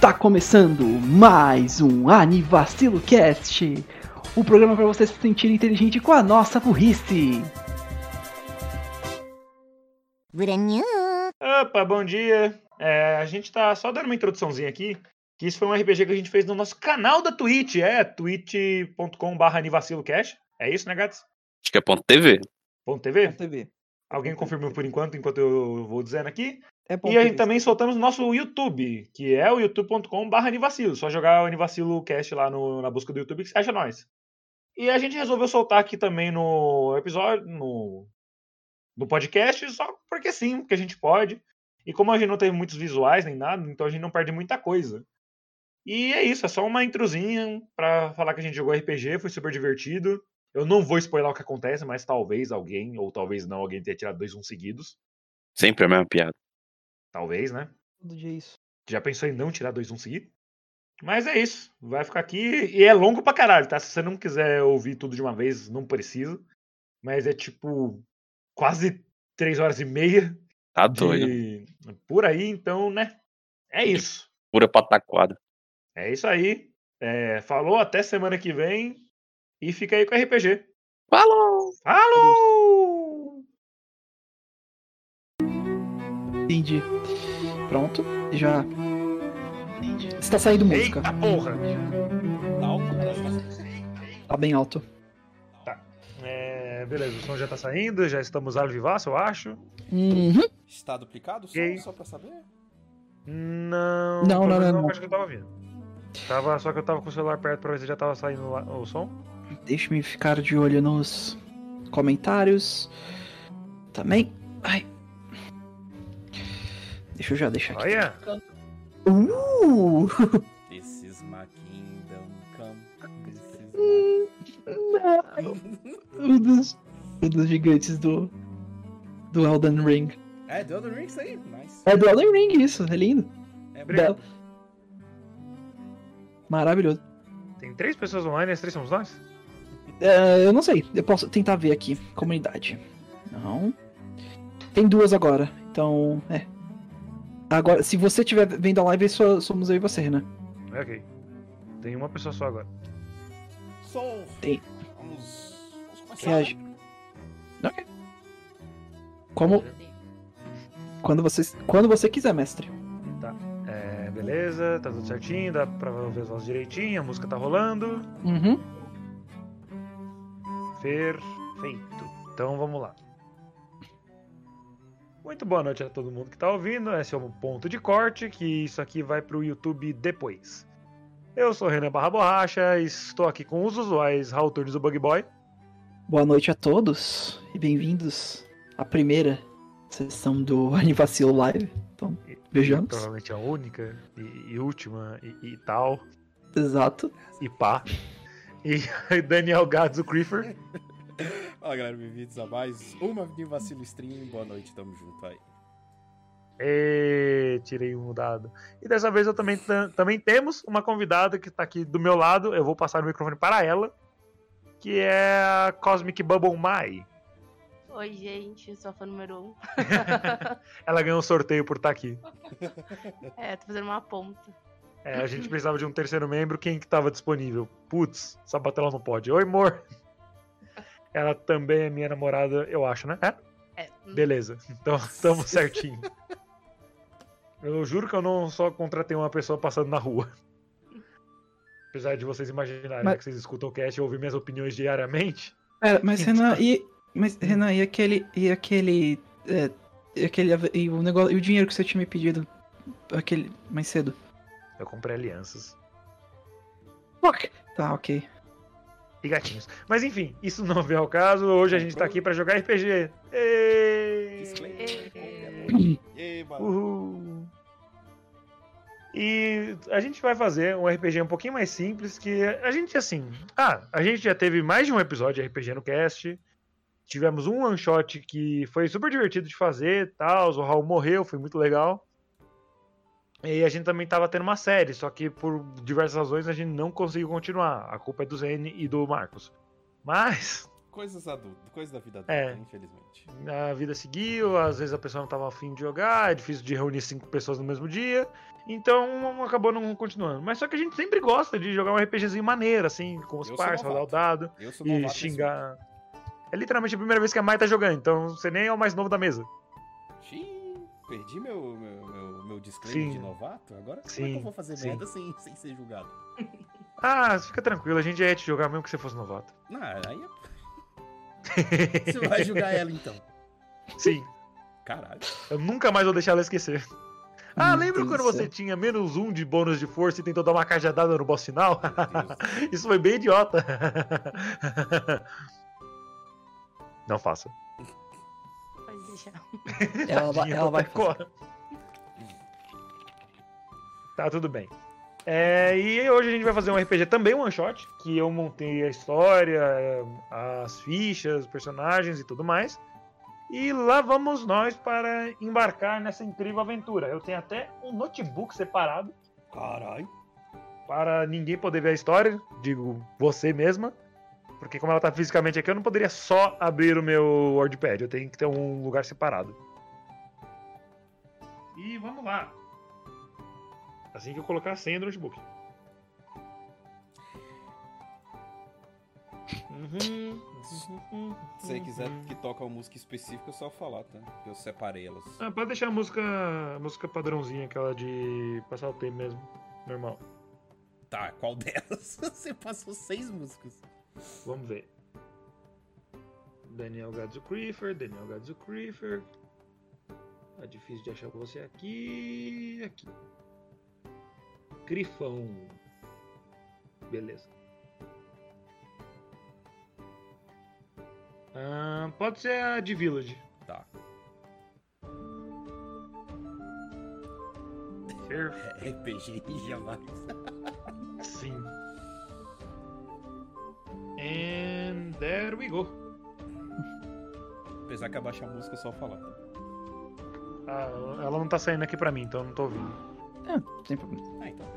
Tá começando mais um Anivacilo Cast, o programa para você se sentir inteligente com a nossa burrice. Opa, bom dia. É, a gente tá só dando uma introduçãozinha aqui, que isso foi um RPG que a gente fez no nosso canal da Twitch, é twitch.com.br anivacilocast. É isso, né, Gats? Acho que é ponto .tv. Ponto .tv? TV. Alguém confirmou por enquanto, enquanto eu vou dizendo aqui. É E a gente também soltamos no nosso YouTube, que é o youtube.com.br Anivacilo. Só jogar o Anivacilo Cast lá no- na busca do YouTube que você acha nós. E a gente resolveu soltar aqui também no episódio, no, no podcast, só porque sim, porque a gente pode. E como a gente não teve muitos visuais nem nada, então a gente não perde muita coisa. E é isso, é só uma introzinha pra falar que a gente jogou RPG, foi super divertido. Eu não vou spoiler o que acontece, mas talvez alguém, ou talvez não, alguém tenha tirado dois uns seguidos. Sempre a mesma piada. Talvez, né? Todo dia é isso. Já pensou em não tirar dois um seguido? Mas é isso. Vai ficar aqui. E é longo pra caralho, tá? Se você não quiser ouvir tudo de uma vez, não precisa. Mas é tipo. Quase três horas e meia. Tá doido. De... Por aí, então, né? É isso. Pura pataquada. É isso aí. É, falou, até semana que vem. E fica aí com o RPG. Falou! Falou! Entendi. Pronto, já. Está saindo música. Eita porra! Tá bem alto. É, beleza, o som já tá saindo, já estamos ao vivaço, eu acho. Uhum. Está duplicado o som, Ok. só pra saber? Não. Não, pelo não, menos não, não. parte que eu tava ouvindo. Tava, só que eu tava com o celular perto pra ver se já tava saindo lá- o som. Deixa-me ficar de olho nos comentários. Também. Ai. Deixa eu já deixar aqui. Olha! Uh! This is my kingdom come. This is um dos, um dos gigantes do. Do Elden Ring. my... É, do Ring isso aí. Nice. É do Elden Ring, isso, é lindo. É. Belo. Maravilhoso. Tem três pessoas online, as três somos nós? É, eu não sei, eu posso tentar ver aqui. Comunidade. Não. Tem duas agora, então. É. Agora, se você estiver vendo a live, só somos eu e você, né? É, Ok. Tem uma pessoa só agora. Som. Tem. Vamos, vamos começar. Reage. Ok. Como. Quando você, quando você quiser, mestre. É, beleza, tá tudo certinho, dá pra ver as vozes direitinho, a música tá rolando. Uhum. Perfeito. Então vamos lá. Muito boa noite a todo mundo que tá ouvindo. Esse é o ponto de corte, que isso aqui vai pro YouTube depois. Eu sou Renan Barra Borracha, estou aqui com os usuais Raul Turnes do Bug Boy. Boa noite a todos e bem-vindos à primeira sessão do Anivacilo Live. Então, E- Vejamos. Provavelmente a única e, e última e, e tal. exato. E pá. E Daniel Gadzo Creeper. Fala galera, bem-vindos a mais uma de Vacilo Stream. Boa noite, tamo junto aí. E tirei um dado. E dessa vez eu também, tam- também temos uma convidada que tá aqui do meu lado. Eu vou passar o microfone para ela. Que é a Cosmic Bubble Mai. Oi, gente, eu sou a fã número 1. Um. Ela ganhou um sorteio por estar aqui. É, tô fazendo uma ponta. É, a gente precisava de um terceiro membro. Quem que tava disponível? Putz, essa batela não pode. Oi, amor. Ela também é minha namorada, eu acho, né? É? É, Beleza, então estamos certinho. Eu juro que eu não só contratei uma pessoa passando na rua. Apesar de vocês imaginarem Mas- né, que vocês escutam o cast e ouvem minhas opiniões diariamente. É, mas Renan, e. Mas, Renan, e aquele. E aquele. É, e aquele. E o negócio. E o dinheiro que você tinha me pedido aquele. mais cedo? Eu comprei alianças Fuck! Tá, ok. E gatinhos. Mas enfim, isso não vem ao caso. Hoje a gente tá aqui pra jogar RPG. E. Uhul. E a gente vai fazer um RPG um pouquinho mais simples, que a gente, assim... Ah, a gente já teve mais de um episódio de RPG no cast. Tivemos um one shot que foi super divertido de fazer, tal. O Raul morreu, foi muito legal. E a gente também tava tendo uma série, só que por diversas razões a gente não conseguiu continuar. A culpa é do Zene e do Marcos. Mas Coisas adultas, coisas da vida adulta, É. infelizmente. A vida seguiu, às vezes a pessoa não tava afim de jogar, é difícil de reunir cinco pessoas no mesmo dia, então acabou não continuando. Mas só que a gente sempre gosta de jogar um RPGzinho maneiro, assim, com os parceiros, rodar o dado e xingar. É literalmente a primeira vez que a Mai tá jogando, então você nem é o mais novo da mesa. Xiii, perdi meu, meu, meu, disclaimer Sim. de novato? Agora como é Sim, que eu vou fazer sim. merda sem, sem ser julgado? Ah, fica tranquilo, a gente ia te jogar mesmo que você fosse novato. Não, aí é... Você vai julgar ela então. Sim, Caralho. eu nunca mais vou deixar ela esquecer. Ah, lembra quando do você tinha menos um de bônus de força e tentou dar uma cajadada no boss final? Isso foi bem idiota. Não faça. Pode deixar. Ela, Tadinha, ela vai fazer. Tá, tudo bem. É, e hoje a gente vai fazer um RPG também, um one shot, que eu montei a história, as fichas, os personagens e tudo mais. E lá vamos nós para embarcar nessa incrível aventura. Eu tenho até um notebook separado Caralho. para ninguém poder ver a história, digo você mesma, porque como ela tá fisicamente aqui, eu não poderia só abrir o meu WordPad, eu tenho que ter um lugar separado. E vamos lá. Assim que eu colocar a senha do notebook. Uhum. Se você quiser que toque uma música específica, é só falar, tá? Eu separei elas. Ah, pode deixar a música, a música padrãozinha, aquela de passar o tempo mesmo, normal. Tá, qual delas? Você passou seis músicas. Vamos ver. Daniel Gadzucrifer, Daniel Gadzucrifer. Tá difícil de achar você aqui. Aqui. Grifão. Beleza. Ah, pode ser a de Village. Tá. Perfeito. RPG jamais. Sim. And there we go. Apesar que abaixar a música é só falar, tá? Ah, ela não tá saindo aqui pra mim, então eu não tô ouvindo. É, sem problema. Ah, então.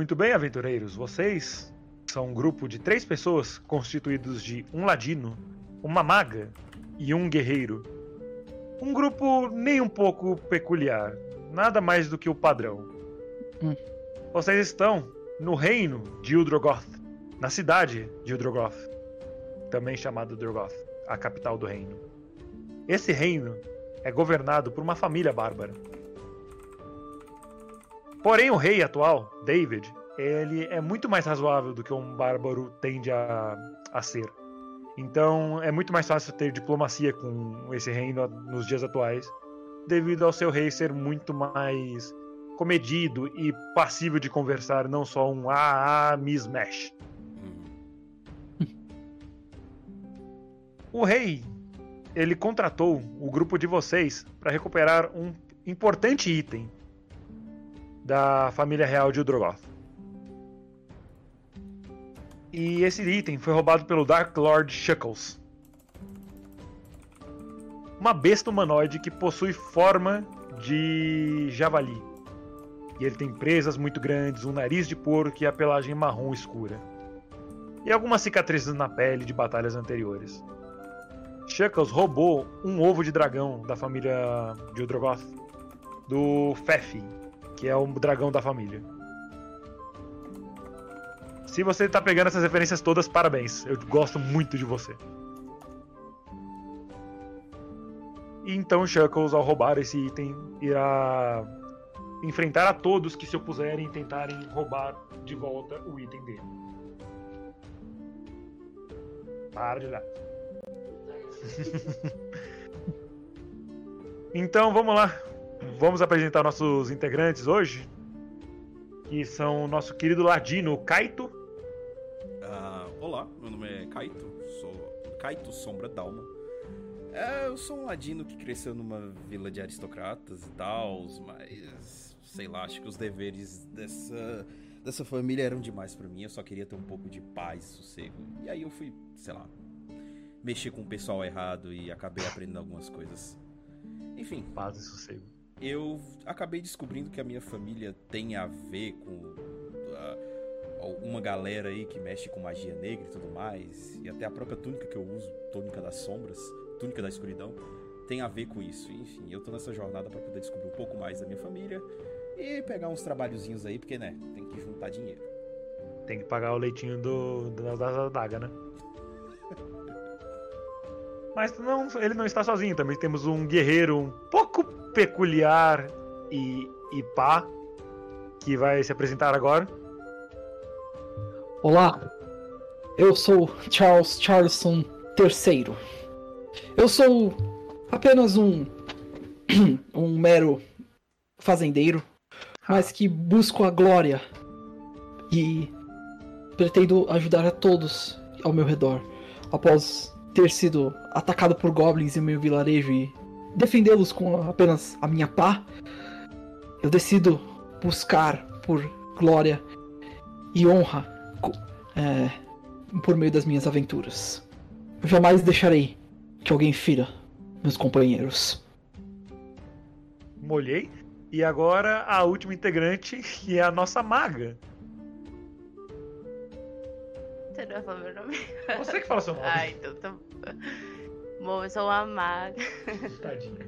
Muito bem, aventureiros. Vocês são um grupo de três pessoas constituídos de um ladino, uma maga e um guerreiro. Um grupo nem um pouco peculiar, nada mais do que o padrão. Hum. Vocês estão no reino de Uldrogoth, na cidade de Uldrogoth, também chamado Uldrogoth, a capital do reino. Esse reino é governado por uma família bárbara. Porém, o rei atual, David, ele é muito mais razoável do que um bárbaro tende a, a ser. Então, é muito mais fácil ter diplomacia com esse reino nos dias atuais, devido ao seu rei ser muito mais comedido e passível de conversar, não só um ah, ah, me smash. Hum. O rei, ele contratou o grupo de vocês para recuperar um importante item da família real de Udrogoth. E esse item foi roubado pelo Dark Lord Shuckles. Uma besta humanoide que possui forma de javali. E ele tem presas muito grandes, um nariz de porco e a pelagem marrom escura. E algumas cicatrizes na pele de batalhas anteriores. Shuckles roubou um ovo de dragão da família de Udrogoth do Fefi, que é o dragão da família. Se você tá pegando essas referências todas, parabéns. Eu gosto muito de você. E então Shuckles, ao roubar esse item, irá enfrentar a todos que se opuserem e tentarem roubar de volta o item dele. Para de olhar. então vamos lá. Vamos apresentar nossos integrantes hoje. Que são o nosso querido Ladino Kaito. Ah, olá, meu nome é Kaito, sou Kaito Sombra Dalma. É, eu sou um ladino que cresceu numa vila de aristocratas e tal, mas sei lá, acho que os deveres dessa dessa família eram demais pra mim. Eu só queria ter um pouco de paz e sossego. E aí eu fui, sei lá, mexer com o pessoal errado e acabei aprendendo algumas coisas. Enfim, Paz e sossego. Eu acabei descobrindo que a minha família tem a ver com ah, uma galera aí que mexe com magia negra e tudo mais, e até a própria túnica que eu uso, túnica das sombras, túnica da escuridão, tem a ver com isso. Enfim, eu tô nessa jornada para poder descobrir um pouco mais da minha família e pegar uns trabalhozinhos aí, porque, né, tem que juntar dinheiro. Tem que pagar o leitinho do, do da daga, né? Mas não, ele não está sozinho. Também temos um guerreiro um pouco peculiar e, e pá, que vai se apresentar agora. Olá, eu sou Charles Charleston III. Eu sou apenas um um mero fazendeiro, mas que busco a glória e pretendo ajudar a todos ao meu redor após ter sido atacado por goblins em meu vilarejo e defendê-los com apenas a minha pá. Eu decido buscar por glória e honra co- é, por meio das minhas aventuras. Eu jamais deixarei que alguém fira meus companheiros. Molhei. E agora a última integrante, que é a nossa maga. Você não vai falar meu nome? Você que fala seu nome. Ah, então tá bom. Eu sou uma maga. Tadinha.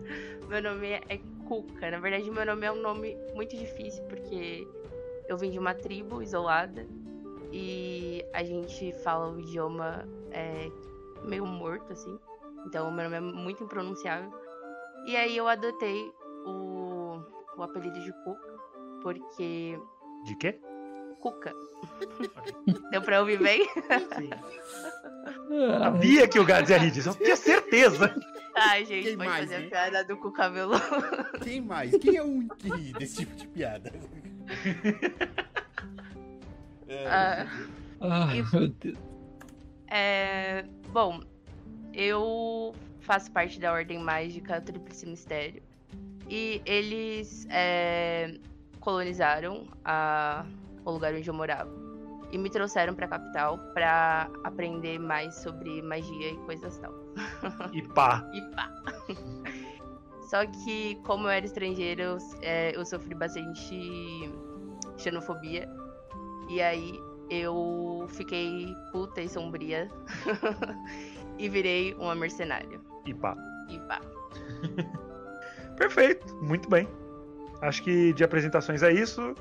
Meu nome é Cuca. Na verdade, meu nome é um nome muito difícil porque eu vim de uma tribo isolada e a gente fala o idioma é, meio morto, assim. Então, meu nome é muito impronunciável. E aí eu adotei o, o apelido de Cuca porque. De quê? Cuca. Deu pra ouvir bem? Sim. Sabia que o rir disso, eu tinha certeza. Ai, gente, Quem pode mais, fazer hein? a piada do cu cabeludo. Quem mais? Quem é o único que ri desse tipo de piada? É, Ah, Ai, E- meu Deus. é, bom, eu faço parte da Ordem Mágica Tríplice Mistério. E eles é, colonizaram a- o lugar onde eu morava. E me trouxeram pra capital pra aprender mais sobre magia e coisas tal. E pá. E pá. Só que, como eu era estrangeira, eu, é, eu sofri bastante xenofobia. E aí eu fiquei puta e sombria. e virei uma mercenária. E pá. E pá. Perfeito, muito bem. Acho que de apresentações é isso.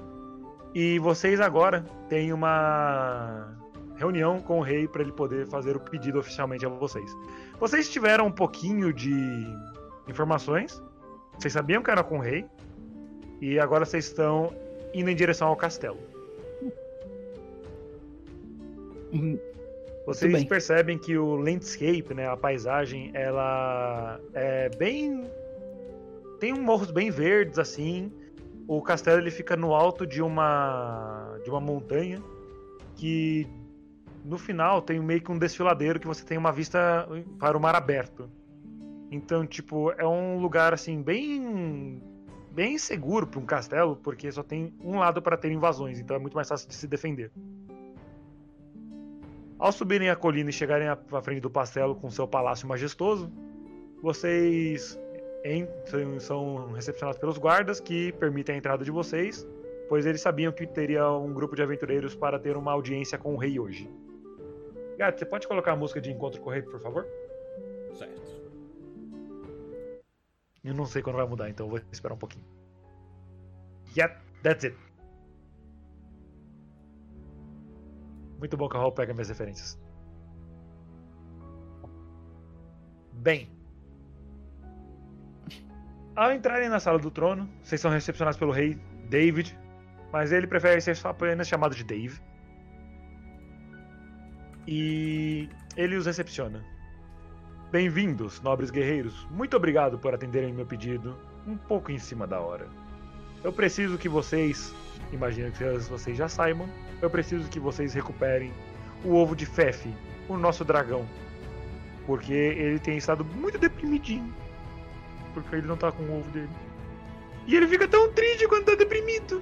E vocês agora têm uma reunião com o rei para ele poder fazer o pedido oficialmente a vocês. Vocês tiveram um pouquinho de informações. Vocês sabiam que era com o rei. E agora vocês estão indo em direção ao castelo. Hum, Vocês bem. percebem que o landscape, né, a paisagem, ela é bem tem um morros bem verdes assim. O castelo ele fica no alto de uma de uma montanha que no final tem meio que um desfiladeiro que você tem uma vista para o mar aberto. Então, tipo, é um lugar assim bem bem seguro para um castelo, porque só tem um lado para ter invasões, então é muito mais fácil de se defender. Ao subirem a colina e chegarem à frente do castelo com seu palácio majestoso, vocês em- são- recepcionados pelos guardas que permitem a entrada de vocês, pois eles sabiam que teria um grupo de aventureiros para ter uma audiência com o rei hoje. Gato, você pode colocar a música de encontro com o rei, por favor? certo. Eu não sei quando vai mudar, então vou esperar um pouquinho. Yeah, that's it. Muito bom que a Raul pega minhas referências. Bem. Ao entrarem na sala do trono, vocês são recepcionados pelo rei David, mas ele prefere ser apenas chamado de Dave. E ele os recepciona. Bem-vindos, nobres guerreiros. Muito obrigado por atenderem meu pedido um pouco em cima da hora. Eu preciso que vocês, imagino que vocês já saibam, eu preciso que vocês recuperem o ovo de Fefe, o nosso dragão. Porque ele tem estado muito deprimidinho. Porque ele não tá com o ovo dele. E ele fica tão triste quando tá deprimido.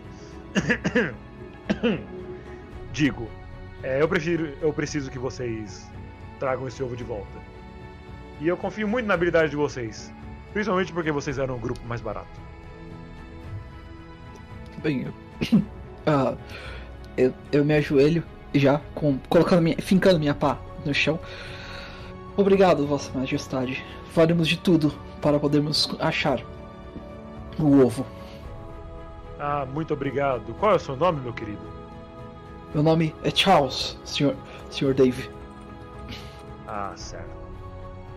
Digo, é, eu, prefiro, eu preciso que vocês tragam esse ovo de volta. E eu confio muito na habilidade de vocês. Principalmente porque vocês eram o grupo mais barato. Bem, eu- ah, Eu, eu me ajoelho já, com, colocando minha, fincando minha pá no chão. Obrigado, Vossa Majestade. Faremos de tudo para podermos achar o ovo. Ah, muito obrigado. Qual é o seu nome, meu querido? Meu nome é Charles, senhor, senhor Dave. Ah, certo.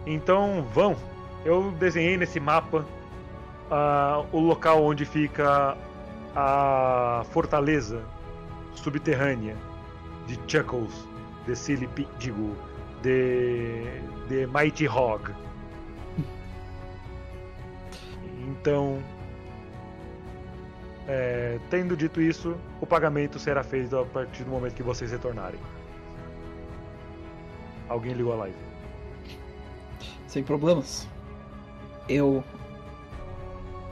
Então vão. Eu desenhei nesse mapa ah, o local onde fica a fortaleza subterrânea de Chuckles, de Silly Pi- digo, de, de Mighty Hog. Então, é, tendo dito isso, o pagamento será feito a partir do momento que vocês retornarem. Alguém ligou a live. Sem problemas. Eu.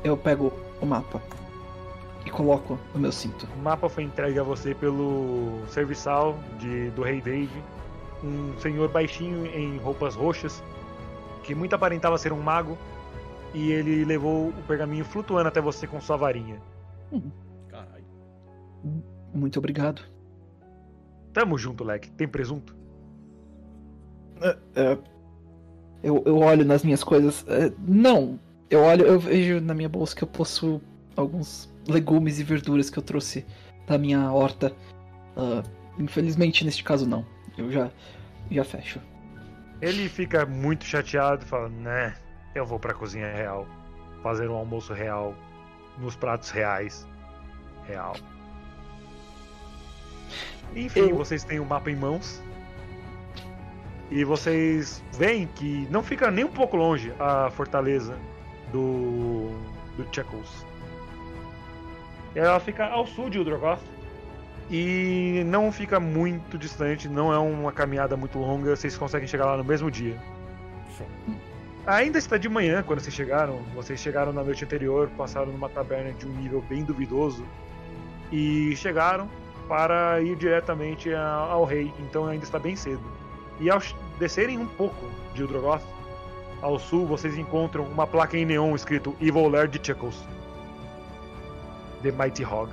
Eu pego o mapa e coloco no meu cinto. O mapa foi entregue a você pelo serviçal de, do Rei Dave, um senhor baixinho em roupas roxas, que muito aparentava ser um mago, e ele levou o pergaminho flutuando até você com sua varinha. Caralho. Muito obrigado. Tamo junto, Leque. Tem presunto? É, eu, eu olho nas minhas coisas. é, não. Eu olho, eu vejo na minha bolsa que eu possuo alguns legumes e verduras que eu trouxe da minha horta. Ah, infelizmente, neste caso, não. Eu já, já fecho. Ele fica muito chateado e fala: Né, eu vou pra cozinha real, fazer um almoço real, nos pratos reais. Real. Enfim, Eu- vocês têm o mapa em mãos. E vocês veem que não fica nem um pouco longe a fortaleza do. do Chuckles. Ela fica ao sul de Udrogoth. E não fica muito distante, não é uma caminhada muito longa, vocês conseguem chegar lá no mesmo dia. Show. Ainda está de manhã quando vocês chegaram. Vocês chegaram na noite anterior, passaram numa taberna de um nível bem duvidoso e chegaram para ir diretamente ao rei. Então ainda está bem cedo. E ao descerem um pouco de Udrogoth, ao sul, vocês encontram uma placa em neon escrito Evil Lair de Chuckles. The Mighty Hog.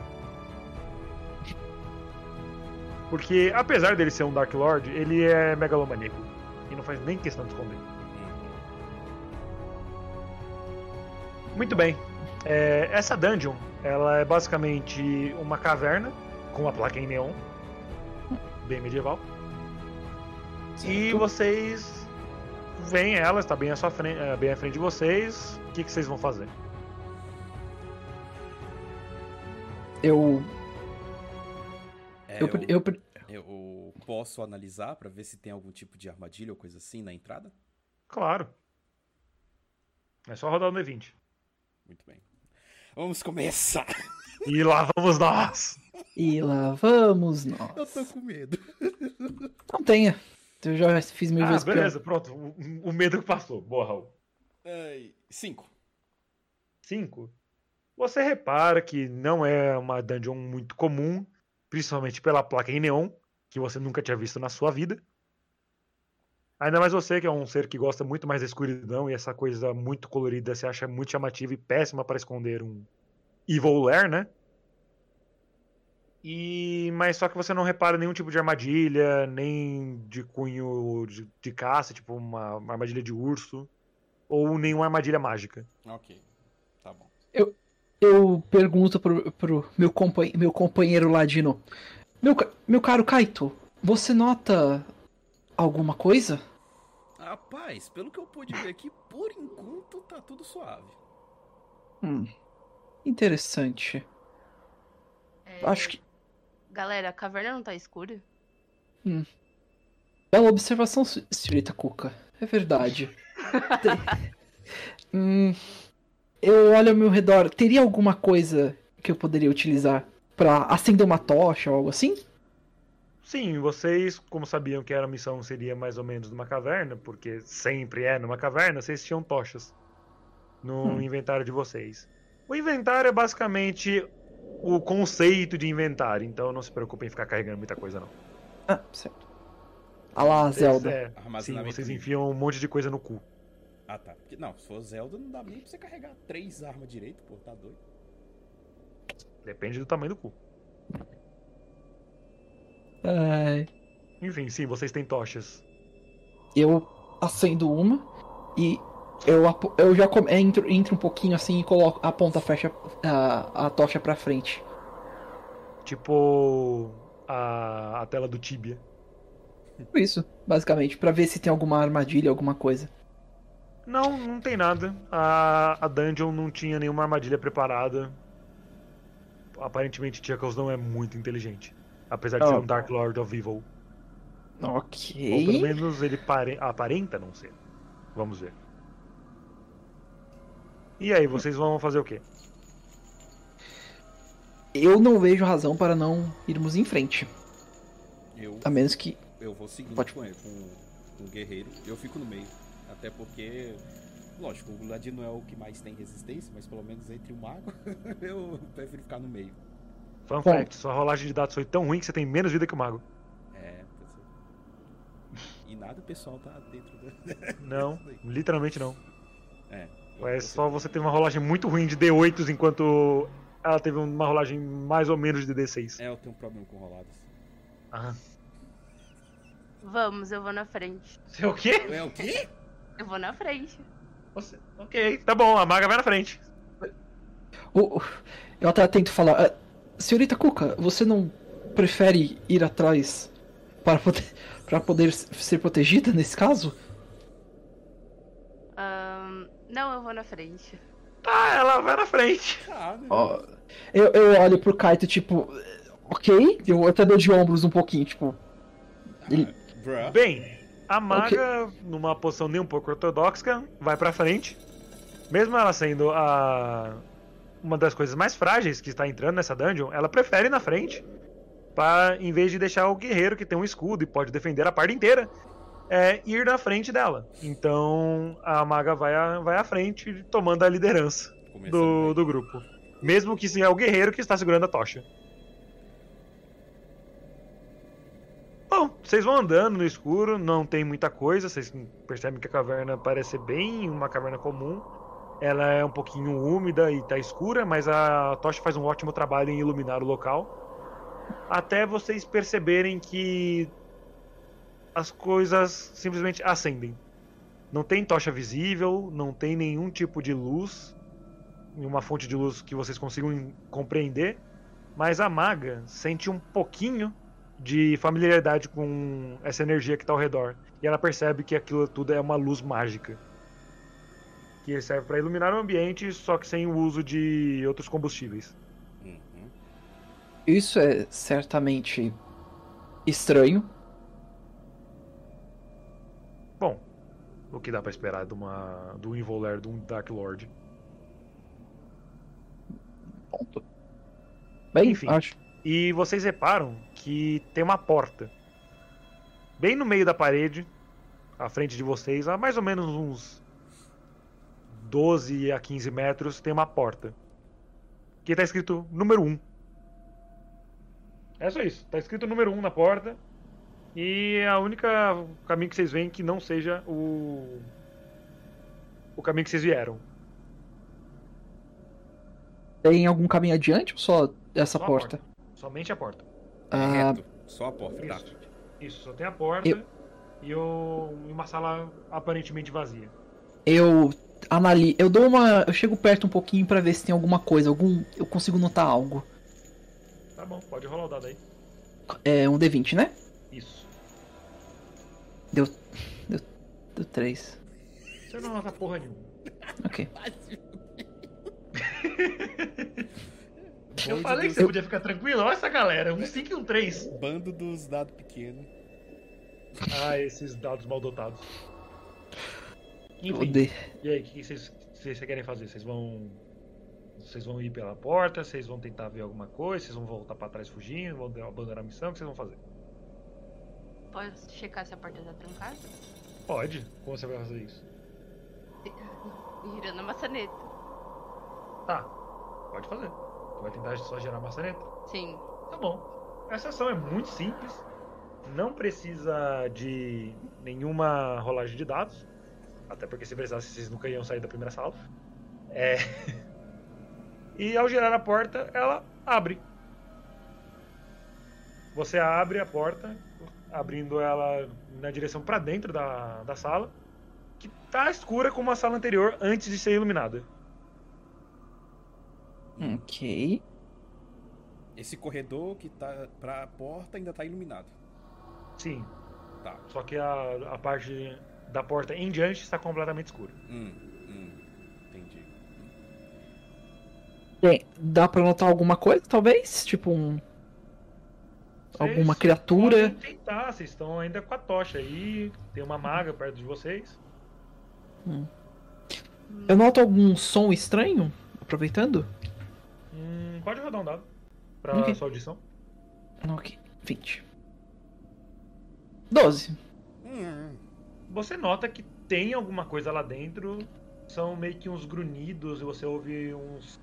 Porque apesar dele ser um Dark Lord, ele é megalomaníaco. E não faz nem questão de esconder. Muito bem. É, essa dungeon, ela é basicamente uma caverna com uma placa em neon, bem medieval. E Certo. vocês veem ela, está bem à sua frente, é, bem à frente de vocês. O que, que vocês vão fazer? Eu. É, Eu, eu, eu posso analisar pra ver se tem algum tipo de armadilha ou coisa assim na entrada? Claro. É só rodar o D20. Muito bem. Vamos começar. E lá vamos nós! E lá vamos nós. Eu tô com medo. Não tenha. Eu já fiz mil Ah, vezes pior. beleza, pronto. O, o medo que passou. Boa, Raul. Ai, cinco. 5. Você repara que não é uma dungeon muito comum, principalmente pela placa em neon, que você nunca tinha visto na sua vida. Ainda mais você, que é um ser que gosta muito mais da escuridão e essa coisa muito colorida você acha muito chamativa e péssima para esconder um Evil Lair, né? E mas só que você não repara nenhum tipo de armadilha, nem de cunho de, de caça, tipo uma, uma armadilha de urso, ou nenhuma armadilha mágica. Ok. Tá bom. Eu pergunto pro, pro meu, companhe- meu companheiro ladino. Meu, meu caro Kaito, você nota alguma coisa? Rapaz, pelo que eu pude ver aqui, por enquanto tá tudo suave. Hum, interessante. É, Acho que. Galera, a caverna não tá escura? Bela observação, se- senhorita Cuca. É verdade. Hum, eu olho ao meu redor. Teria alguma coisa que eu poderia utilizar pra acender uma tocha ou algo assim? Sim, vocês, como sabiam que a missão seria mais ou menos numa caverna, porque sempre é numa caverna, vocês tinham tochas no Hum. inventário de vocês. O inventário é basicamente o conceito de inventário, então não se preocupem em ficar carregando muita coisa, não. Ah, certo. Ah lá, Zelda. é, sim, vocês enfiam um monte de coisa no cu. Ah, tá. Porque, não, se for Zelda, não dá nem pra você carregar três armas direito, pô, tá doido. Depende do tamanho do cu. Ai, Enfim, sim, vocês têm tochas. eu acendo uma e eu, eu já entro, entro um pouquinho assim e coloco a ponta fecha a, a tocha pra frente. Tipo a, a tela do Tibia. Tipo Isso, basicamente, pra ver se tem alguma armadilha, alguma coisa. Não, não tem nada. A, a dungeon não tinha nenhuma armadilha preparada. Aparentemente, Chuckles não é muito inteligente. Apesar de ser Oh. um Dark Lord of Evil. Ou pelo Ok. menos ele pare- aparenta não ser. Vamos ver. E aí, vocês vão fazer o quê? Eu não vejo razão para não irmos em frente. Eu, A menos que. eu vou seguindo Pode- com ele, com, com o guerreiro. Eu fico no meio. Até porque, lógico, o Ladino não é o que mais tem resistência, mas pelo menos entre o mago, eu prefiro ficar no meio. Fun Bom. fact, sua rolagem de dados foi tão ruim que você tem menos vida que o mago. É. E nada pessoal tá dentro da. Não, literalmente não. É. É só você ter uma rolagem muito ruim de D8, enquanto ela teve uma rolagem mais ou menos de D6. É, eu tenho um problema com roladas. Ah. Vamos, eu vou na frente. Você é o quê? É o quê? Eu vou na frente. Você... Ok, tá bom, a maga vai na frente. Eu até tento falar. "Ah, senhorita Cuca, você não prefere ir atrás para poder, para poder ser protegida nesse caso? Ahn, não, eu vou na frente. Tá, ela vai na frente. Ó, eu, eu olho pro Kaito, tipo, ok, eu até dou de ombros um pouquinho, tipo, ele- Bruh. Bem, a maga, numa posição nem um pouco ortodoxa, vai pra frente. Mesmo ela sendo a uma das coisas mais frágeis que está entrando nessa dungeon, ela prefere ir na frente. Pra, em vez de deixar o guerreiro que tem um escudo e pode defender a parte inteira, é, ir na frente dela. Então a maga vai, à- vai à frente, tomando a liderança do, do grupo. Mesmo que sim é o guerreiro que está segurando a tocha. Bom, vocês vão andando no escuro, não tem muita coisa, vocês percebem que a caverna parece bem uma caverna comum. Ela é um pouquinho úmida e tá escura, mas a tocha faz um ótimo trabalho em iluminar o local. Até vocês perceberem que as coisas simplesmente acendem. Não tem tocha visível, não tem nenhum tipo de luz, uma fonte de luz que vocês consigam compreender, mas a maga sente um pouquinho de familiaridade com essa energia que está ao redor. E ela percebe que aquilo tudo é uma luz mágica. Que serve para iluminar o ambiente, só que sem o uso de outros combustíveis. Uhum. isso é certamente estranho. Bom, o que dá para esperar de uma do Involer de um Dark Lord? Ponto. Bem, Enfim. acho. E vocês reparam que tem uma porta. Bem no meio da parede, à frente de vocês, a mais ou menos uns 12 a 15 metros, tem uma porta. Que tá escrito número 1. É só isso. Tá escrito número 1 na porta. E a única caminho que vocês veem que não seja o. O caminho que vocês vieram. Tem algum caminho adiante ou só essa Só a porta? Somente a porta. Ah, Reto. Só a porta, tá? Isso. Isso, só tem a porta Eu- e, o- e uma sala aparentemente vazia. eu analiso. Eu dou uma. Eu chego perto um pouquinho pra ver se tem alguma coisa. Algum. Eu consigo notar algo. Tá bom, pode rolar o dado aí. É um D20, né? Isso. Deu 3. Você não nota porra nenhuma. Ok. Eu falei que você podia ficar tranquilo. Olha essa galera, um 5 e um 3. Bando dos dados pequenos. Ah, esses dados mal dotados. Enfim, e aí, o que vocês, querem fazer? Vocês vão. Vocês vão ir pela porta? Vocês vão tentar ver alguma coisa? Vocês vão voltar pra trás fugindo? Vão abandonar a missão? O que vocês vão fazer? Posso checar se a porta tá trancada? Pode. Como você vai fazer isso? Girando a maçaneta. Tá, pode fazer. Tu vai tentar só gerar maçaneta? Sim. Tá bom. Essa ação é muito simples. Não precisa de nenhuma rolagem de dados. Até porque se precisasse, vocês nunca iam sair da primeira sala. É. E ao girar a porta, ela abre. você abre a porta, abrindo ela na direção pra dentro da, da sala, que tá escura como a sala anterior antes de ser iluminada. Ok. Esse corredor que tá pra porta ainda tá iluminado. Sim, Tá. só que a, a parte da porta em diante está completamente escura. Hum, hum. Entendi. Bem, dá pra notar alguma coisa, talvez? Tipo um. Alguma Vocês criatura. podem tentar, vocês estão ainda com a tocha aí, tem uma maga perto de vocês. Eu noto algum som estranho? Aproveitando? Hum, pode rodar um dado pra Ok. sua audição. Ok. 20. 12. Hum, Você nota que tem alguma coisa lá dentro. São meio que uns grunhidos você ouve uns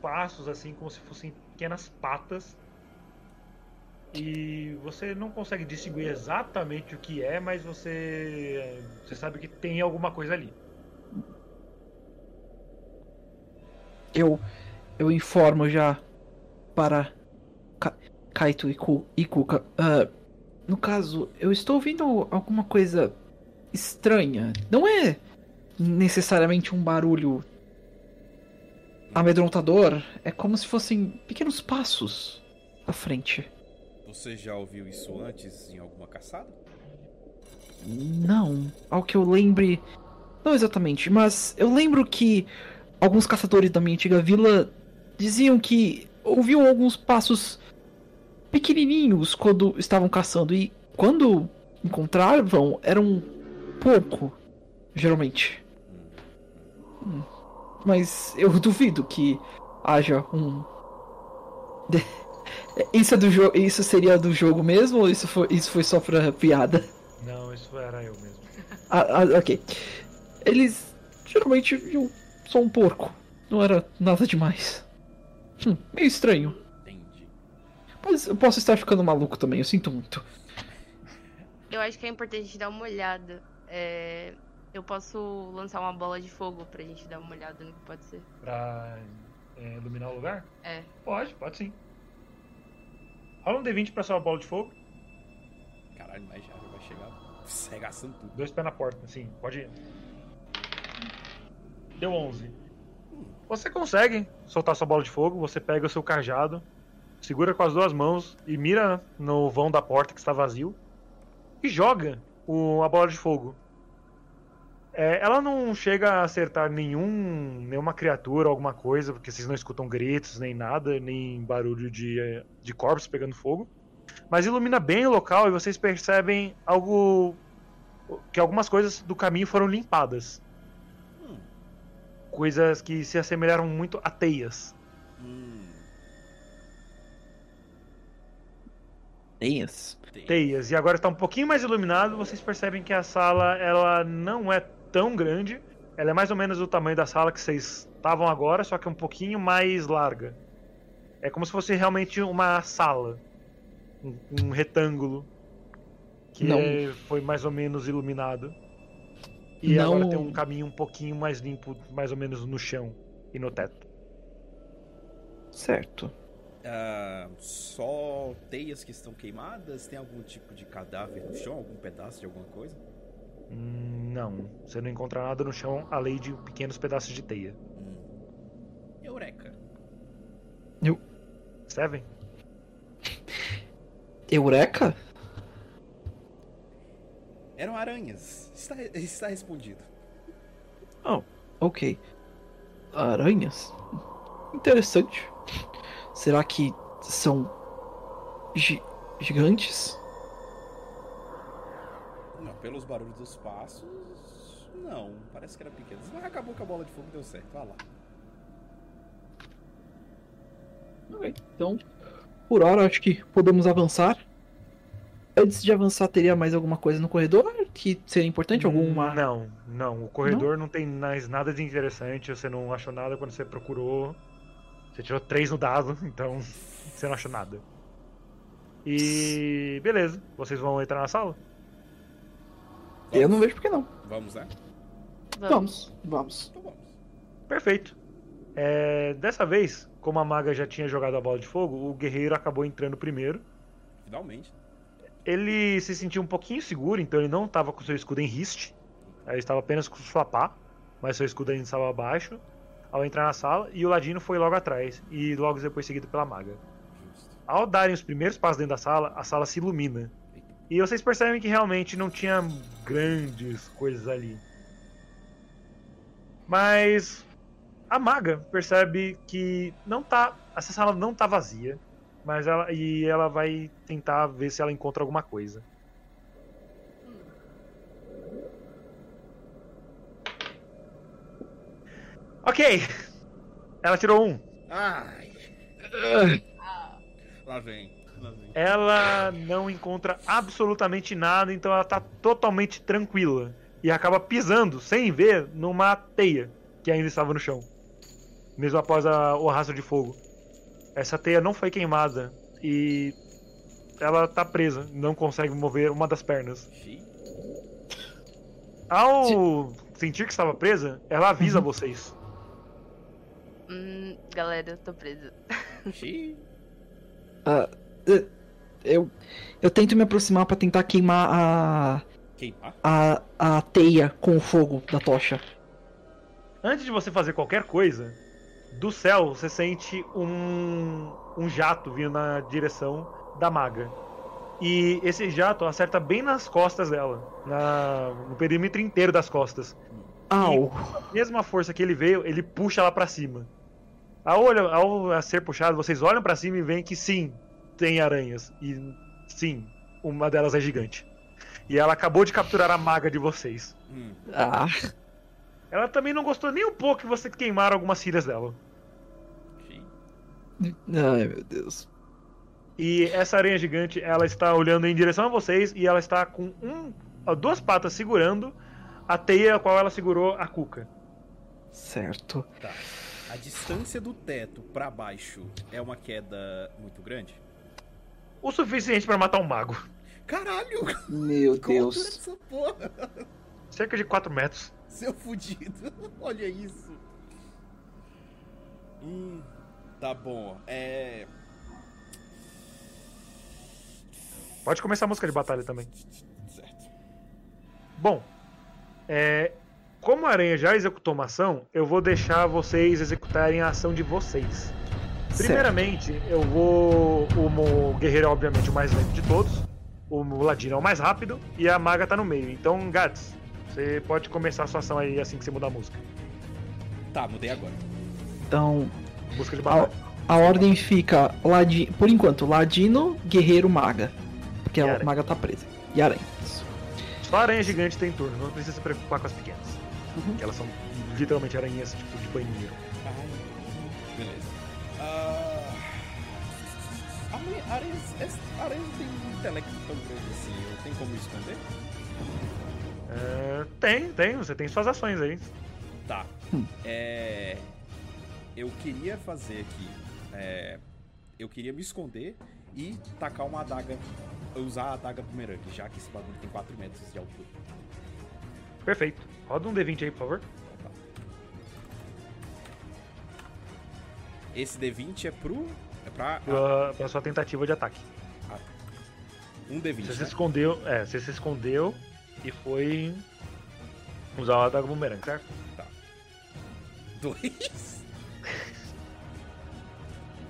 passos assim como se fossem pequenas patas. E você não consegue distinguir exatamente o que é, mas você você sabe que tem alguma coisa ali. Eu. Eu informo já para. Ka Kaito e, e Kuka. Ah, no caso, eu estou ouvindo alguma coisa estranha. Não é necessariamente um barulho amedrontador. É como se fossem pequenos passos à frente. Você já ouviu isso antes em alguma caçada? Não, ao que eu lembre. Não exatamente, mas eu lembro que alguns caçadores da minha antiga vila diziam que ouviam alguns passos pequenininhos quando estavam caçando e quando encontravam eram pouco, geralmente. Hum, Mas eu duvido que haja um. Isso é do jogo. Isso seria do jogo mesmo ou isso foi, isso foi só pra piada? Não, isso era eu mesmo. Ah, ah, ok. Eles geralmente viam só um porco. Não era nada demais. Hum, meio estranho. Mas eu posso estar ficando maluco também, eu sinto muito. Eu acho que é importante dar uma olhada. É, Eu posso lançar uma bola de fogo pra gente dar uma olhada no que pode ser. Pra é, iluminar o lugar? É. Pode, pode sim. Rola um D20 pra sua bola de fogo. Caralho, mas já vai chegar regaçando tudo. Dois pés na porta, sim, pode ir. Deu 11. Você consegue soltar sua bola de fogo, você pega o seu cajado, segura com as duas mãos e mira no vão da porta que está vazio e joga o, a bola de fogo. É, ela não chega a acertar nenhum, nenhuma criatura, alguma coisa, porque vocês não escutam gritos, nem nada, nem barulho de, eh, de corpos pegando fogo. Mas ilumina bem o local e vocês percebem algo que algumas coisas do caminho foram limpadas. Hum. Coisas que se assemelharam muito a teias. Hum. Teias. Teias. E agora está um pouquinho mais iluminado, vocês percebem que a sala ela não é tão grande. Ela é mais ou menos do tamanho da sala que vocês estavam agora, só que um pouquinho mais larga. É como se fosse realmente uma sala. Um, um retângulo. Que Não. é- foi mais ou menos iluminado. E Não- agora tem um caminho um pouquinho mais limpo, mais ou menos no chão e no teto. Certo. Ah, só teias que estão queimadas? Tem algum tipo de cadáver no chão? Algum pedaço de alguma coisa? Não, você não encontra nada no chão além de pequenos pedaços de teia. Hum. Eureka. Seven? Eureka? Eram aranhas. Está, está respondido. Oh, ok. Aranhas? Interessante. Será que são gi- gigantes? Não, pelos barulhos dos passos. Não, parece que era pequeno. Mas acabou que a bola de fogo deu certo. Vai lá. Ok, então, por hora acho que podemos avançar. Antes de avançar, teria mais alguma coisa no corredor que seria importante? Alguma. Não, não. O corredor não, tem mais nada de interessante. Você não achou nada quando você procurou. Você tirou três no dado, então você não achou nada. E beleza, vocês vão entrar na sala? Eu não vejo por que não. Vamos, né? Vamos, vamos. Então vamos. Perfeito. É, dessa vez, como a maga já tinha jogado a bola de fogo, o guerreiro acabou entrando primeiro. Finalmente. Ele se sentiu um pouquinho seguro, então ele não estava com seu escudo em riste. Ele estava apenas com sua pá, mas seu escudo ainda estava abaixo. Ao entrar na sala, e o Ladino foi logo atrás, e logo depois seguido pela maga. Ao darem os primeiros passos dentro da sala, a sala se ilumina. E vocês percebem que realmente não tinha grandes coisas ali. Mas a maga percebe que não tá, essa sala não tá vazia, mas ela e ela vai tentar ver se ela encontra alguma coisa. Ok. Ela tirou um. Ai, lá vem. Lá vem. ela não encontra absolutamente nada, então ela tá totalmente tranquila. E acaba pisando, sem ver, numa teia que ainda estava no chão. Mesmo após a- o rastro de fogo. Essa teia não foi queimada e ela tá presa, não consegue mover uma das pernas. Ao sentir que estava presa, ela avisa vocês. Hum, galera, eu tô presa. Xiii. Eu, eu tento me aproximar pra tentar queimar a, Queimar? a, a teia com o fogo da tocha. Antes de você fazer qualquer coisa, do céu você sente um, um jato vindo na direção da maga. E esse jato acerta bem nas costas dela, na- no perímetro inteiro das costas. Au! A mesma força que ele veio, ele puxa ela pra cima. Ao, olha- ao ser puxado, vocês olham pra cima e veem que sim, tem aranhas. E sim, uma delas é gigante. E ela acabou de capturar a maga de vocês. Hum. Ah, Ela também não gostou nem um pouco que você queimaram algumas filhas dela. Xiii. ai meu Deus. E essa aranha gigante, ela está olhando em direção a vocês e ela está com um, duas patas segurando a teia a qual ela segurou a cuca. Certo. Tá. A distância do teto pra baixo é uma queda muito grande? O suficiente para matar um mago. Caralho! Meu Como Deus. essa porra? Cerca de 4 metros. Seu fudido. Olha isso. Hum, tá bom. É. Pode começar a música de batalha também. Certo. Bom, é, como a aranha já executou uma ação, eu vou deixar vocês executarem a ação de vocês. Primeiramente, eu vou. O guerreiro é obviamente o mais lento de todos. O ladino é o mais rápido. E a maga tá no meio. Então, Gats, você pode começar a sua ação aí assim que você mudar a música. Tá, mudei agora. Então, Música de a, a ordem fica, Ladi, por enquanto, Ladino, Guerreiro, Maga. Porque E a aranha. Maga tá presa. E Aranha. Isso. Só a aranha gigante tem turno, não precisa se preocupar com as pequenas. Uhum. Que elas são literalmente aranhas tipo de banheiro. Beleza. Ah. Aranha- Aranhas, es- aranhas tem um intelecto tão grande assim. Eu tenho como esconder? É, tem, tem, você tem suas ações aí. Tá. Hum. É. Eu queria fazer aqui. é, Eu queria me esconder e tacar uma adaga. Usar a adaga bumerangue, já que esse bagulho tem 4 metros de altura. Perfeito. Roda um D20 aí, por favor. Tá. Esse D20 é pro. É pra. Pra, pra sua tentativa de ataque. Um D20. Você se né? escondeu, é, você se escondeu e foi usar o adaga bumerangue, certo? Dois.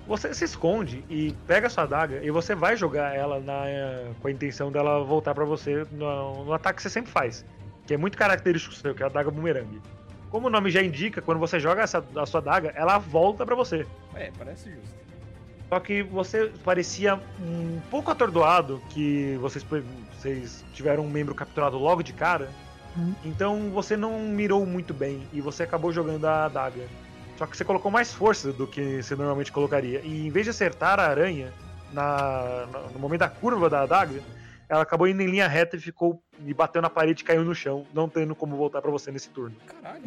Você se esconde e pega a sua adaga e você vai jogar ela na, com a intenção dela voltar pra você no, no ataque que você sempre faz, que é muito característico seu, que é a adaga bumerangue. Como o nome já indica, quando você joga essa, a sua adaga, ela volta pra você. É, parece justo. Só que você parecia um pouco atordoado que vocês, vocês tiveram um membro capturado logo de cara. Uhum. Então você não mirou muito bem e você acabou jogando a adaga. Só que você colocou mais força do que você normalmente colocaria. E em vez de acertar a aranha na, na- no momento da curva da adaga, ela acabou indo em linha reta e ficou e bateu na parede e caiu no chão, não tendo como voltar pra você nesse turno. Caralho.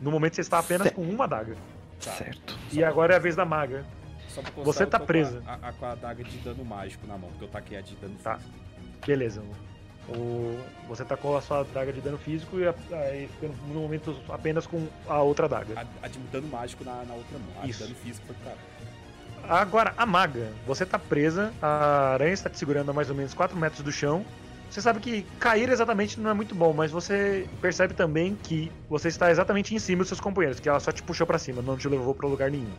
No momento você está apenas Certo. com uma adaga. Tá. Certo. E agora é a vez da maga. Só pra constar, Você tá tô com presa. A, a- com a adaga de dano mágico na mão, porque eu taquei a de dano Tá. físico. Beleza. O, você tacou a sua adaga de dano físico e aí ficando no momento apenas com a outra adaga. A, a de dano mágico na, na outra mão. A Isso. de dano físico foi cara. Agora, a maga, você tá presa, a aranha está te segurando a mais ou menos 4 metros do chão. Você sabe que cair exatamente não é muito bom, mas você percebe também que você está exatamente em cima dos seus companheiros, que ela só te puxou pra cima, não te levou pra lugar nenhum.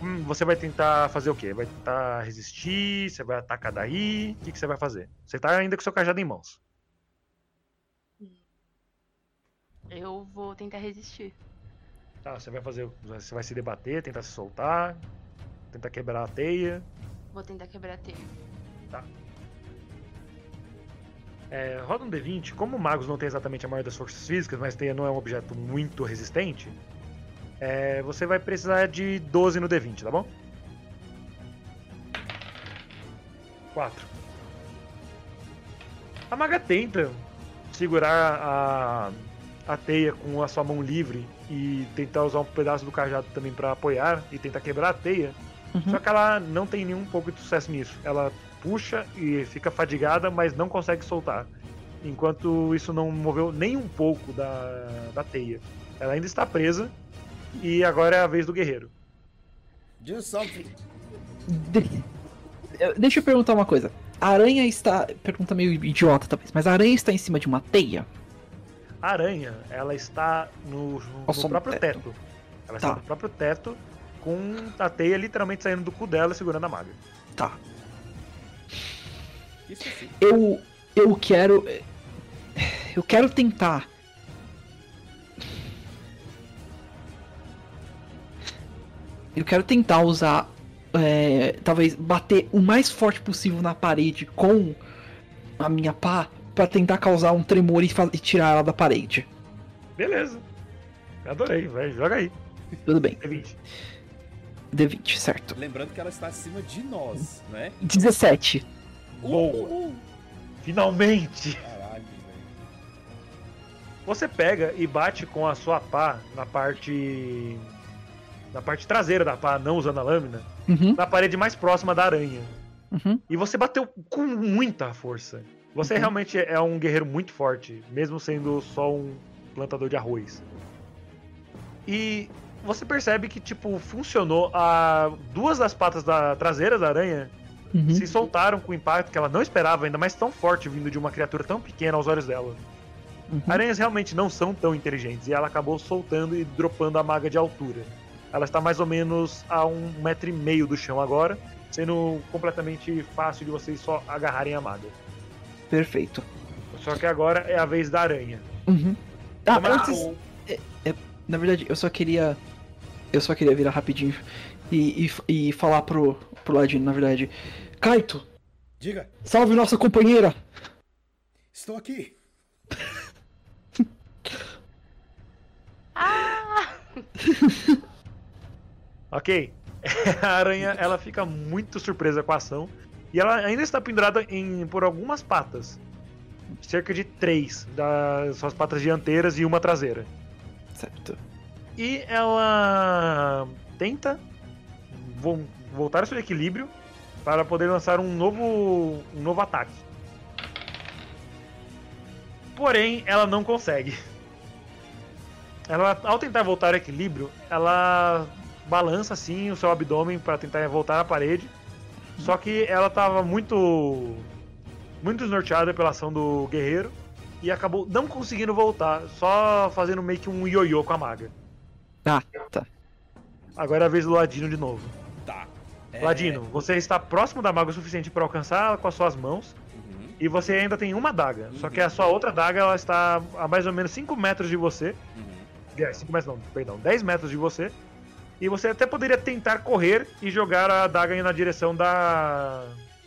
Hum, Você vai tentar fazer o quê? Vai tentar resistir? Você vai atacar daí? O que, que você vai fazer? Você tá ainda com seu cajado em mãos. Eu vou tentar resistir. Tá, você vai fazer. Você vai se debater, tentar se soltar, tentar quebrar a teia. Vou tentar quebrar a teia. É, roda um D20, como magos não tem exatamente a maior das forças físicas, mas teia não é um objeto muito resistente, é, você vai precisar de 12 no D20, tá bom? 4. A maga tenta segurar a, a teia com a sua mão livre e tentar usar um pedaço do cajado também pra apoiar e tentar quebrar a teia. Uhum. Só que ela não tem nenhum pouco de sucesso nisso. Ela puxa e fica fadigada, mas não consegue soltar. Enquanto isso não moveu nem um pouco da, da teia. Ela ainda está presa e agora é a vez do guerreiro. Do something. De- Deixa eu perguntar uma coisa. A aranha está. Pergunta meio idiota, talvez, mas a aranha está em cima de uma teia? A aranha, ela está no, no do próprio teto. teto. Ela Tá. está no próprio teto, com a teia literalmente saindo do cu dela segurando a maga. Tá. Eu. Eu quero. Eu quero tentar. Eu quero tentar usar. é, talvez bater o mais forte possível na parede com a minha pá pra tentar causar um tremor e, e tirar ela da parede. Beleza. Adorei, vai, joga aí. Tudo bem. D20. D20, certo. Lembrando que ela está acima de nós, né? 17. Boa. Uh, Finalmente! Caralho, velho. Você pega e bate com a sua pá na parte. na parte traseira da pá, não usando a lâmina, Uhum, na parede mais próxima da aranha. uhum. E você bateu com muita força. Você Uhum. realmente é um guerreiro muito forte, mesmo sendo só um plantador de arroz. E você percebe que, tipo, funcionou. A... Duas das patas da traseira da aranha uhum. se soltaram com o impacto que ela não esperava, ainda mais tão forte vindo de uma criatura tão pequena aos olhos dela. uhum. Aranhas realmente não são tão inteligentes e ela acabou soltando e dropando a maga de altura. Ela está mais ou menos a um metro e meio do chão agora, sendo completamente fácil de vocês só agarrarem a maga. Perfeito. Só que agora é a vez da aranha. Uhum. Ah, antes, na verdade, eu só queria. Eu só queria virar rapidinho e, e, e falar pro, pro Ladino, na verdade. Kaito, Diga, salve nossa companheira! estou aqui. Ah! Ok. A aranha ela fica muito surpresa com a ação. E ela ainda está pendurada em, por algumas patas. Cerca de três das suas patas dianteiras e uma traseira. Certo. E ela tenta vo- voltar ao seu equilíbrio para poder lançar um novo, um novo ataque. Porém, ela não consegue. Ela, ao tentar voltar ao equilíbrio, ela balança assim o seu abdômen para tentar voltar à parede. Só que ela estava muito muito desnorteada pela ação do guerreiro e acabou não conseguindo voltar, só fazendo meio que um ioiô com a maga. Ah, tá. Agora é a vez do Ladino de novo. É, Ladino, você está próximo da maga o suficiente para alcançá-la com as suas mãos uhum, e você ainda tem uma daga. Só Uhum. que a sua outra daga ela está a mais ou menos 5 metros de você. uhum. 5 metros não, perdão, 10 metros de você. E você até poderia tentar correr e jogar a daga na direção da,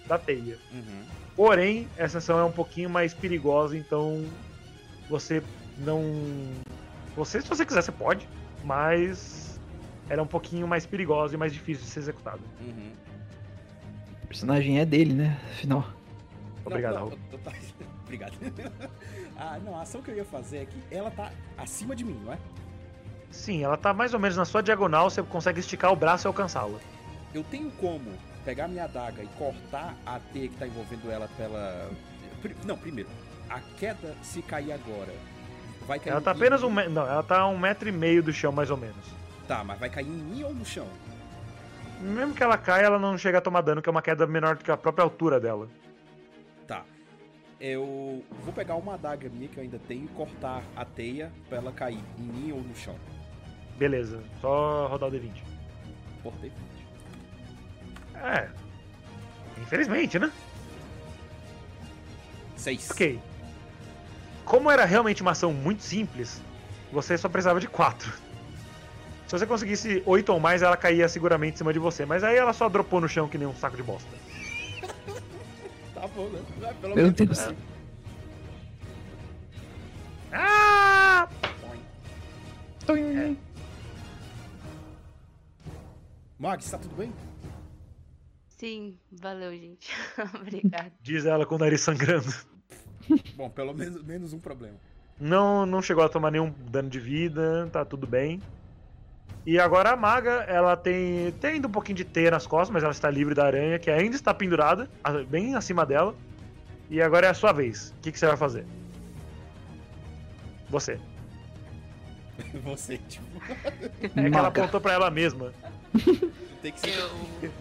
da teia. Uhum. Porém, essa ação é um pouquinho mais perigosa, então você não. Você, se você quiser, você pode, mas ela é um pouquinho mais perigosa e mais difícil de ser executada. Uhum. O personagem é dele, né? Afinal. Obrigado, Não, tá- Obrigado. ah, não, a ação que eu ia fazer é que ela tá acima de mim, não é? Sim, ela tá mais ou menos na sua diagonal, você consegue esticar o braço e alcançá-la. Eu tenho como pegar minha adaga e cortar a teia que tá envolvendo ela pela. Não, primeiro, a queda se cair agora. Vai cair Ela tá apenas um metro. Não, ela tá um metro e meio do chão, mais ou menos. Tá, mas vai cair em mim ou no chão? Mesmo que ela caia, ela não chega a tomar dano, que é uma queda menor do que a própria altura dela. Tá. Eu vou pegar uma adaga minha que eu ainda tenho e cortar a teia pra ela cair em mim ou no chão. Beleza, só rodar o D20. Cortei. É. Infelizmente, né? Seis. Ok. Como era realmente uma ação muito simples, você só precisava de 4. Se você conseguisse 8 ou mais, ela caía seguramente em cima de você. Mas aí ela só dropou no chão que nem um saco de bosta. Tá bom, né? Vai, Pelo Meu menos. Deus. É. Ah! Max, tá tudo bem? Sim, valeu, gente. Obrigada. Diz ela com o nariz sangrando. Bom, pelo menos, menos um problema. Não, não chegou a tomar nenhum dano de vida, tá tudo bem. E agora a maga, ela tem, tem ainda um pouquinho de teia nas costas, mas ela está livre da aranha, que ainda está pendurada, bem acima dela. E agora é a sua vez. O que, que você vai fazer? Você. Você, tipo, É que ela Maga. apontou pra ela mesma. tem que ser. Eu.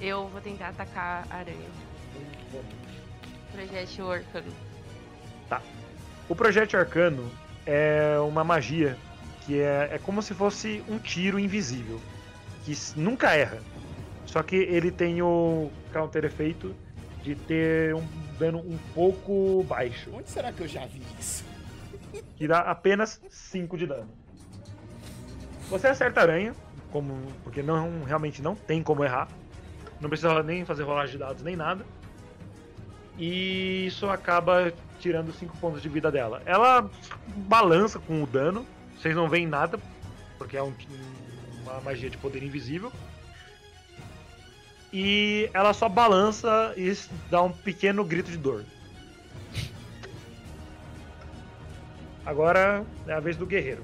Eu vou tentar atacar a aranha. Projétil arcano. O projétil arcano é uma magia que é, é como se fosse um tiro invisível, que nunca erra. Só que ele tem o counter efeito de ter um dano um pouco baixo, Onde será que eu já vi isso? que dá apenas 5 de dano. Você acerta a aranha, como porque não realmente não tem como errar. Não precisa nem fazer rolagem de dados nem nada. E isso acaba tirando 5 pontos de vida dela. Ela balança com o dano, vocês não veem nada, porque é um- uma magia de poder invisível. E ela só balança e dá um pequeno grito de dor. Agora é a vez do guerreiro.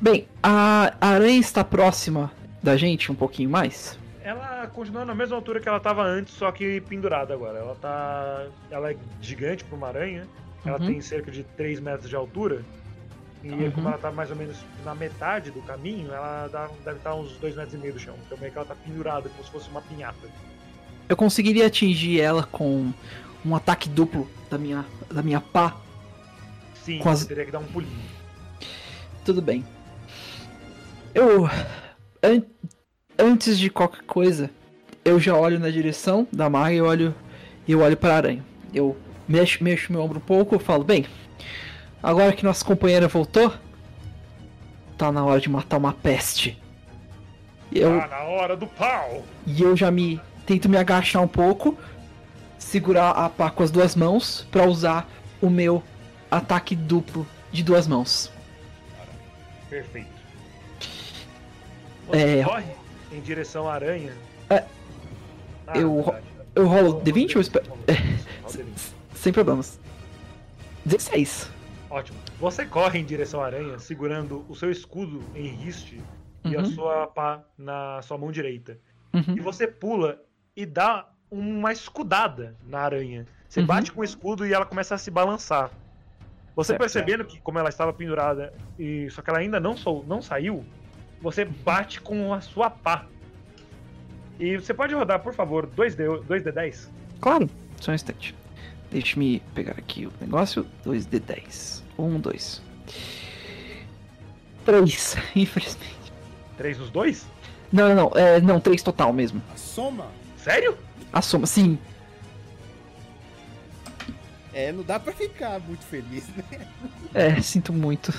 Bem, a a aranha está próxima da gente um pouquinho mais. Ela continua na mesma altura que ela estava antes, só que pendurada agora. Ela tá. Ela é gigante para uma aranha. Ela Uhum. tem cerca de 3 metros de altura. E Uhum. como ela tá mais ou menos na metade do caminho, ela dá- deve estar uns 2 metros e meio do chão. Então meio que ela tá pendurada, como se fosse uma pinhata. Eu conseguiria atingir ela com um ataque duplo da minha, da minha pá. Sim, Com as- teria que dar um pulinho. Tudo bem. Eu. an- antes de qualquer coisa, eu já olho na direção da maga e olho, eu olho para a aranha. Eu mexo, mexo meu ombro um pouco e falo: Bem, agora que nossa companheira voltou, tá na hora de matar uma peste. Eu, Tá na hora do pau! E eu já me. Tento me agachar um pouco, segurar a pá com as duas mãos, pra usar o meu ataque duplo de duas mãos. Perfeito. Você É. corre em direção à aranha. É. Ah, Eu- verdade. Eu rolo D20 ou espero. Rola o D20. Sem problemas. 16. Ótimo. Você corre em direção à aranha, segurando o seu escudo em riste e a Uhum. sua pá na sua mão direita. E Uhum. você pula e dá uma escudada na aranha. Você Uhum. bate com o escudo e ela começa a se balançar. Você Certo. percebendo que, como ela estava pendurada, e só que ela ainda não, sol- não saiu, você bate com a sua pá. E você pode rodar, por favor, 2D, 2D10? Claro, só um instante. Deixa-me pegar aqui o negócio. 2D10. 1, 2. 3, infelizmente. 3 nos dois? Não, não, não. É, não, 3 total mesmo. A soma? Sério? A soma, sim. É, não dá pra ficar muito feliz, né? É, sinto muito.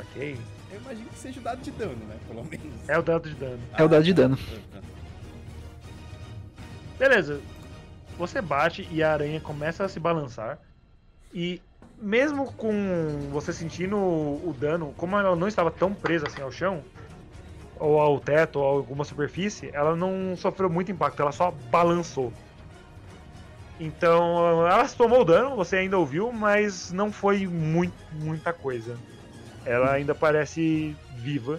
Ok. Eu imagino que seja o dado de dano, né? Pelo menos. É o dado de dano. É o dado de dano. Beleza. Você bate e a aranha começa a se balançar. E mesmo com você sentindo o dano, como ela não estava tão presa assim ao chão, ou ao teto, ou a alguma superfície, ela não sofreu muito impacto, ela só balançou. Então, ela tomou o dano, você ainda ouviu, mas não foi muito, muita coisa. Ela ainda parece viva,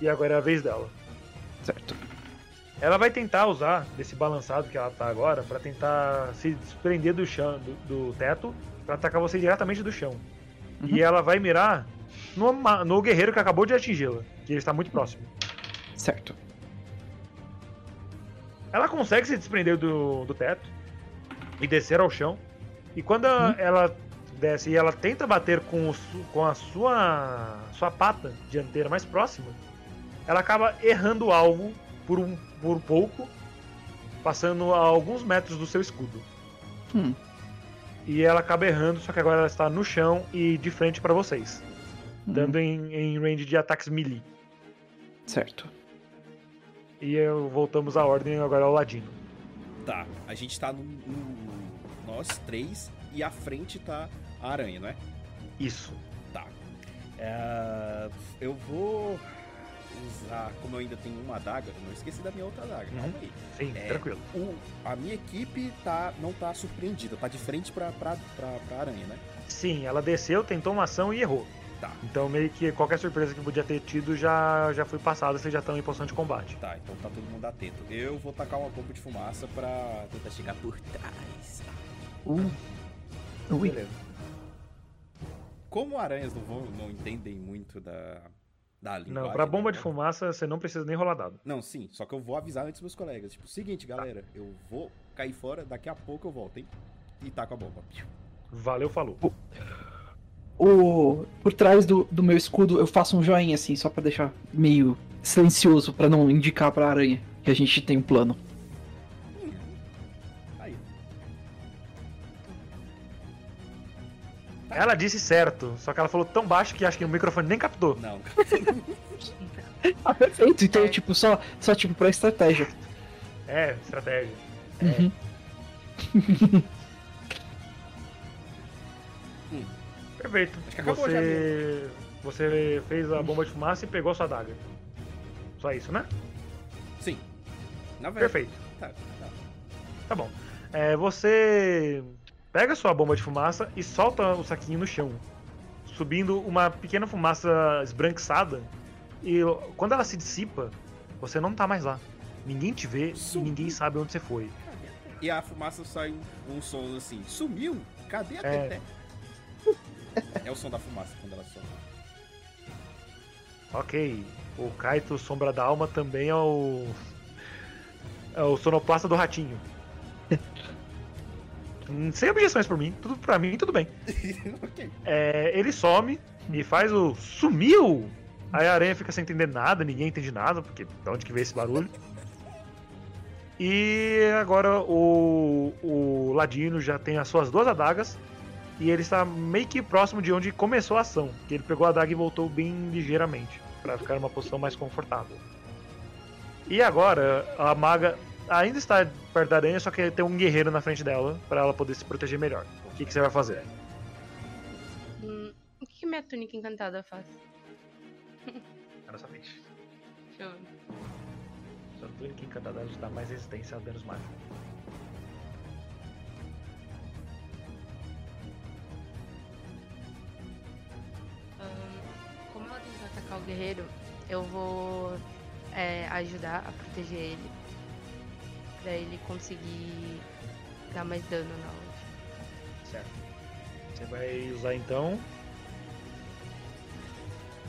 e agora é a vez dela. Certo. Ela vai tentar usar desse balançado que ela tá agora pra tentar se desprender do chão, do, do teto, pra atacar você diretamente do chão. Uhum. E ela vai mirar no, no guerreiro que acabou de atingi-la, que ele está muito próximo. Certo. Ela consegue se desprender do, do teto e descer ao chão. E quando a- ela desce e ela tenta bater com, o com a sua, sua pata dianteira mais próxima, ela acaba errando o alvo por, um, por pouco, passando a alguns metros do seu escudo. Hum. E ela acaba errando, só que agora ela está no chão e de frente para vocês, Hum, dando em, em range de ataques melee. Certo. E eu, voltamos à ordem agora ao ladino. Tá, a gente tá no, no- Nós três e à frente tá a aranha, não é? Isso. Tá. É, eu vou usar. Como eu ainda tenho uma adaga, eu não esqueci da minha outra adaga. Uhum. Calma aí. Sim, É. tranquilo. O- a minha equipe tá, não tá surpreendida, tá de frente pra, pra, pra, pra aranha, né? Sim, ela desceu, tentou uma ação e errou. Tá. Então meio que qualquer surpresa que podia ter tido já, já foi passada, vocês já estão em posição de combate. Tá, então tá todo mundo atento. Eu vou tacar uma bomba de fumaça pra tentar chegar por trás. Uh. Ui. Beleza. Como aranhas não vão, não entendem muito da, da linguagem. Não, pra bomba né? de fumaça você não precisa nem rolar dado. Não, sim, só que eu vou avisar antes meus colegas. Tipo, seguinte, galera, eu vou cair fora, daqui a pouco eu volto, hein? E taco a bomba. Valeu, falou. O, por trás do, do meu escudo eu faço um joinha assim, só pra deixar meio silencioso, pra não indicar pra aranha que a gente tem um plano. Ela disse certo, só que ela falou tão baixo que acho que o microfone nem captou. Não. Ah, perfeito. Então, É. tipo, só, só tipo pra estratégia. É, estratégia. Uhum. Perfeito. Acho que acabou já, Você, você fez a bomba de fumaça e pegou sua adaga. Só isso, né? Sim. Na verdade. Perfeito. Tá, tá. Tá bom. É, você pega sua bomba de fumaça e solta o saquinho no chão, subindo uma pequena fumaça esbranquiçada. E quando ela se dissipa, você não tá mais lá. Ninguém te vê Sumiu. e ninguém sabe onde você foi. E a fumaça sai um, um som assim. Sumiu? Cadê a É. Teté? É o som da fumaça quando ela some. Ok. O Kaito Sombra da Alma também é o. É o sonoplasta do ratinho. Sem objeções por mim, tudo pra mim tudo bem. ok. É, ele some e faz o sumiu. Aí a aranha fica sem entender nada, ninguém entende nada, porque de onde que veio esse barulho. E agora o, o Ladino já tem as suas duas adagas e ele está meio que próximo de onde começou a ação, que ele pegou a adaga e voltou bem ligeiramente para ficar numa posição mais confortável. E agora a maga ainda está perto da aranha, só que tem um guerreiro na frente dela para ela poder se proteger melhor. O que, que você vai fazer? Hum, o que, que minha túnica encantada faz? Era sua ficha. Deixa eu ver. Sua túnica encantada te dá mais resistência a danos mágicos. Ahn, como ela tentou atacar o guerreiro, eu vou é, ajudar a proteger ele. Pra ele conseguir dar mais dano na outra. Certo. Você vai usar então.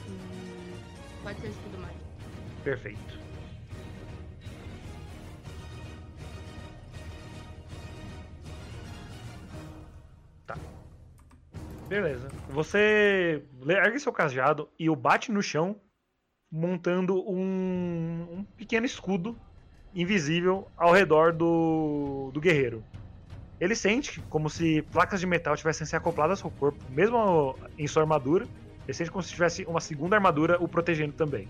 Hum, pode ser escudo mágico. Perfeito. Tá. Beleza. Você ergue seu cajado e o bate no chão, montando um, um pequeno escudo invisível ao redor do, do guerreiro. Ele sente como se placas de metal tivessem se acopladas ao corpo, mesmo em sua armadura. Ele sente como se tivesse uma segunda armadura o protegendo também.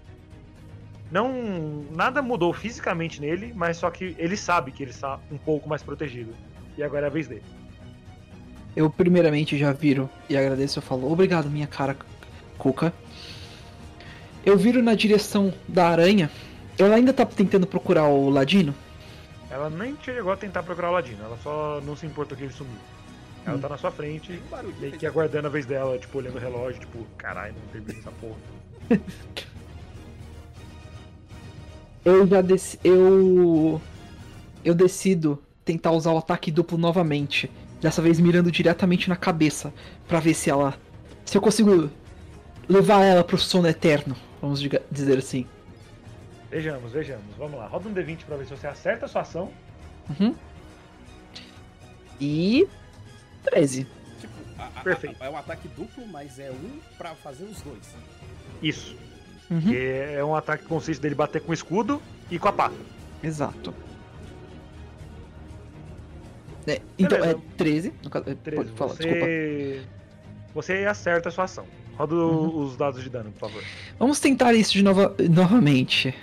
Não. Nada mudou fisicamente nele, mas só que ele sabe que ele está um pouco mais protegido. E agora é a vez dele. Eu primeiramente já viro e agradeço. Eu falo, obrigado, minha cara, Cuca. Eu viro na direção da aranha. Ela ainda tá tentando procurar o Ladino. Ela nem chegou a tentar procurar o Ladino, ela só não se importou que ele sumiu. Ela Hum. tá na sua frente, Tem um barulho. meio que aguardando a vez dela, tipo, olhando o relógio, tipo, caralho, não termina essa porra. Eu já dec... eu eu decido tentar usar o ataque duplo novamente, dessa vez mirando diretamente na cabeça, pra ver se ela se eu consigo levar ela pro sono eterno, vamos dizer assim. Vejamos, vejamos. Vamos lá. Roda um D20 pra ver se você acerta a sua ação. Uhum. E 13. Tipo, a- a- Perfeito. a- é um ataque duplo, mas é um pra fazer os dois. Isso. Uhum. Que é um ataque que consiste dele bater com o escudo e com a pá. Exato. É, então, Beleza. é 13. No caso, é, 13. pode falar, desculpa. você... você acerta a sua ação. Roda Uhum. os dados de dano, por favor. Vamos tentar isso de nova, novamente.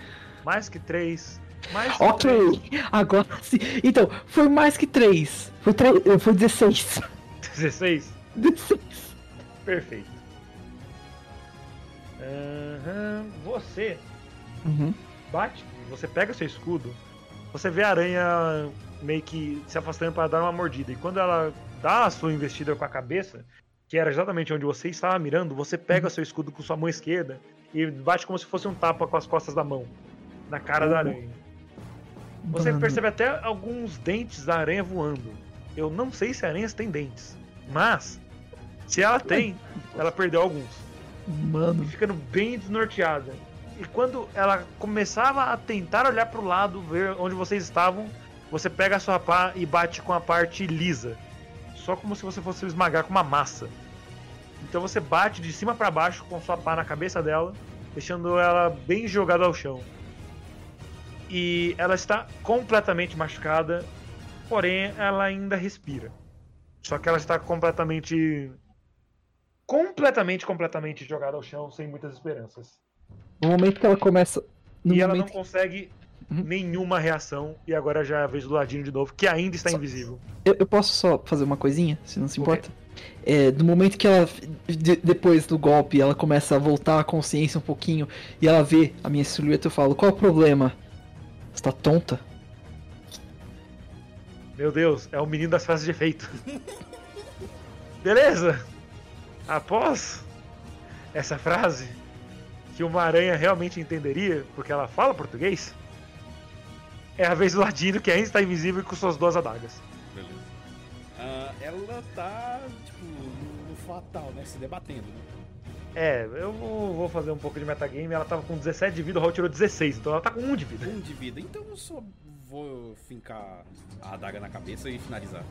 Mais que 3. Mais que Ok, três. agora sim. Então, foi mais que 3. Foi, tre- foi 16. 16. 16. Perfeito. Aham. Você Uhum. bate, você pega seu escudo, você vê a aranha meio que se afastando para dar uma mordida. E quando ela dá a sua investida com a cabeça, que era exatamente onde você estava mirando, você pega seu escudo com sua mão esquerda e bate como se fosse um tapa com as costas da mão na cara da aranha. Você Mano. percebe até alguns dentes da aranha voando. Eu não sei se aranhas têm dentes, mas se ela tem, ela perdeu alguns Mano. ficando bem desnorteada. E quando ela começava a tentar olhar pro lado, ver onde vocês estavam, você pega a sua pá e bate com a parte lisa. Só como se você fosse esmagar com uma massa. Então você bate de cima para baixo com sua pá na cabeça dela, deixando ela bem jogada ao chão. E ela está completamente machucada, porém ela ainda respira. Só que ela está completamente completamente, completamente jogada ao chão, sem muitas esperanças. No momento que ela começa. No e ela não momento consegue Uhum. nenhuma reação. E agora já é a vez do Ladino de novo, que ainda está Só- invisível. Eu, eu posso só fazer uma coisinha, se não se importa? É, do momento que ela, de- depois do golpe, ela começa a voltar à consciência um pouquinho e ela vê a minha silhueta, eu falo: Qual é o problema? Você tá tonta? Meu Deus, é o menino das frases de efeito. Beleza! Após essa frase, que uma aranha realmente entenderia, porque ela fala português, é a vez do Ladino, que ainda está invisível com suas duas adagas. Beleza. Ah, ela tá, tipo, no, no fatal, né? Se debatendo, né? É, eu vou fazer um pouco de metagame. Ela tava com 17 de vida, o Raul tirou 16, então ela tá com 1 de vida. Um de vida. Então eu só vou fincar a adaga na cabeça e finalizar.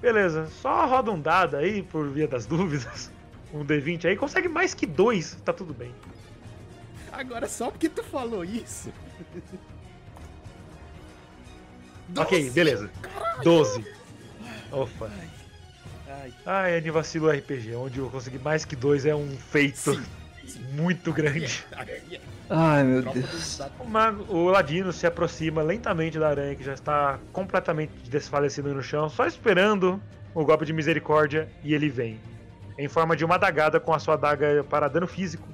Beleza, só roda um dado aí, por via das dúvidas. Um D20 aí, consegue mais que dois, tá tudo bem. Agora, só porque tu falou isso. Ok, Doze. beleza. 12. Opa. Ai, Ai, Anivacilo RPG, onde eu consegui mais que dois é um feito sim. sim. muito grande. É Ai meu tropa Deus. O, mago, o Ladino se aproxima lentamente da aranha, que já está completamente desfalecida no chão, só esperando o golpe de misericórdia, e ele vem. Em forma de uma adagada com a sua adaga para dano físico.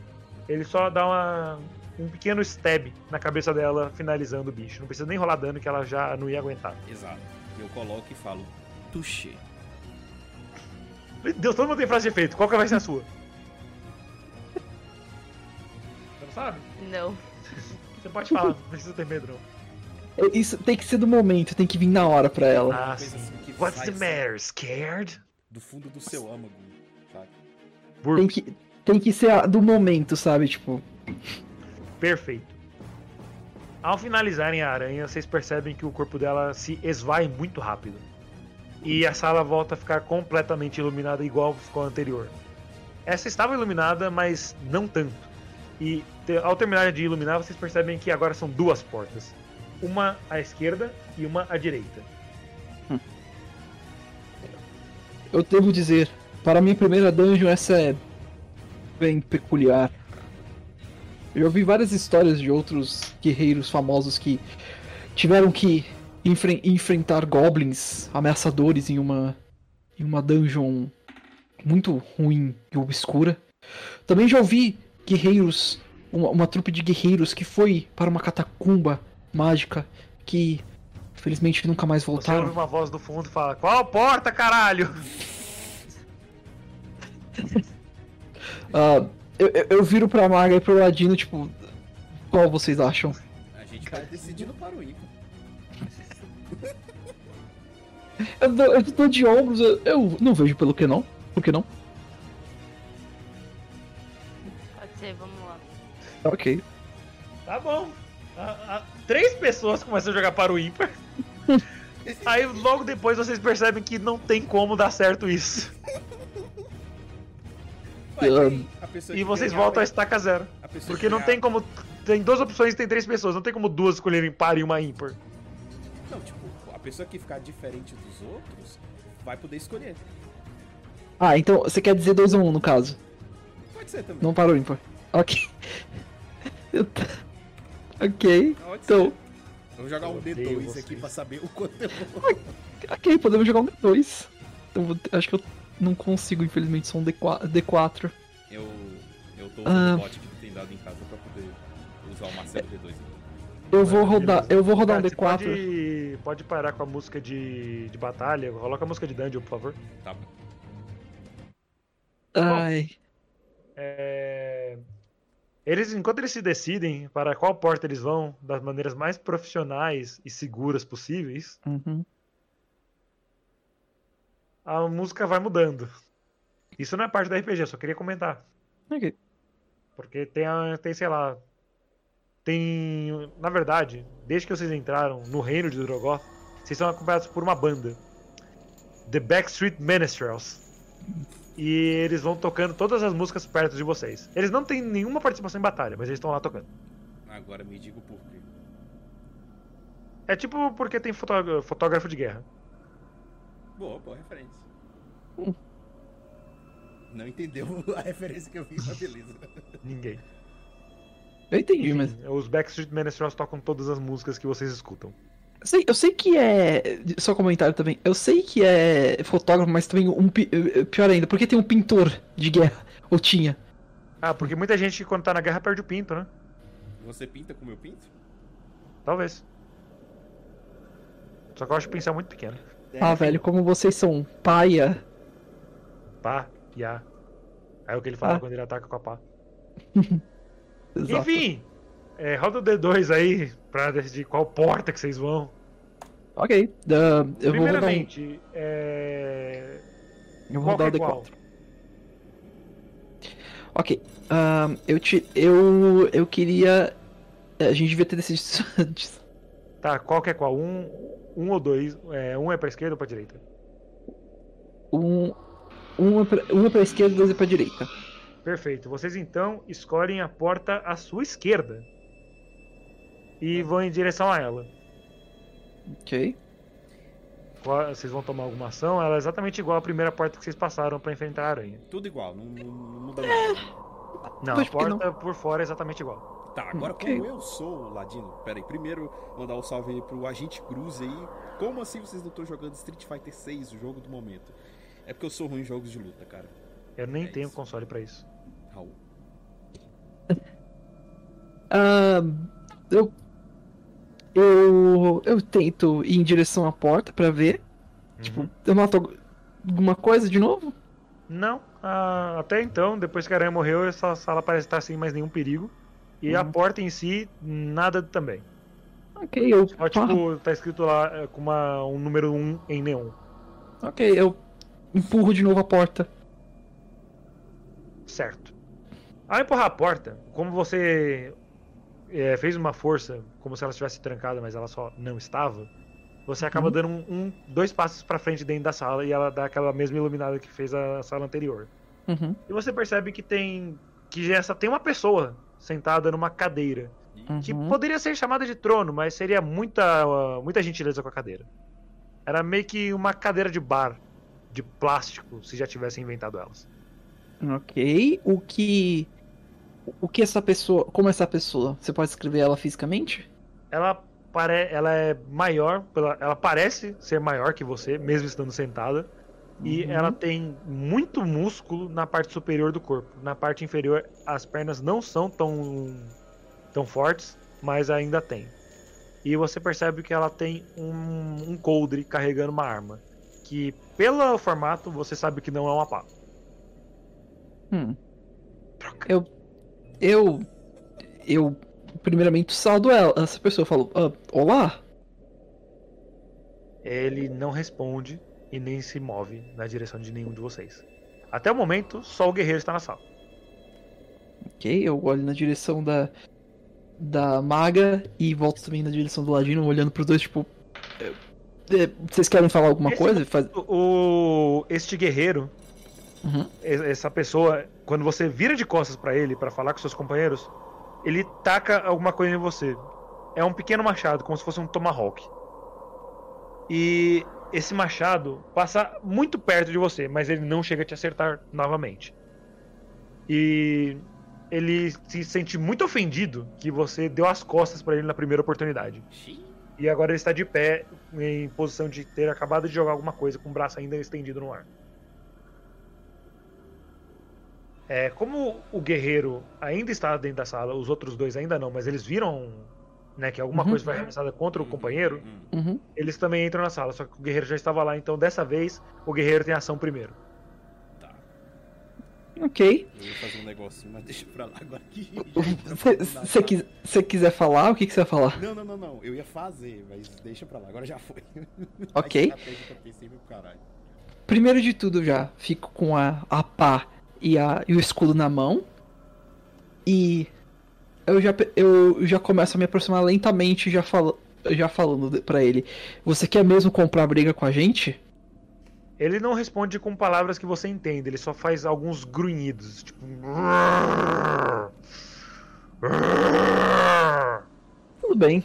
Ele só dá uma- um pequeno stab na cabeça dela, finalizando o bicho. Não precisa nem rolar dano, que ela já não ia aguentar. Exato. Eu coloco e falo, touché. Deus, todo mundo tem frase de efeito. Qual que vai ser a sua? Você não sabe? Não. Você pode falar, não precisa ter medo, não. É, Isso tem que ser do momento, tem que vir na hora pra ela. Ah, sim. assim que What's the assim. matter? Scared? Do fundo do seu âmago, sabe? Burp. Tem que, tem que ser a- do momento, sabe? Tipo, Perfeito. Ao finalizarem a aranha, vocês percebem que o corpo dela se esvai muito rápido. E a sala volta a ficar completamente iluminada igual ficou a anterior. Essa estava iluminada, mas não tanto. E ao terminar de iluminar, vocês percebem que agora são duas portas. Uma à esquerda e uma à direita. eu devo dizer, para minha primeira dungeon, essa é bem peculiar. Eu ouvi várias histórias de outros guerreiros famosos que tiveram que enfren- enfrentar goblins ameaçadores em uma em uma dungeon muito ruim e obscura. Também já ouvi guerreiros, uma, uma trupe de guerreiros que foi para uma catacumba mágica que felizmente nunca mais Você ouve voltaram. uma voz do fundo e fala: Qual porta, caralho? Ah, eu, eu, eu viro pra Maga e pro Ladino, tipo, qual vocês acham? A gente vai decidindo para o ícone. Eu, tô de ombros, eu, eu não vejo pelo que não. Por que não? ser, vamos lá. Ok. Tá bom. A- a- três pessoas começam a jogar para o ímpar. Aí logo depois vocês percebem que não tem como dar certo isso. Pessoa E vocês ganhar voltam a estaca zero. a Porque que não ganhar- tem como. Tem duas opções e tem três pessoas. Não tem como duas escolherem par e uma ímpar. Não, tipo, pessoa que ficar diferente dos outros vai poder escolher. Ah, então você quer dizer 2 ou 1 um, no caso? Pode ser também. Não parou ímpar. Ok. Ok. Pode Então, ser. Vou jogar um Eu odeio D2 vocês. aqui pra saber o quanto eu vou. ok, podemos jogar um D2. Então, vou acho que eu não consigo, infelizmente, só um D4. D4. Eu, eu tô Ah. usando o bot que tem dado em casa pra poder usar o Marcelo D2. Eu vou rodar, eu vou rodar um Cara, você D4. Pode, pode parar com a música de, de batalha. Coloca a música de Dungeon, por favor. Tá bom. Ai. É, Eles, enquanto eles se decidem para qual porta eles vão, das maneiras mais profissionais e seguras possíveis, Uhum. a música vai mudando. Isso não é parte do RPG, eu só queria comentar. Ok. Porque tem, tem sei lá. Tem. Na verdade, desde que vocês entraram no reino de Drogoth, vocês são acompanhados por uma banda. The Backstreet Menestrels. E eles vão tocando todas as músicas perto de vocês. Eles não têm nenhuma participação em batalha, mas eles estão lá tocando. Agora me diga o porquê. É tipo porque tem fotó- fotógrafo de guerra. Boa, boa referência. Não entendeu a referência que eu vi, mas beleza. Ninguém. Eu entendi, Enfim, mas. Os Backstreet Menestrels tocam todas as músicas que vocês escutam. Eu sei, eu sei que é. Só comentário também. Eu sei que é fotógrafo, mas também um. pi- Pior ainda, porque tem um pintor de guerra. Ou tinha. Ah, porque muita gente quando tá na guerra perde o pinto, né? Você pinta com o meu pinto? Talvez. Só que eu acho o pincel muito pequeno. Ah, velho, como vocês são paia. Pá, ya. Aí é o que ele fala Ah. quando ele ataca com a pá. Exato. Enfim, é, roda o D2 aí pra decidir qual porta que vocês vão. Ok. ah, eu vou rodar um. Primeiramente, é... Eu vou qual rodar o é qual? D4. Ok. ah, eu te. Eu. Eu queria. A gente devia ter decidido isso antes. Tá, qual que é qual? Um, um ou dois? É, um é pra esquerda ou pra direita? Um. Uma pra, uma pra esquerda e duas pra direita. Perfeito. Vocês então escolhem a porta à sua esquerda. E vão em direção a ela. Ok. Qual- Vocês vão tomar alguma ação? Ela é exatamente igual à primeira porta que vocês passaram pra enfrentar a aranha. Tudo igual, não, não- não muda nada. Não, Pois a por que não? porta por fora é exatamente igual. Tá, agora Ok. como eu sou o Ladino, pera aí, primeiro mandar um salve aí pro Agente Cruz aí. Como assim vocês não estão jogando Street Fighter 6, o jogo do momento? É porque eu sou ruim em jogos de luta, cara. Eu nem É tenho isso. console pra isso. Raul. Ah, eu. Eu. Eu tento ir em direção à porta pra ver. Tipo, eu noto algu- alguma coisa de novo? Não, ah, até então, depois que a aranha morreu, essa sala parece estar sem mais nenhum perigo. E a Uhum. porta em si, nada também. Ok, eu. Só tipo, tá escrito lá eh, com uma, um número 1 em neon. Ok, eu empurro de novo a porta. Certo. Ao empurrar a porta, como você eh, fez uma força, como se ela estivesse trancada, mas ela só não estava, você acaba Uhum. dando um, um- dois passos pra frente dentro da sala e ela dá aquela mesma iluminada que fez a sala anterior. Uhum. E você percebe que tem que essa tem uma pessoa sentada numa cadeira, que uhum. poderia ser chamada de trono, mas seria muita uh, muita gentileza com a cadeira. Era meio que uma cadeira de bar de plástico, se já tivessem inventado elas. Ok. O que. O que essa pessoa. Como essa pessoa? Você pode escrever ela fisicamente? Ela pare... ela é maior, ela parece ser maior que você, mesmo estando sentada. E Uhum. ela tem muito músculo na parte superior do corpo. Na parte inferior, as pernas não são tão, tão fortes, mas ainda tem. E você percebe que ela tem um, um coldre carregando uma arma. Que, pelo formato, você sabe que não é uma pá. Hum. Eu. Eu. Eu. Primeiramente saldo ela. Essa pessoa falou: "Ah, Olá? Ele não responde e nem se move na direção de nenhum de vocês. Até o momento, só o guerreiro está na sala. Ok, eu olho na direção da, da maga e volto também na direção do ladino, olhando pros dois, tipo. é, é, Vocês querem falar alguma Esse- coisa? O, este guerreiro, Uhum. essa pessoa, quando você vira de costas pra ele pra falar com seus companheiros, ele taca alguma coisa em você. É um pequeno machado, como se fosse um tomahawk. E esse machado passa muito perto de você, mas ele não chega a te acertar novamente. E ele se sente muito ofendido que você deu as costas pra ele na primeira oportunidade. E agora ele está de pé, em posição de ter acabado de jogar alguma coisa com o braço ainda estendido no ar. É, como o guerreiro ainda está dentro da sala, os outros dois ainda não, mas eles viram né, que alguma Uhum. coisa foi arremessada contra o companheiro, Hum. Uhum. eles também entram na sala, só que o guerreiro já estava lá, então dessa vez o guerreiro tem ação primeiro. Tá. Ok. Eu ia fazer um negocinho, mas deixa pra lá agora que. Você quis, cê quiser falar? O que, que você vai falar? Não, não, não, não. Eu ia fazer, mas deixa pra lá. Agora já foi. Ok. Primeiro de tudo, já fico com a, a pá e, a, e o escudo na mão. E eu já, eu já começo a me aproximar lentamente, já, fala, já falando pra ele: Você quer mesmo comprar briga com a gente? Ele não responde com palavras que você entende, ele só faz alguns grunhidos, tipo. Tudo bem.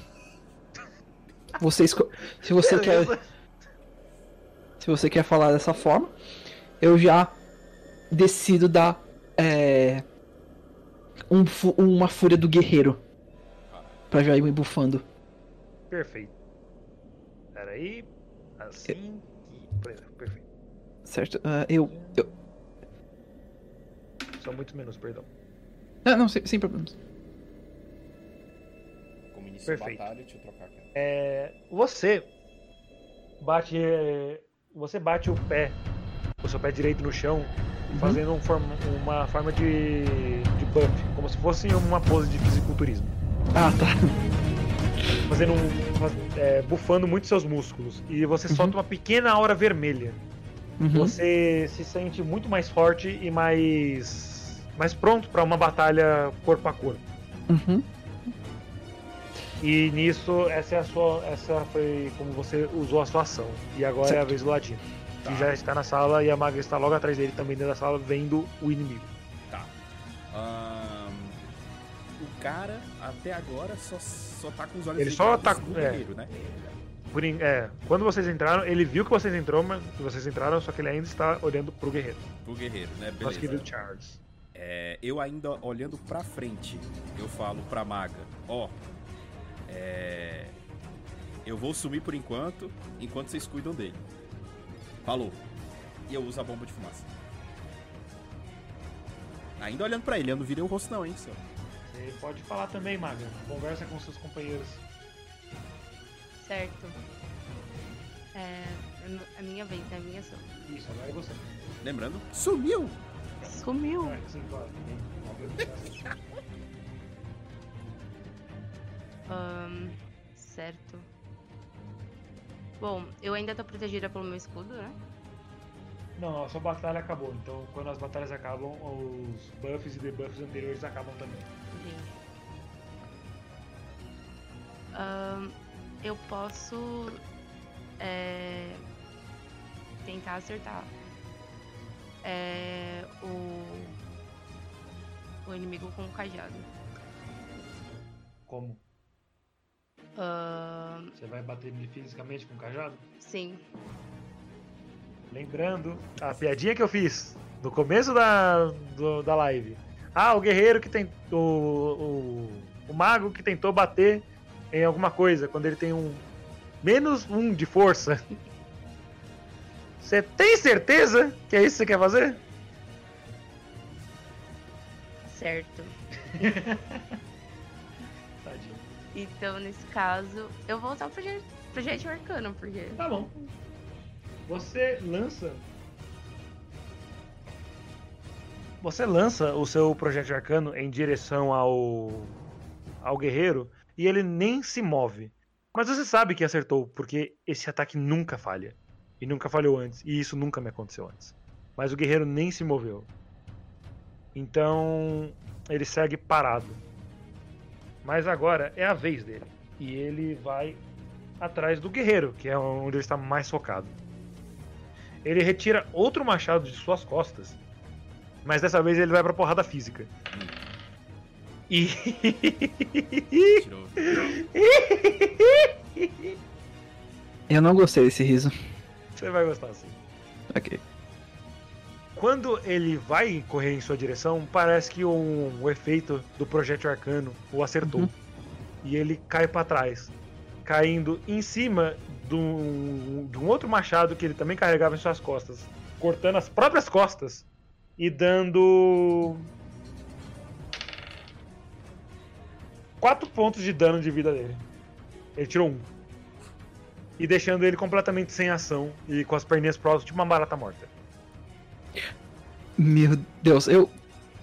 Você esco- Se você quer. Beleza. Se você quer falar dessa forma, eu já decido dar é, um uma fúria do guerreiro. Pra já ir me bufando. Perfeito. Peraí. Assim. Perfeito. Certo? Ah, eu. eu... São muitos menus, perdão. Ah, não, sem, sem problemas. Como início Perfeito. da batalha, deixa eu trocar aqui. É, você bate. Você bate o pé, o seu pé direito no chão, fazendo um uma forma de, de buff, como se fosse uma pose de fisiculturismo. Ah, tá. Fazendo um. faz- é, bufando muito seus músculos. E você Uhum. solta uma pequena aura vermelha. Uhum. Você se sente muito mais forte e mais. mais pronto para uma batalha corpo a corpo. Uhum. E nisso, essa é a sua. Essa foi como você usou a sua ação. E agora é a Certo. vez do Ladino. Tá. Que já está na sala e a maga está logo atrás dele também dentro da sala, vendo o inimigo. Tá. Ahn, o cara, até agora, só, só tá com os olhos Ele só tá- no é. guerreiro, né? É, quando vocês entraram, ele viu que vocês entrou, mas que vocês entraram, só que ele ainda está olhando pro guerreiro. Pro guerreiro, né? Nosso Beleza. querido Charles. É, eu ainda olhando pra frente, eu falo pra maga, ó, é, eu vou sumir por enquanto, enquanto vocês cuidam dele. Falou. E eu uso a bomba de fumaça. Ainda olhando pra ele, eu não virei o rosto não, hein, senhor. Você pode falar também, maga. Conversa com seus companheiros. Certo. É. A minha vez, né? A minha ação. Isso, agora é você. Lembrando, sumiu! Sumiu! É. Ahn, certo. Bom, eu ainda tô protegida pelo meu escudo, né? Não, a sua batalha acabou. Então, quando as batalhas acabam, os buffs e debuffs anteriores acabam também. Entendi. Eu posso é, tentar acertar é, o, o inimigo com o cajado. Como? Ahn, Você vai bater nele fisicamente com o cajado? sim, Lembrando a piadinha que eu fiz no começo da, do- da live. Ah, o guerreiro que tem. O, o, o mago que tentou bater em alguma coisa quando ele tem um menos um de força. Você tem certeza que é isso que você quer fazer? certo. Então, nesse caso, eu vou usar o projeto, projeto arcano, porque. Tá bom. Você lança. Você lança o seu projétil arcano em direção ao. ao guerreiro e ele nem se move. Mas você sabe que acertou, porque esse ataque nunca falha. E nunca falhou antes. E isso nunca me aconteceu antes. Mas o guerreiro nem se moveu. Então. ele segue parado. Mas agora é a vez dele. E ele vai atrás do guerreiro, que é onde ele está mais focado. Ele retira outro machado de suas costas. Mas dessa vez ele vai pra porrada física. E. Tirou. Eu não gostei desse riso. Você vai gostar sim. Ok. Quando ele vai correr em sua direção, parece que um, o efeito do projétil arcano o acertou. Uhum. E ele cai pra trás, caindo em cima de um, de um outro machado que ele também carregava em suas costas, cortando as próprias costas e dando. quatro pontos de dano de vida dele. Ele tirou um. E deixando ele completamente sem ação e com as perninhas próximas, tipo uma barata morta. Meu Deus, eu.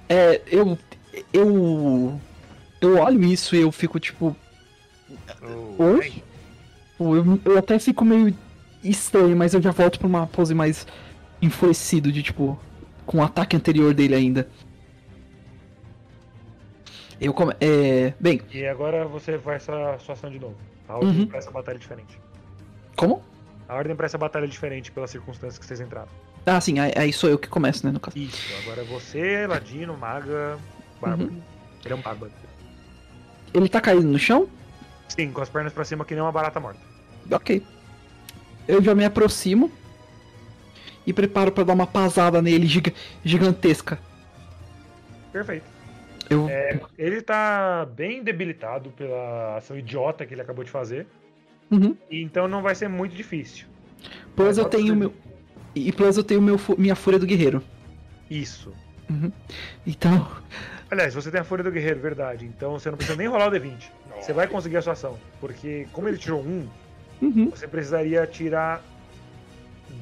É, eu. Eu. Eu olho isso e eu fico tipo. Oi? Pô, Eu, eu até fico meio estranho, mas eu já volto pra uma pose mais enfurecido, de tipo. Com o ataque anterior dele ainda. Eu come... É. Bem, E agora você vai essa sua ação de novo. A ordem Uhum. pra essa batalha é diferente. como? A ordem pra essa batalha é diferente pelas circunstâncias que vocês entraram. Ah, sim, aí, sou eu que começo, né, no caso. Isso, agora é você, Ladino, Maga, Bárbaro. Uhum. Ele é um bárbaro. Ele tá caído no chão? Sim, com as pernas pra cima que nem uma barata morta. Ok. Eu já me aproximo e preparo pra dar uma pasada nele giga- gigantesca. Perfeito. Eu. É, ele tá bem debilitado pela ação idiota que ele acabou de fazer. Uhum. Então não vai ser muito difícil. Plus Mas eu tenho meu. E plus eu tenho meu, minha fúria do guerreiro. Isso. Então. Aliás, você tem a Fúria do Guerreiro, verdade. Então você não precisa nem rolar o D20. Você vai conseguir a sua ação. Porque como ele tirou um, Uhum. você precisaria tirar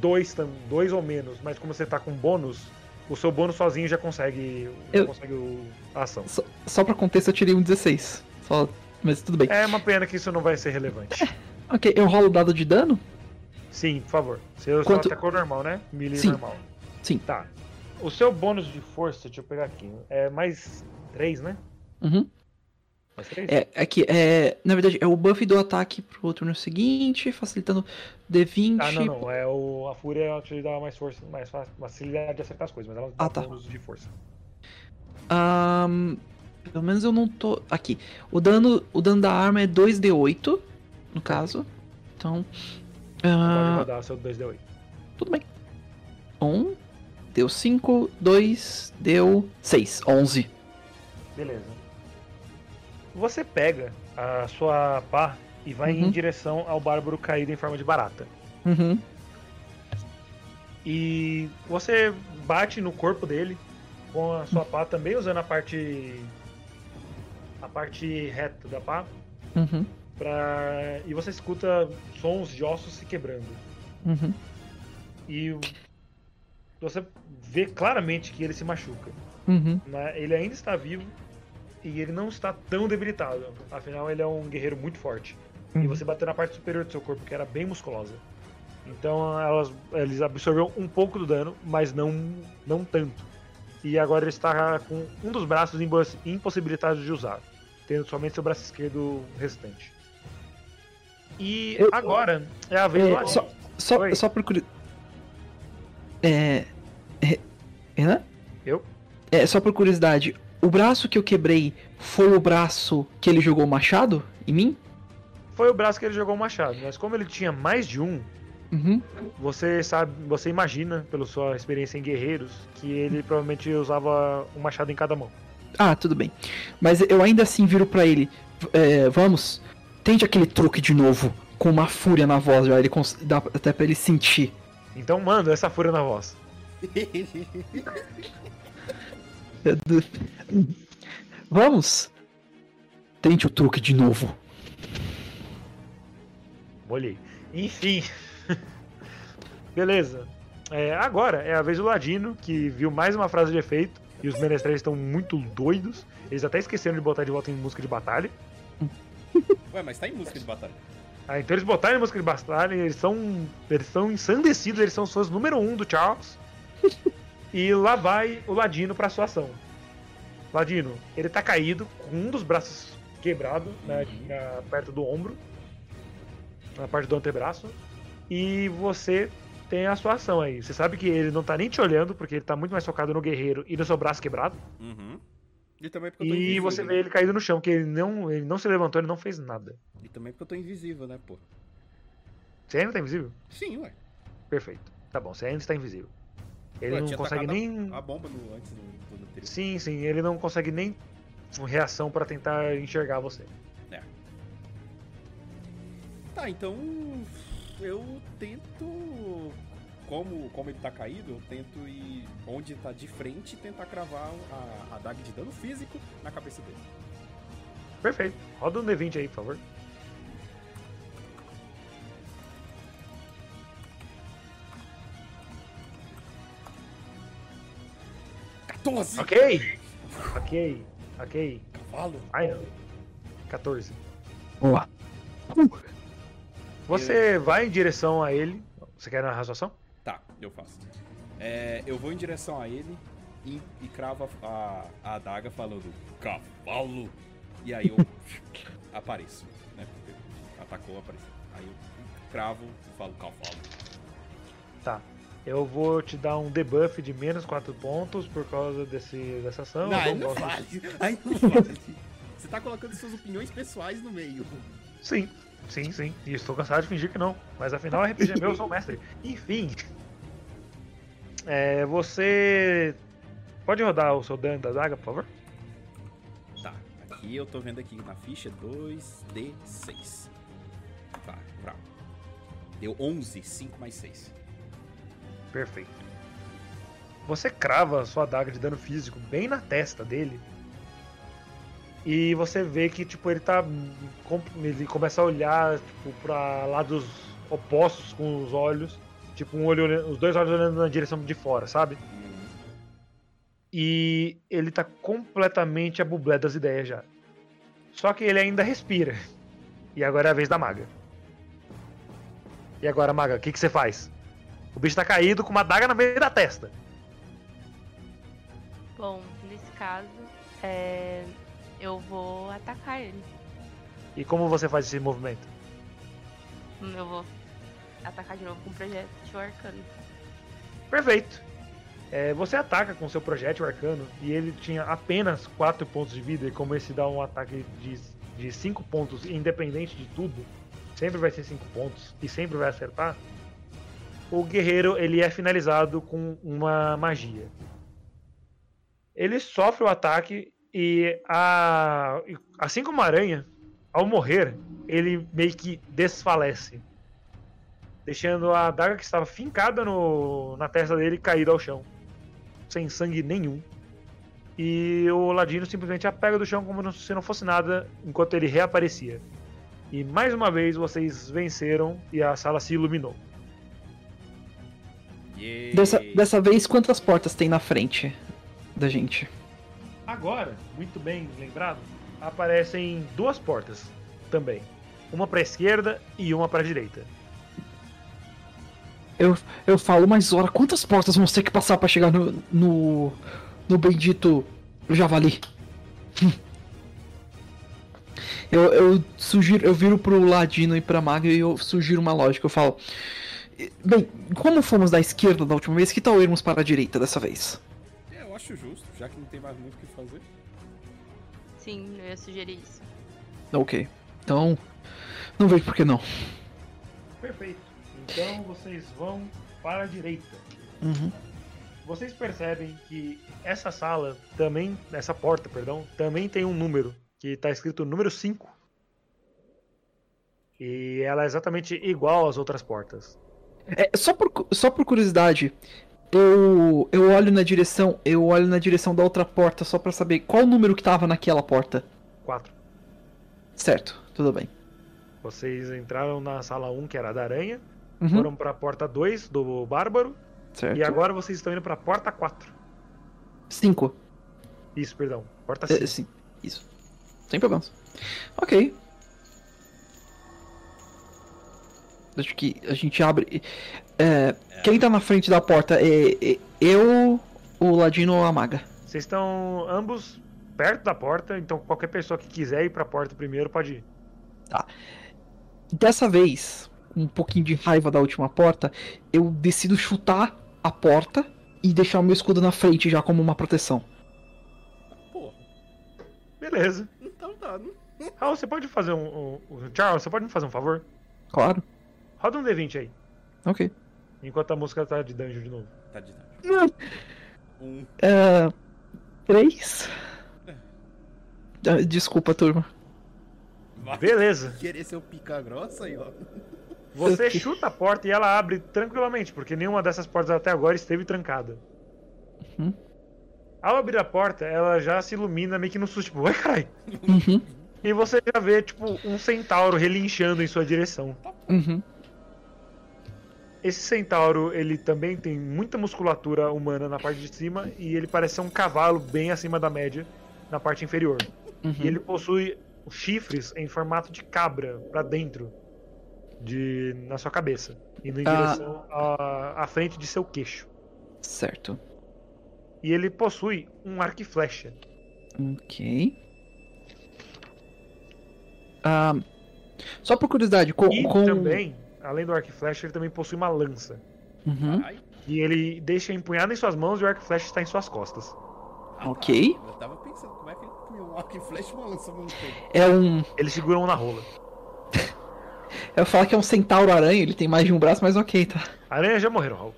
dois, dois ou menos. Mas como você tá com bônus, o seu bônus sozinho já consegue, já Eu- consegue a ação. Só, só pra contexto eu tirei um 16. Só. Mas tudo bem. É uma pena que isso não vai ser relevante. Ok, eu rolo o dado de dano? Sim, por favor. Você Quanto- só atacou normal, né? Melee Sim. normal. Sim. Tá. O seu bônus de força, deixa eu pegar aqui. É mais três, né? Uhum. Mais três? É, aqui, é. Na verdade, é o buff do ataque pro turno seguinte, facilitando D20. Ah, não, não. É o, a Fúria ela te dá mais força, mais fa- facilidade de acertar as coisas, mas ela dá Ah, tá. bônus de força. Ahn, pelo menos eu não tô. Aqui. O dano, o dano da arma é 2d8, no caso. Então. Pode ah, rodar seu 2D8. tudo bem. 1, deu 5, 2, deu 6, 11. Beleza. Você pega a sua pá e vai em Uhum. direção ao bárbaro caído em forma de barata. Uhum. E você bate no corpo dele com a sua pá também usando a parte a parte reta da pá Uhum. Pra... e você escuta sons de ossos se quebrando. Uhum. E você vê claramente que ele se machuca. Uhum. né? Ele ainda está vivo e ele não está tão debilitado. Afinal, ele é um guerreiro muito forte. E Uhum. você bateu na parte superior do seu corpo, que era bem musculosa. Então elas, eles absorveram um pouco do dano, mas não, não tanto. E agora ele está com um dos braços impossibilitados de usar, tendo somente seu braço esquerdo restante. E Eu- agora é a vez É, só, só, Oi. só por curiosidade. É. Renan? Eu? É, só por curiosidade. O braço que eu quebrei foi o braço que ele jogou o machado em mim? Foi o braço que ele jogou o machado, mas como ele tinha mais de um, Uhum. Você sabe, você imagina, pela sua experiência em guerreiros, que ele provavelmente usava um machado em cada mão. Ah, tudo bem. Mas eu ainda assim viro pra ele. é, vamos, tente aquele truque de novo. Com uma fúria na voz, já ele dá até pra ele sentir. Então manda essa fúria na voz. É Vamos! Tente o truque de novo. Molhei. Enfim. Beleza. É, agora é a vez do Ladino, que viu mais uma frase de efeito. E os menestréis estão muito doidos. Eles até esqueceram de botar de volta em música de batalha. Ué, mas tá em música de batalha. Ah, então eles botaram em música de batalha, eles são. Eles são ensandecidos, eles são os fãs número um do Charles. e lá vai o Ladino pra sua ação. Ladino, ele tá caído, com um dos braços quebrado, né, Uhum. perto do ombro, na parte do antebraço, e você tem a sua ação aí. Você sabe que ele não tá nem te olhando, porque ele tá muito mais focado no guerreiro e no seu braço quebrado, Uhum. E também porque eu tô e invisível. você vê ele caído no chão, que ele não, ele não se levantou, ele não fez nada. E também porque eu tô invisível, né, pô? Você ainda tá invisível? Sim, ué. Perfeito. Tá bom, você ainda está invisível. Ele Ué, não consegue nem. A bomba no, antes do, do. Sim, sim, ele não consegue nem reação pra tentar enxergar você. Tá, então eu tento. Como, como ele tá caído, eu tento ir onde tá de frente e tentar cravar a, a daga de dano físico na cabeça dele. Perfeito. Roda um D20 aí, por favor. Ok! Ok, ok. Cavalo! Ai não. 14. Boa. Você vai em direção a ele. Você quer narrar a sua ação? Eu faço. É, eu vou em direção a ele e, e cravo a, a adaga falando cavalo. E aí eu apareço, né? Porque atacou, apareceu. Aí eu cravo e falo cavalo. Tá. Eu vou te dar um debuff de menos 4 pontos por causa desse, dessa ação. Não, Eu aí não vale. Aí não vale. Você tá colocando suas opiniões pessoais no meio. Sim, sim, sim. E estou cansado de fingir que não. Mas afinal, RPG é meu, eu sou o mestre. Enfim. É, você. Pode rodar o seu dano da daga, por favor? Tá, aqui eu tô vendo aqui na ficha 2D6. Tá, bravo. Deu 11, 5 mais 6. Perfeito. Você crava a sua adaga de dano físico bem na testa dele. E você vê que, tipo, ele tá. Ele começa a olhar, tipo, pra lados opostos com os olhos. Tipo, um olho olhando- os dois olhos olhando na direção de fora, sabe? E ele tá completamente a bublé das ideias já. Só que ele ainda respira. E agora é a vez da maga. E agora, maga, o que, que você faz? O bicho tá caído com uma daga na meio da testa. Bom, nesse caso, é, eu vou atacar ele. E como você faz esse movimento? Eu vou atacar de novo com o projétil arcano. Perfeito. É, você ataca com seu projétil arcano e ele tinha apenas 4 pontos de vida, e como esse dá um ataque de 5 pontos, independente de tudo, sempre vai ser 5 pontos e sempre vai acertar. O guerreiro ele é finalizado com uma magia. Ele sofre o ataque e, a, assim como a aranha, ao morrer, ele meio que desfalece deixando a adaga que estava fincada no, na testa dele caída ao chão, sem sangue nenhum. E o Ladino simplesmente a pega do chão como se não fosse nada, enquanto ele reaparecia. E mais uma vez vocês venceram e a sala se iluminou. Dessa, dessa vez, quantas portas tem na frente da gente? Agora, muito bem lembrado, aparecem duas portas também. Uma para a esquerda e uma para a direita. Eu, eu falo, mas ora, quantas portas vamos ter que passar pra chegar no. no. no bendito javali? Eu, eu sugiro, eu viro pro Ladino e pra Maga e eu sugiro uma lógica. Eu falo. Bem, como fomos da esquerda da última vez, que tal irmos para a direita dessa vez? É, eu acho justo, já que não tem mais muito o que fazer. Sim, eu ia sugerir isso. Ok. Então. Não vejo por que não. Perfeito. Então vocês vão para a direita. Uhum. Vocês percebem que essa sala também, essa porta, perdão, também tem um número que está escrito número 5. E ela é exatamente igual às outras portas. É, só, por, só por curiosidade, eu, eu olho na direção. Eu olho na direção da outra porta só pra saber qual o número que tava naquela porta. 4. Certo, tudo bem. Vocês entraram na sala 1, que era a da aranha, Uhum, foram para a porta 2 do bárbaro, certo. e agora vocês estão indo para a porta 4. Cinco. Isso, perdão. Porta É, 5. sim, isso. Sem problemas. Ok. Acho que a gente abre. É, Quem tá na frente da porta é, é eu, o Ladino ou a Maga? Vocês estão ambos perto da porta, então qualquer pessoa que quiser ir pra porta primeiro pode ir. Dessa vez, um pouquinho de raiva da última porta, eu decido chutar a porta e deixar o meu escudo na frente já como uma proteção. Porra. Beleza. Então tá. não- Raul, você pode fazer um, um- um- Charles, você pode me fazer um favor? Claro. Roda um D20 aí, Ok. enquanto a música tá de dungeon de novo. Tá de dano. Um. É, três. Ah, Desculpa, turma. Vai Beleza. querer ser o pica grossa aí, ó. Você chuta a porta e ela abre tranquilamente, porque nenhuma dessas portas até agora esteve trancada. Uhum. Ao abrir a porta, ela já se ilumina meio que no susto, tipo, ai caralho. Uhum. E você já vê, tipo, um centauro relinchando em sua direção. Uhum. Esse centauro, ele também tem muita musculatura humana na parte de cima e ele parece ser um cavalo bem acima da média na parte inferior. Uhum. E ele possui chifres em formato de cabra pra dentro de na sua cabeça, indo em Ah. direção à, à frente de seu queixo. Certo. E ele possui um arco e flecha. Ok. Ah, só por curiosidade, com. E com... também, além do arco e flecha, ele também possui uma lança. Uhum. E ele deixa empunhado em suas mãos e o arco e flecha está em suas costas. Ah, tá. Ok. Eu tava pensando, como é que ele um arco e flecha e uma lança ao mesmo tempo? É um. Eles seguram na rola. Eu falo que é um centauro aranha, ele tem mais de um braço, mas ok, tá. Aranhas já morreram, Raul.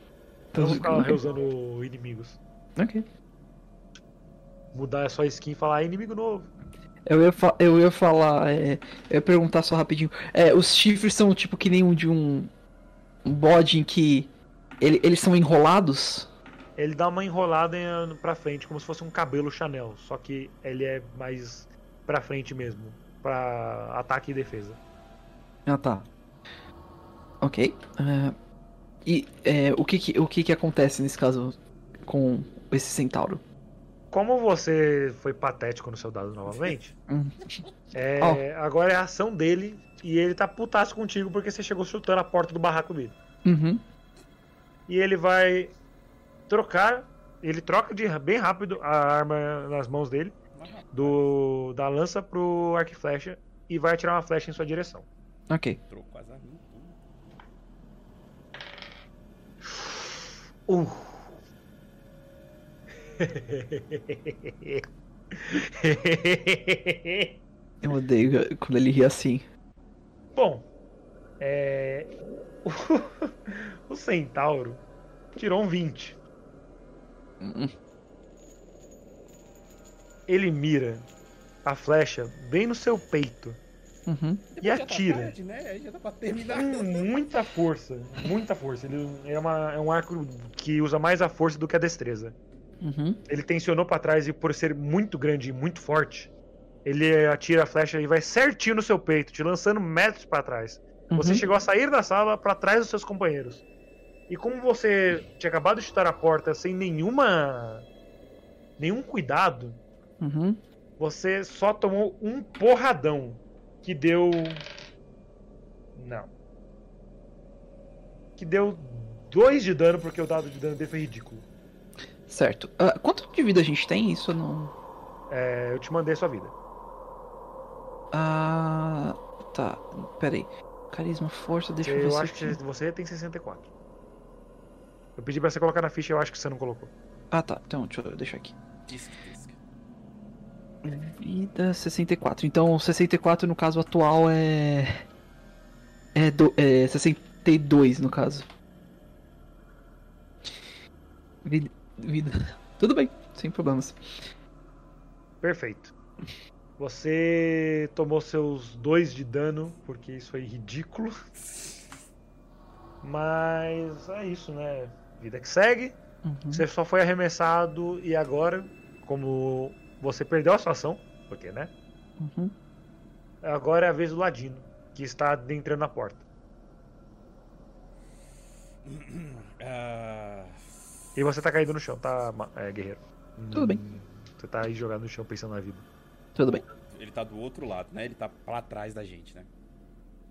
Então, Não vou ficar ok. reusando inimigos. Ok. Mudar a sua skin e falar "Ah, inimigo novo. Eu ia, eu ia falar, é, eu ia perguntar só rapidinho. É, os chifres são tipo que nem um de um, um bode em que ele- eles são enrolados? Ele dá uma enrolada em- pra frente, como se fosse um cabelo Chanel. Só que ele é mais pra frente mesmo. Pra ataque e defesa. Ah, tá. Ok. É, e é, o, que, que- o que, que acontece nesse caso com esse centauro? Como você foi patético no seu dado novamente, Hum. é, agora é a ação dele e ele tá putaço contigo porque você chegou chutando a porta do barraco dele. Uhum. E ele vai trocar. Ele troca de bem rápido a arma nas mãos dele, do da lança pro arco e flecha, e vai atirar uma flecha em sua direção. Ok. Trocou as arminhas. Uh. Eu odeio quando ele ri assim. Bom, é... o centauro tirou um 20. Hum, Ele mira a flecha bem no seu peito Uhum. e atira. tarde, né? Aí já dá pra terminar. Com muita força, muita força. Ele é, uma- é um arco que usa mais a força do que a destreza. Uhum. Ele tensionou pra trás e por ser muito grande e muito forte, ele atira a flecha e vai certinho no seu peito, te lançando metros pra trás. Você Uhum. chegou a sair da sala pra trás dos seus companheiros. E como você tinha acabado de chutar a porta sem nenhuma nenhum cuidado, Uhum. você só tomou um porradão que deu não. Que deu dois de dano porque o dado de dano dele foi ridículo. Certo. Ah, quanto de vida a gente tem? Isso eu não. É, eu te mandei a sua vida. Ah. Tá. Pera aí. Carisma, força, deixa eu ver eu acho aqui- que você tem 64. Eu pedi pra você colocar na ficha, eu acho que você não colocou. Ah, tá. Então, deixa eu deixar aqui. Disque. Vida 64. Então, 64 no caso atual é. É, do... é 62 no caso. Vida... Vida. Tudo bem, sem problemas. Perfeito. Você tomou seus dois de dano, porque isso foi ridículo. Mas é isso, né? Vida que segue. Uhum. Você só foi arremessado e agora, como você perdeu a sua ação, porque, né? Uhum. Agora é a vez do Ladino, que está entrando na porta. Ah, E você tá caído no chão, tá, é, guerreiro? Tudo bem. Hum, Você tá aí jogado no chão pensando na vida. Tudo bem. ele tá do outro lado, né? Ele tá pra trás da gente, né?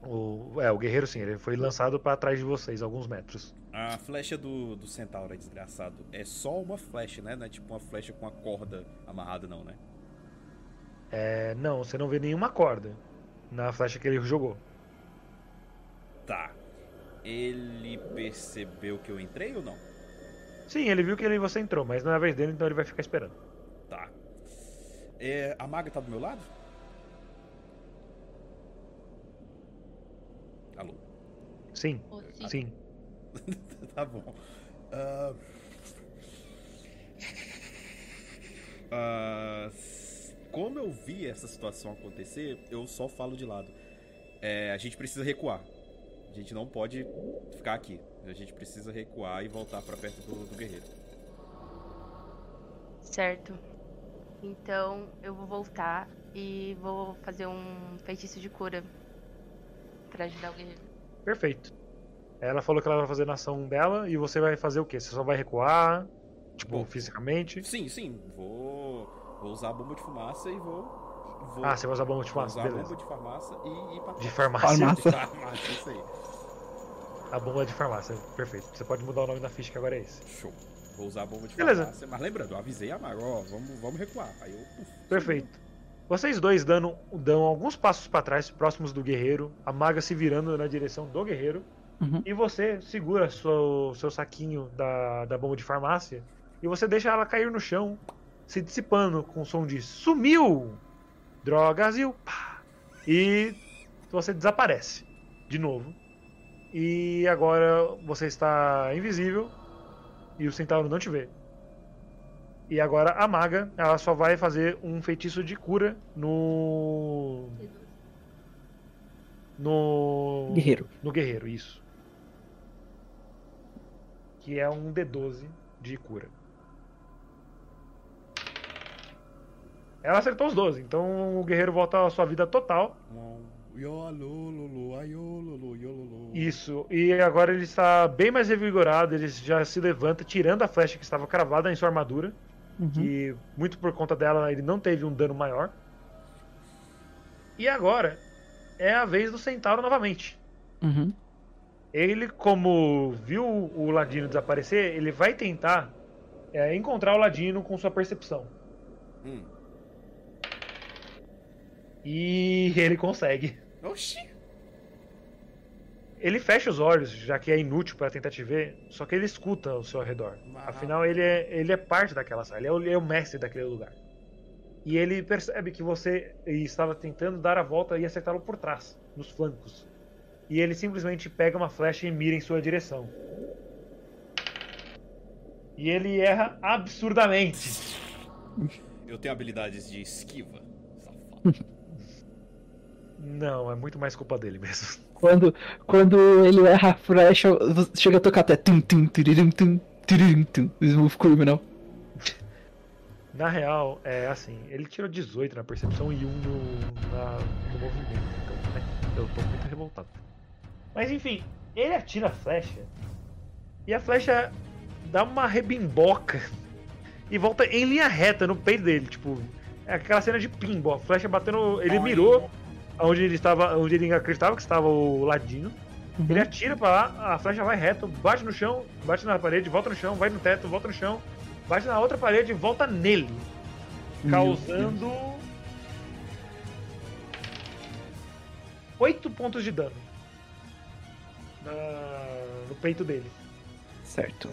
O, é, o guerreiro sim, ele foi lançado pra trás de vocês, alguns metros. A flecha do, do centauro é desgraçado. É só uma flecha, né? Não é tipo uma flecha com a corda amarrada, não, né? É, não, você não vê nenhuma corda na flecha que ele jogou. Tá. Ele percebeu que eu entrei ou não? Sim, ele viu que ele, você entrou, mas não é a vez dele, então ele vai ficar esperando. Tá. É, a maga tá do meu lado? Sim, sim. sim. tá bom. Ah, ah, s- como eu vi essa situação acontecer, eu só falo de lado. É, a gente precisa recuar. A gente não pode ficar aqui. A gente precisa recuar e voltar pra perto do, do guerreiro. Certo. Então eu vou voltar e vou fazer um feitiço de cura pra ajudar o guerreiro. Perfeito. Ela falou que ela vai fazer na ação dela e você vai fazer o quê? Você só vai recuar, tipo, Vou. fisicamente. Sim, sim. Vou, vou usar a bomba de fumaça e vou. vou Ah, você vai usar bomba de vou fumaça, usar a beleza. bomba de farmácia e ir pra De farmácia. Farmácia. farmácia, isso aí. A bomba de farmácia, perfeito. Você pode mudar o nome da ficha que agora é esse. Show. Vou usar a bomba de Beleza. farmácia. Mas lembrando, eu avisei a Maga, ó, vamos, vamos recuar. Aí eu. uf, Perfeito. Vocês dois dando, dão alguns passos pra trás, próximos do guerreiro, a maga se virando na direção do guerreiro, Uhum. e você segura seu, seu saquinho da, da bomba de farmácia e você deixa ela cair no chão, se dissipando com o som de sumiu! Drogas e pá! E você desaparece de novo. E agora você está invisível e o centauro não te vê. E agora a maga, ela só vai fazer um feitiço de cura no no Guerreiro. no guerreiro, isso. Que é um D12 de cura. Ela acertou os 12, então o guerreiro volta à sua vida total. Isso, e agora ele está bem mais revigorado, ele já se levanta, tirando a flecha que estava cravada em sua armadura, Uhum. que muito por conta dela ele não teve um dano maior. E agora é a vez do centauro novamente. Uhum. Ele, como viu o Ladino desaparecer, ele vai tentar é, encontrar o Ladino com sua percepção. Hum. E ele consegue. Oxi! Ele fecha os olhos, já que é inútil para tentar te ver, só que ele escuta ao seu redor. Afinal, ele é, ele é parte daquela sala, ele é, o, ele é o mestre daquele lugar. E ele percebe que você estava tentando dar a volta e acertá-lo por trás, nos flancos. E ele simplesmente pega uma flecha e mira em sua direção. E ele erra absurdamente. Eu tenho habilidades de esquiva. Safado. Não, é muito mais culpa dele mesmo. Quando, quando ele erra a flecha, chega a tocar até tum tum tiririm tum tiririm tum Smooth Criminal. Na real, é assim, ele tirou 18 na percepção e 1 no, na- no movimento. Então, né, eu tô muito revoltado. Mas enfim, ele atira a flecha e a flecha dá uma rebimboca e volta em linha reta no peito dele. Tipo, é aquela cena de pinball. A flecha batendo. Ele mirou onde ele estava. Onde ele acreditava que estava o ladino. Ele atira pra lá, a flecha vai reto, bate no chão, bate na parede, volta no chão, vai no teto, volta no chão, bate na outra parede e volta nele. Causando. 8 pontos de dano. Na- no peito dele. Certo.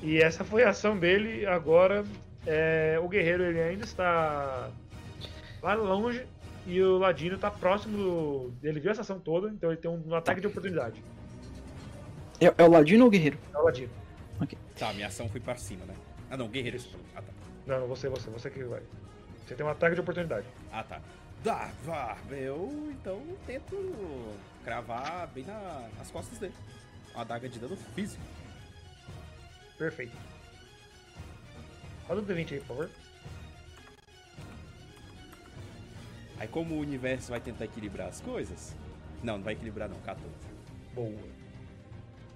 E essa foi a ação dele. Agora, é, o guerreiro ele ainda está lá longe e o ladino está próximo. Do... Ele viu essa ação toda, então ele tem um ataque de oportunidade. É, é o Ladino ou o Guerreiro? É o ladino. Tá, minha ação foi pra cima, né? Ah não, guerreiro. Ah tá. Não, não, você, você, você que vai. Você tem um ataque de oportunidade. Ah tá. Dá, vá, eu então tento cravar bem na- nas costas dele. Uma adaga de dano físico. Perfeito. Roda um D20 aí, por favor. Aí como o universo vai tentar equilibrar as coisas. Não, não vai equilibrar não, 14. Boa.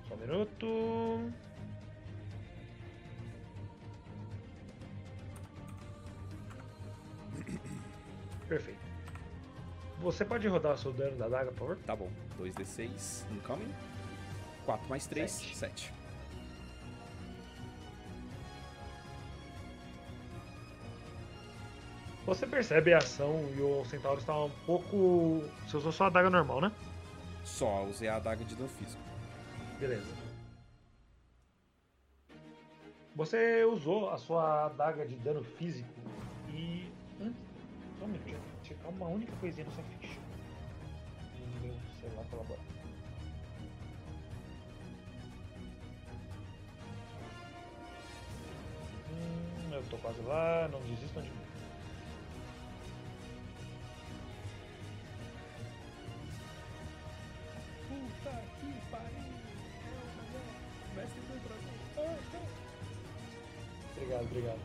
Só um minuto. Perfeito. Você pode rodar o seu dano da daga, por favor? Tá bom. 2d6 incoming. 4 mais 3, Sete. 7. Você percebe a ação e o centauro está um pouco. Você usou só a adaga normal, né? Só usei a adaga de dano físico. Beleza. Você usou a sua adaga de dano físico e. Antes. Só um minuto, checar uma única coisinha na sua ficha. No meu celular colabora. Hum, eu tô quase lá, não desistam de mim. Puta que pariu! Mestre do dragão! Obrigado, obrigado.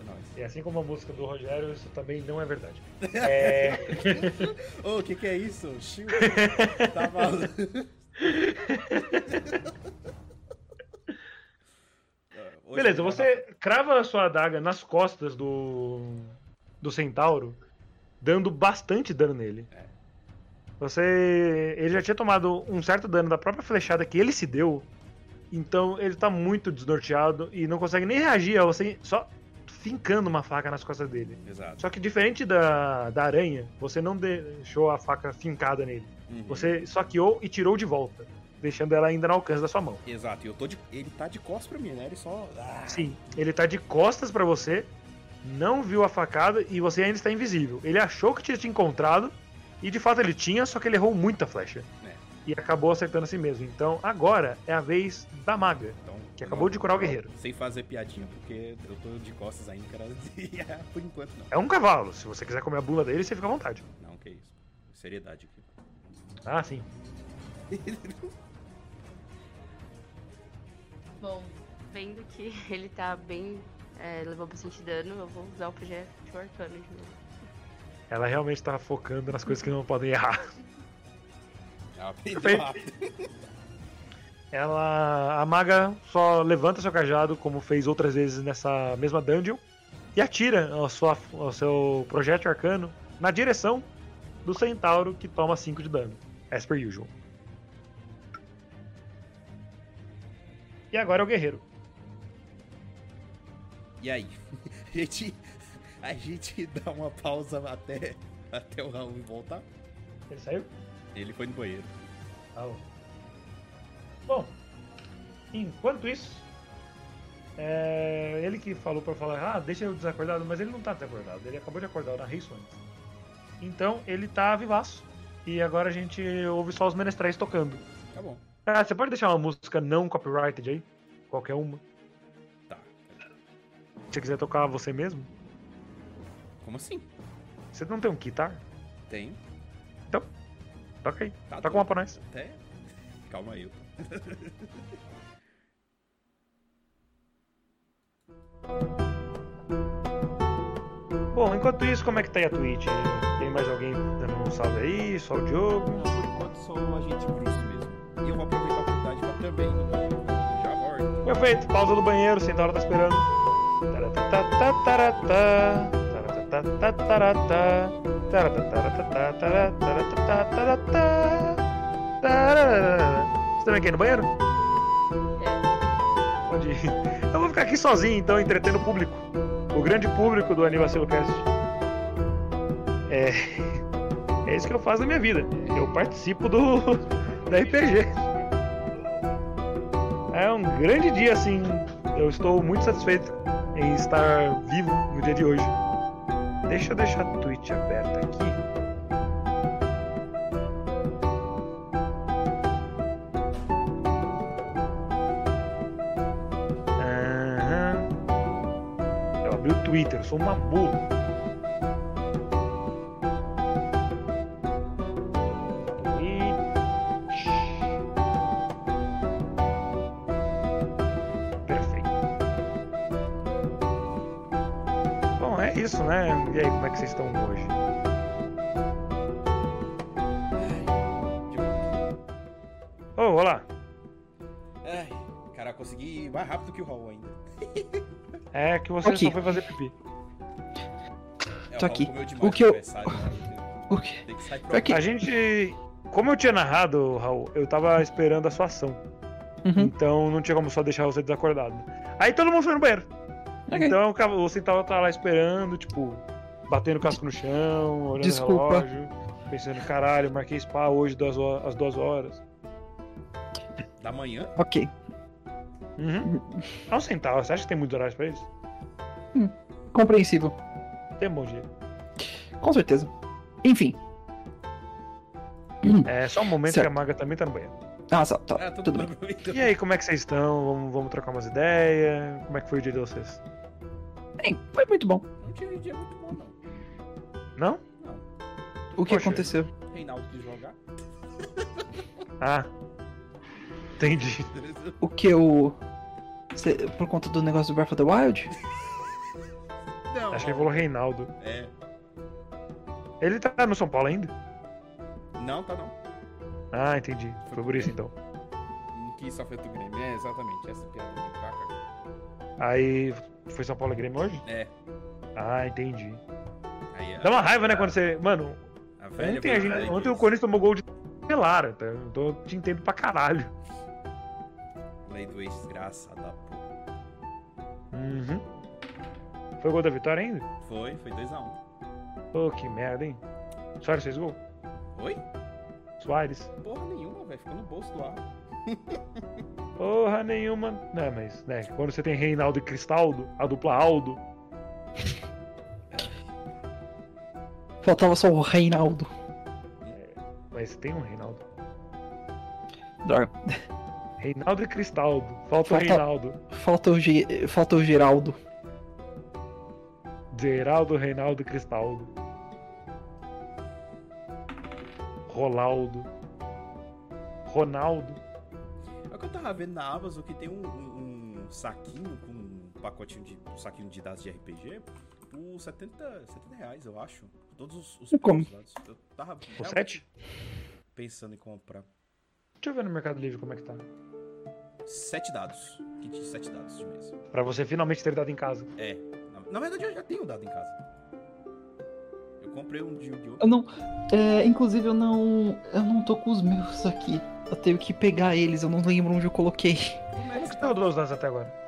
É nóis. E assim como a música do Rogério, isso também não é verdade. É. Ô, o que que é isso? Chiu. Tá maluco. Hoje Beleza, você crava a sua adaga nas costas do. do centauro, dando bastante dano nele. É. Você. Ele já tinha tomado um certo dano da própria flechada que ele se deu. Então ele tá muito desnorteado e não consegue nem reagir a você só fincando uma faca nas costas dele. Exato. Só que diferente da, da aranha, você não deixou a faca fincada nele. Uhum. Você saqueou e tirou de volta, deixando ela ainda no alcance da sua mão. Exato, e eu tô de. Ele tá de costas pra mim, né? Ele só. Ah, Sim, ele tá de costas pra você, não viu a facada e você ainda está invisível. Ele achou que tinha te encontrado e de fato ele tinha, só que ele errou muita flecha. É. E acabou acertando a si mesmo. Então agora é a vez da maga, Então, que acabou de curar o guerreiro. Sem fazer piadinha, porque eu tô de costas ainda, cara. Por enquanto não. É um cavalo, se você quiser comer a bula dele, você fica à vontade. Não, que isso. Seriedade aqui. Ah, sim. Bom, vendo que ele tá bem. É, levou bastante dano, eu vou usar o projeto arcano de novo. Ela realmente tá focando nas coisas que não podem errar. Rápido. Ela. A maga só levanta seu cajado, como fez outras vezes nessa mesma dungeon, e atira a sua, o seu projétil arcano na direção do centauro que toma 5 de dano. As per usual. E agora é o guerreiro. E aí? A gente, a gente dá uma pausa até, até o Raul voltar? Ele saiu? Ele foi no banheiro. Ó. Bom, enquanto isso, é, ele que falou pra falar, ah, deixa eu desacordado, mas ele não tá desacordado, ele acabou de acordar, narrei isso antes. Então ele tá vivaço. E agora a gente ouve só os menestréis tocando. Tá bom. Ah, você pode deixar uma música não copyrighted aí? Qualquer uma. Tá. Se você quiser tocar você mesmo. Como assim? Você não tem um guitar? Tem. Toca aí. Tá Toca uma pra nós. Até. Calma aí. eu- Bom, enquanto isso, como é que tá aí a Twitch? Tem mais alguém dando um salve aí? Só o Diogo? Não, por enquanto só a gente Bruce mesmo. E eu vou aproveitar a oportunidade pra também. Já volto. Perfeito, pausa do banheiro, Centauro tá esperando. Taratatatarata, tararara. Você também quer ir no banheiro? Pode ir. Eu vou ficar aqui sozinho, então, entretendo o público. O grande público do AnivaciloCast. É. É isso que eu faço na minha vida. Eu participo do. da RPG. É um grande dia, assim. Eu estou muito satisfeito em estar vivo no dia de hoje. Deixa eu deixar a Twitch aberta aqui. Twitter, eu sou uma burro. Estão hoje? Ô, olá. Ai, cara, consegui ir mais rápido que o Raul ainda. É que você Aqui. só foi fazer pipi. É, Tô aqui. O que eu- né? O quê? Tem que sair Pra quê? A gente. Como eu tinha narrado, Raul, eu tava esperando a sua ação. Uhum. Então não tinha como só deixar você desacordado. Aí todo mundo foi no banheiro. Ok. Então Centauro tá lá esperando, tipo. Batendo o casco no chão, olhando Desculpa. relógio, pensando, caralho, marquei spa hoje duas horas, às duas horas. Da manhã? Ok. Uhum. Dá um centavo, você acha que tem muitos horários pra eles? Compreensível. Tem um bom dia. Com certeza. Enfim. É só um momento Certo. que a maga também tá no banheiro. Ah, só, tá. Ah, tudo, tudo bem. bem. E aí, como é que vocês estão? Vamos, vamos trocar umas ideias? Como é que foi o dia de vocês? Bem, foi muito bom. Não tive dia muito bom, não. Não? Não. O que Poxa. aconteceu? Reinaldo quis jogar. Ah. Entendi. O que eu. Cê- por conta do negócio do Breath of the Wild? Não. Acho que ele falou Reinaldo. É. Ele tá no São Paulo ainda? Não, tá não. Ah, entendi. Foi por isso então. Que só foi do Grêmio. É, exatamente. Essa piada de caca. Aí. Foi São Paulo e Grêmio hoje? É. Ah, entendi. Aí, Dá uma raiva, né, quando você. Mano, A ontem, a gente, ontem o. Corinthians tomou gol de Lara, tá? Eu tô te entendo pra caralho. Lei do ex desgraçado da porra. Uhum. Foi o gol da vitória ainda? Foi, foi 2x1. Ô, que merda, hein? Soares fez gol? Oi? Soares? Porra nenhuma, velho. Ficou no bolso do ar. Porra nenhuma. Não, mas, né, quando você tem Reinaldo e Cristaldo, a dupla Aldo, Faltava só o Reinaldo. mas tem um Reinaldo. Droga. Reinaldo e Cristaldo. Falta o Falta- Reinaldo. Falta o, Ge... Falta o Geraldo. Geraldo, Reinaldo e Cristaldo. Rolaldo. Ronaldo. É o que eu tava vendo na Amazon que tem um, um- um saquinho com um pacotinho de. um saquinho de dados de RPG por 70, 70 reais, eu acho. Todos os, os Como? dados. Eu tava O realmente 7? pensando em comprar. Deixa eu ver no Mercado Livre como é que tá. Sete dados. Kit de sete dados de mesa. Pra você finalmente ter dado em casa. É. Na, na verdade, eu já tenho dado em casa. Eu comprei um de Yu-Gi-Oh! Eu não. É, inclusive eu não. Eu não tô com os meus aqui. Eu tenho que pegar eles, eu não lembro onde eu coloquei. Como é que tá? os dados até agora?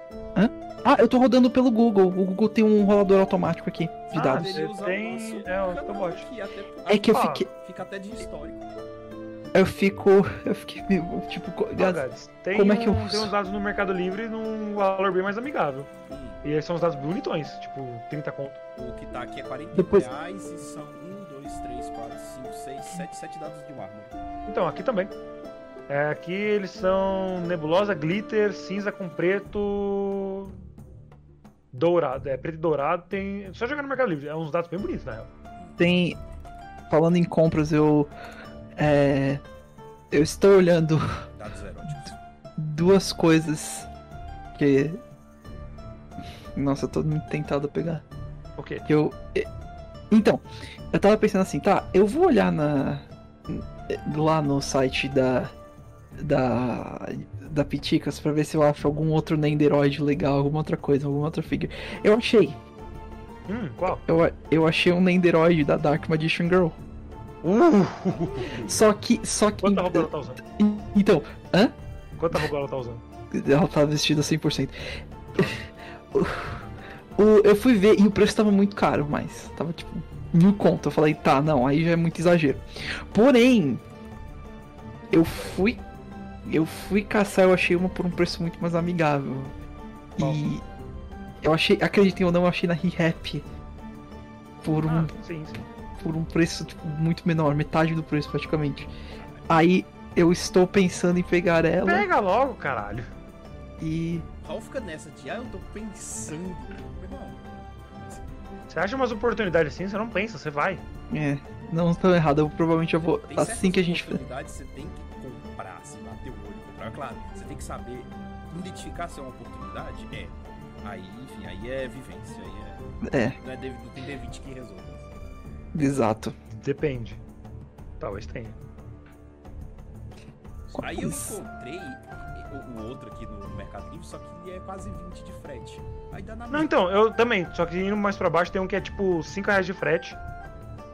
Ah, eu tô rodando pelo Google. O Google tem um rolador automático aqui de Ah, dados. Você usa tem- é, o Autobot. aqui, até- É que eu fiquei. Fica até de histórico. Eu fico. Eu fiquei meio. Tipo. Ah, Como é que eu um- tem uns dados no Mercado Livre num valor bem mais amigável. Hum, E esses são os dados bonitões, tipo 30 conto. o que tá aqui é 40 Depois- reais e são 1, 2, 3, 4, 5, 6, 7, 7 dados de mármore. Então, aqui também. É, aqui eles são nebulosa, glitter, cinza com preto. Dourado. É, preto e dourado tem. Só jogar no Mercado Livre. É uns dados bem bonitos, na real. Tem. Falando em compras, eu. É. Eu estou olhando Dados eróticos. duas coisas que. Nossa, eu tô muito tentado a pegar. O quê? Que eu. Então, eu tava pensando assim, tá, eu vou olhar na. lá no site da. Da. Da Piticas pra ver se eu acho algum outro Nenderoid legal, alguma outra coisa, alguma outra figure. Eu achei. Hum, qual? Eu, eu achei um Nenderoid da Dark Magician Girl. Uh! Só que. Só que. Quanta roupa ela tá usando? Então, hã? Quanta roupa ela tá usando? Ela tá vestida 100%. O, o- eu fui ver e o preço tava muito caro, mas tava tipo mil conto. Eu falei, tá, não, aí já é muito exagero. Porém, eu fui. Eu fui caçar, eu achei uma por um preço muito mais amigável. Qual? E eu achei, acreditem ou não, eu achei na ReHap por um, Ah, sim, sim. por um preço tipo, muito menor, metade do preço praticamente. Aí eu estou pensando em pegar ela Pega logo, caralho. e Raul fica nessa de, ah, eu tô pensando. Você acha umas oportunidades assim, você não pensa, você vai. É, não estou errado, eu provavelmente eu vou. Assim que a gente. Você tem que comprar. Claro, você tem que saber identificar se é uma oportunidade. É. Aí, enfim, aí é vivência. Aí é. É, Não, é D- não tem D20 que resolva. exato. Depende. Talvez tenha. Aí eu encontrei o, o outro aqui no Mercado Livre, só que é quase 20 de frete. Aí dá na Não, então, eu também. Só que indo mais pra baixo tem um que é tipo 5 reais de frete.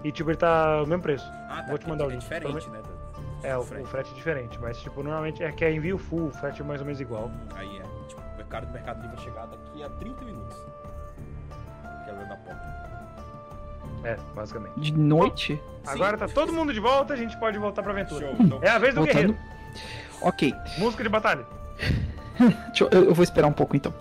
E tipo, ele tá o mesmo preço. Ah, tá. vou te mandar o é link. diferente, né? É, o, do o frete. frete é diferente. Mas tipo, normalmente é que é envio full, o frete é mais ou menos igual. Aí é, tipo, o mercado do Mercado Livre vai chegar daqui a 30 minutos. Quebrando a porta. É, basicamente. De noite? Agora tá todo mundo de volta, a gente pode voltar pra aventura. Show. Então, É a vez do Voltando. guerreiro. Ok. Música de batalha. Eu- eu vou esperar um pouco então.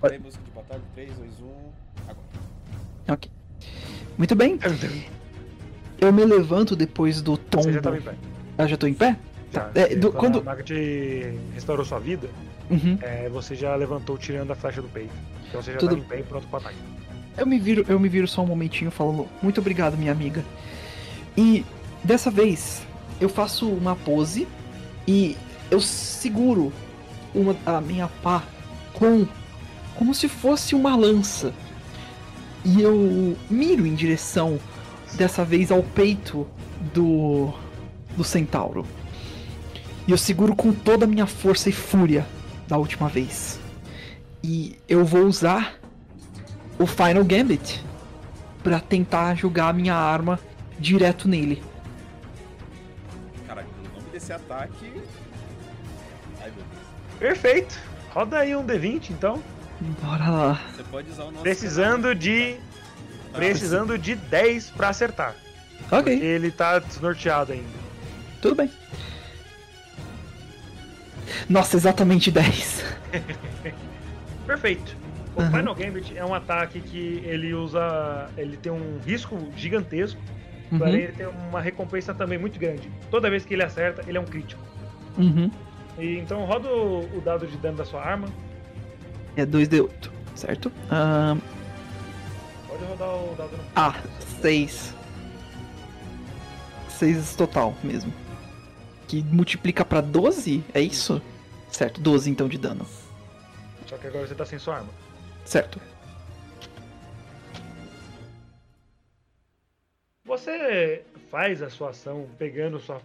Muito bem, música de batalha. 3, 2, 1. Agora. Ok. Muito bem. Eu me levanto depois do tombo. Você já tava em pé. Ah, já tô em pé? Já. Tá. É, do- quando quando- a maga te restaurou sua vida, Uhum. é, você já levantou tirando a flecha do peito. Então você já Tudo- tá em pé e pronto pro ataque. Eu me viro, eu me viro só um momentinho falando, muito obrigado, minha amiga. E dessa vez eu faço uma pose e eu seguro uma, a minha pá com como se fosse uma lança. E eu miro em direção dessa vez ao peito do do centauro. E eu seguro com toda a minha força e fúria da última vez. E eu vou usar o Final Gambit pra tentar jogar a minha arma direto nele. Caralho, o nome desse ataque. Ai meu Deus. Perfeito. Roda aí um D20, então. Bora lá. Você pode usar o nosso. Precisando de. Ah, Precisando de 10 pra acertar. Ok, Ele tá desnorteado ainda. tudo bem. Nossa, exatamente 10. Perfeito. O Aham. Final Gambit é um ataque que ele usa. Ele tem um risco gigantesco, Uhum, porém ele tem uma recompensa também muito grande. Toda vez que ele acerta, ele é um crítico. uhum. E, então roda o, o dado de dano da sua arma. É 2d8, certo? Ahn, Pode rodar o dado no. ah, 6. 6 total mesmo. Que multiplica pra 12? É isso? Certo, 12 então de dano. Só que agora você tá sem sua arma. Certo. Você faz a sua ação pegando sua,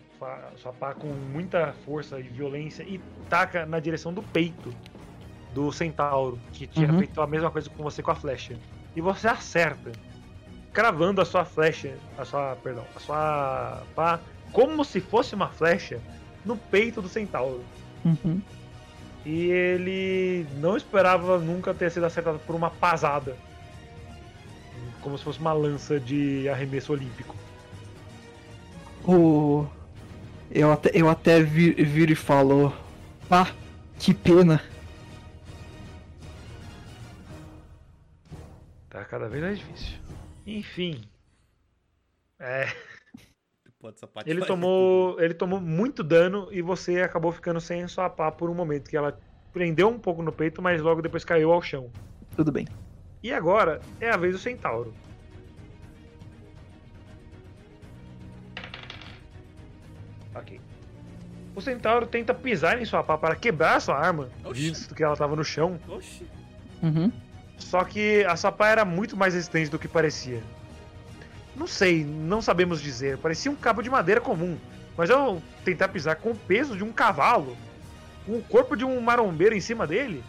sua pá com muita força e violência e taca na direção do peito do centauro, que tinha Uhum. feito a mesma coisa com você com a flecha. E você acerta, cravando a sua flecha, a sua, perdão, a sua pá, como se fosse uma flecha, no peito do centauro. Uhum. E ele não esperava nunca ter sido acertado por uma pasada. Como se fosse uma lança de arremesso olímpico. O... Eu até, eu até vi- viro e falo. Ah, que pena. Tá cada vez mais difícil. Enfim. É, ele tomou, ele tomou muito dano e você acabou ficando sem sua pá por um momento que ela prendeu um pouco no peito, mas logo depois caiu ao chão. Tudo bem. E agora é a vez do centauro. Ok. O centauro tenta pisar em sua pá para quebrar sua arma, Oxi. visto que ela estava no chão. Oxi. Uhum. Só que a pá era muito mais resistente do que parecia. Não sei, não sabemos dizer. Parecia um cabo de madeira comum. Mas ao tentar pisar com o peso de um cavalo, com o corpo de um marombeiro em cima dele,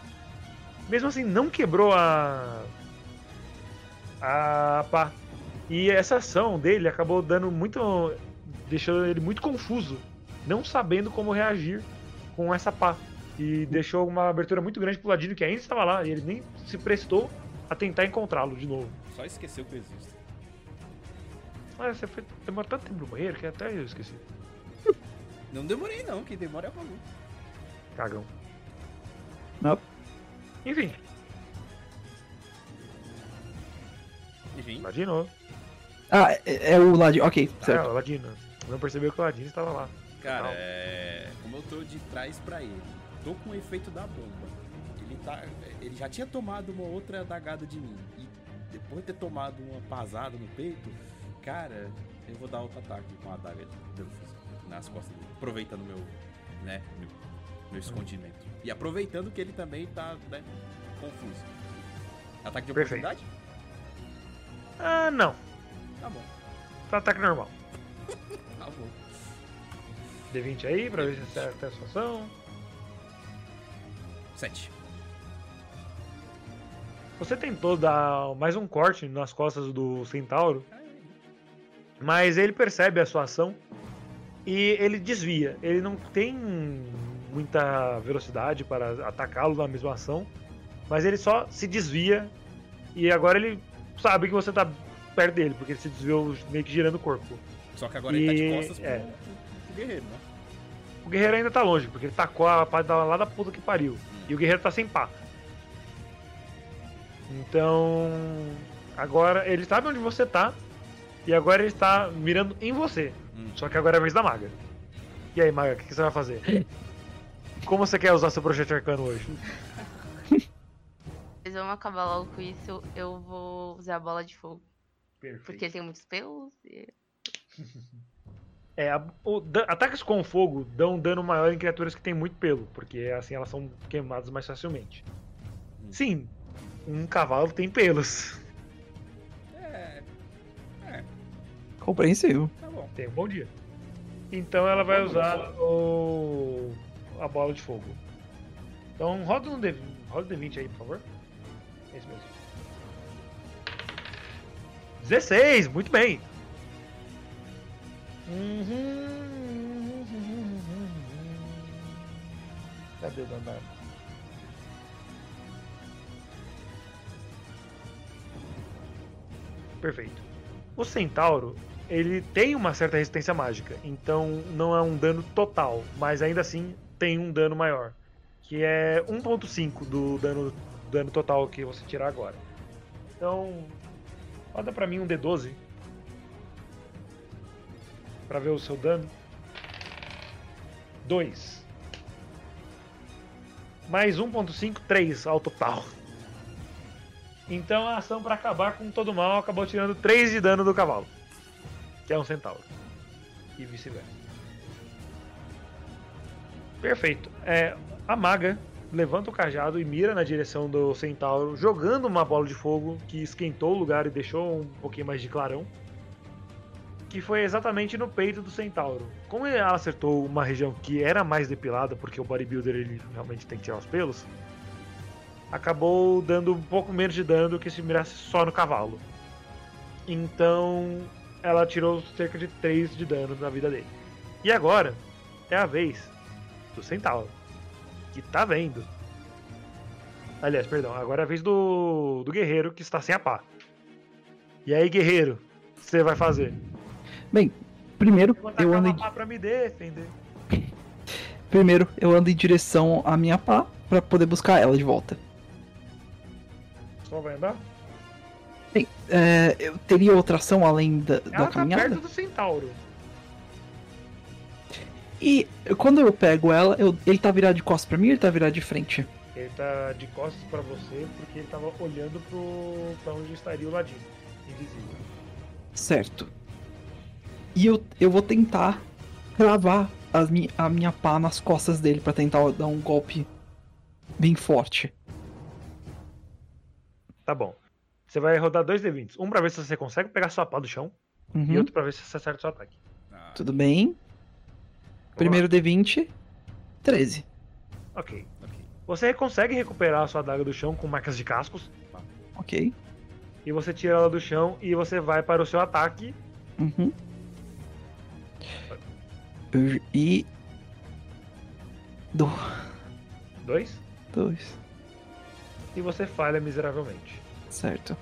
mesmo assim não quebrou a. a pá. E essa ação dele acabou dando muito. deixando ele muito confuso, não sabendo como reagir com essa pá. E deixou uma abertura muito grande pro Ladino que ainda estava lá, e ele nem se prestou a tentar encontrá-lo de novo. Só esqueceu que eu existo. Ah, você foi, demorou tanto tempo no banheiro que até eu esqueci. Não demorei não, quem demora é o maluco. Cagão. Não. Enfim, Enfim, Ladino. Ah, é, é o Ladino. Ok, Ah, certo. o Ladino. Não percebeu que o Ladino estava lá. cara, é... como eu tô de trás pra ele, tô com o efeito da bomba. Ele tá, ele já tinha tomado uma outra dagada de mim e depois de ter tomado uma pasada no peito, cara, eu vou dar outro ataque com a adaga de Delphus nas costas dele, aproveitando meu, né, meu, meu escondimento. E aproveitando que ele também tá, né, confuso. Ataque de Perfeito. oportunidade? Ah, não. Tá bom, Tá ataque normal. tá bom. D20 aí, pra ver se acerta a sua ação. Sete. Você tentou dar mais um corte nas costas do centauro, mas ele percebe a sua ação E ele desvia. Ele não tem muita velocidade para atacá-lo na mesma ação, mas ele só se desvia e agora ele sabe que você tá perto dele, porque ele se desviou meio que girando o corpo. Só que agora ele tá de E- costas pro, é. pro- guerreiro, né? O guerreiro ainda tá longe, porque ele tacou a da- lá da puta que pariu. E o guerreiro tá sem pá. Então. Agora ele sabe onde você tá. E agora ele está mirando em você. Hum. Só que agora é a vez da maga. E aí, maga, o que, que você vai fazer? Como você quer usar seu projeto arcano hoje? Mas vamos acabar logo com isso. Eu vou usar a bola de fogo. Perfeito. Porque ele tem muitos pelos. E... É, a- o da- ataques com fogo dão dano maior em criaturas que têm muito pelo, porque assim elas são queimadas mais facilmente. Hum. Sim, um cavalo tem pelos. É. É, Compreensível. tá bom. Tem um bom dia. Então ela vai usar o a bola de fogo. Então roda um D, roda um D20 aí, por favor. Esse mesmo. 16, muito bem. Cadê o danado? Perfeito. O centauro, ele tem uma certa resistência mágica, então não é um dano total, mas ainda assim tem um dano maior, que é 1.5 do dano, dano total que você tirar agora. Então, roda pra mim um D12 Pra ver o seu dano. 2. Mais 1.5, 3 ao total. Então a ação pra acabar com todo mal acabou tirando 3 de dano do cavalo. Que é um centauro. E vice-versa. Perfeito. É, a maga levanta o cajado e mira na direção do centauro, jogando uma bola de fogo que esquentou o lugar e deixou um pouquinho mais de clarão. Que foi exatamente no peito do centauro. Como ela acertou uma região que era mais depilada, porque o bodybuilder ele realmente tem que tirar os pelos, acabou dando um pouco menos de dano que se mirasse só no cavalo. Então ela tirou cerca de 3 de dano na vida dele. E agora é a vez do centauro, que tá vendo. Aliás, perdão, agora é a vez do, do guerreiro que está sem a pá. E aí, guerreiro, o que você vai fazer? Bem, primeiro eu tacar ando, em, pra me defender. primeiro eu ando em direção à minha pá pra poder buscar ela de volta. Só vai andar? Bem, é, eu teria outra ação além da, da Ela tá caminhada? perto do centauro. E quando eu pego ela, eu- ele tá virado de costas pra mim ou ele tá virado de frente? Ele tá de costas pra você porque ele tava olhando pro, pra onde estaria o ladino. Invisível. Certo. E eu, eu vou tentar cravar as mi, a minha pá nas costas dele pra tentar dar um golpe bem forte. Tá bom. Você vai rodar dois D20. Um pra ver se você consegue pegar sua pá do chão Uhum, e outro pra ver se você acerta o seu ataque. Ah, Tudo bem. Primeiro D20, 13. Ok. ok. Você consegue recuperar a sua adaga do chão com marcas de cascos. Ok. E você tira ela do chão e você vai para o seu ataque. Uhum. Eu- E. Do... Dois. Dois. E você falha miseravelmente. Certo.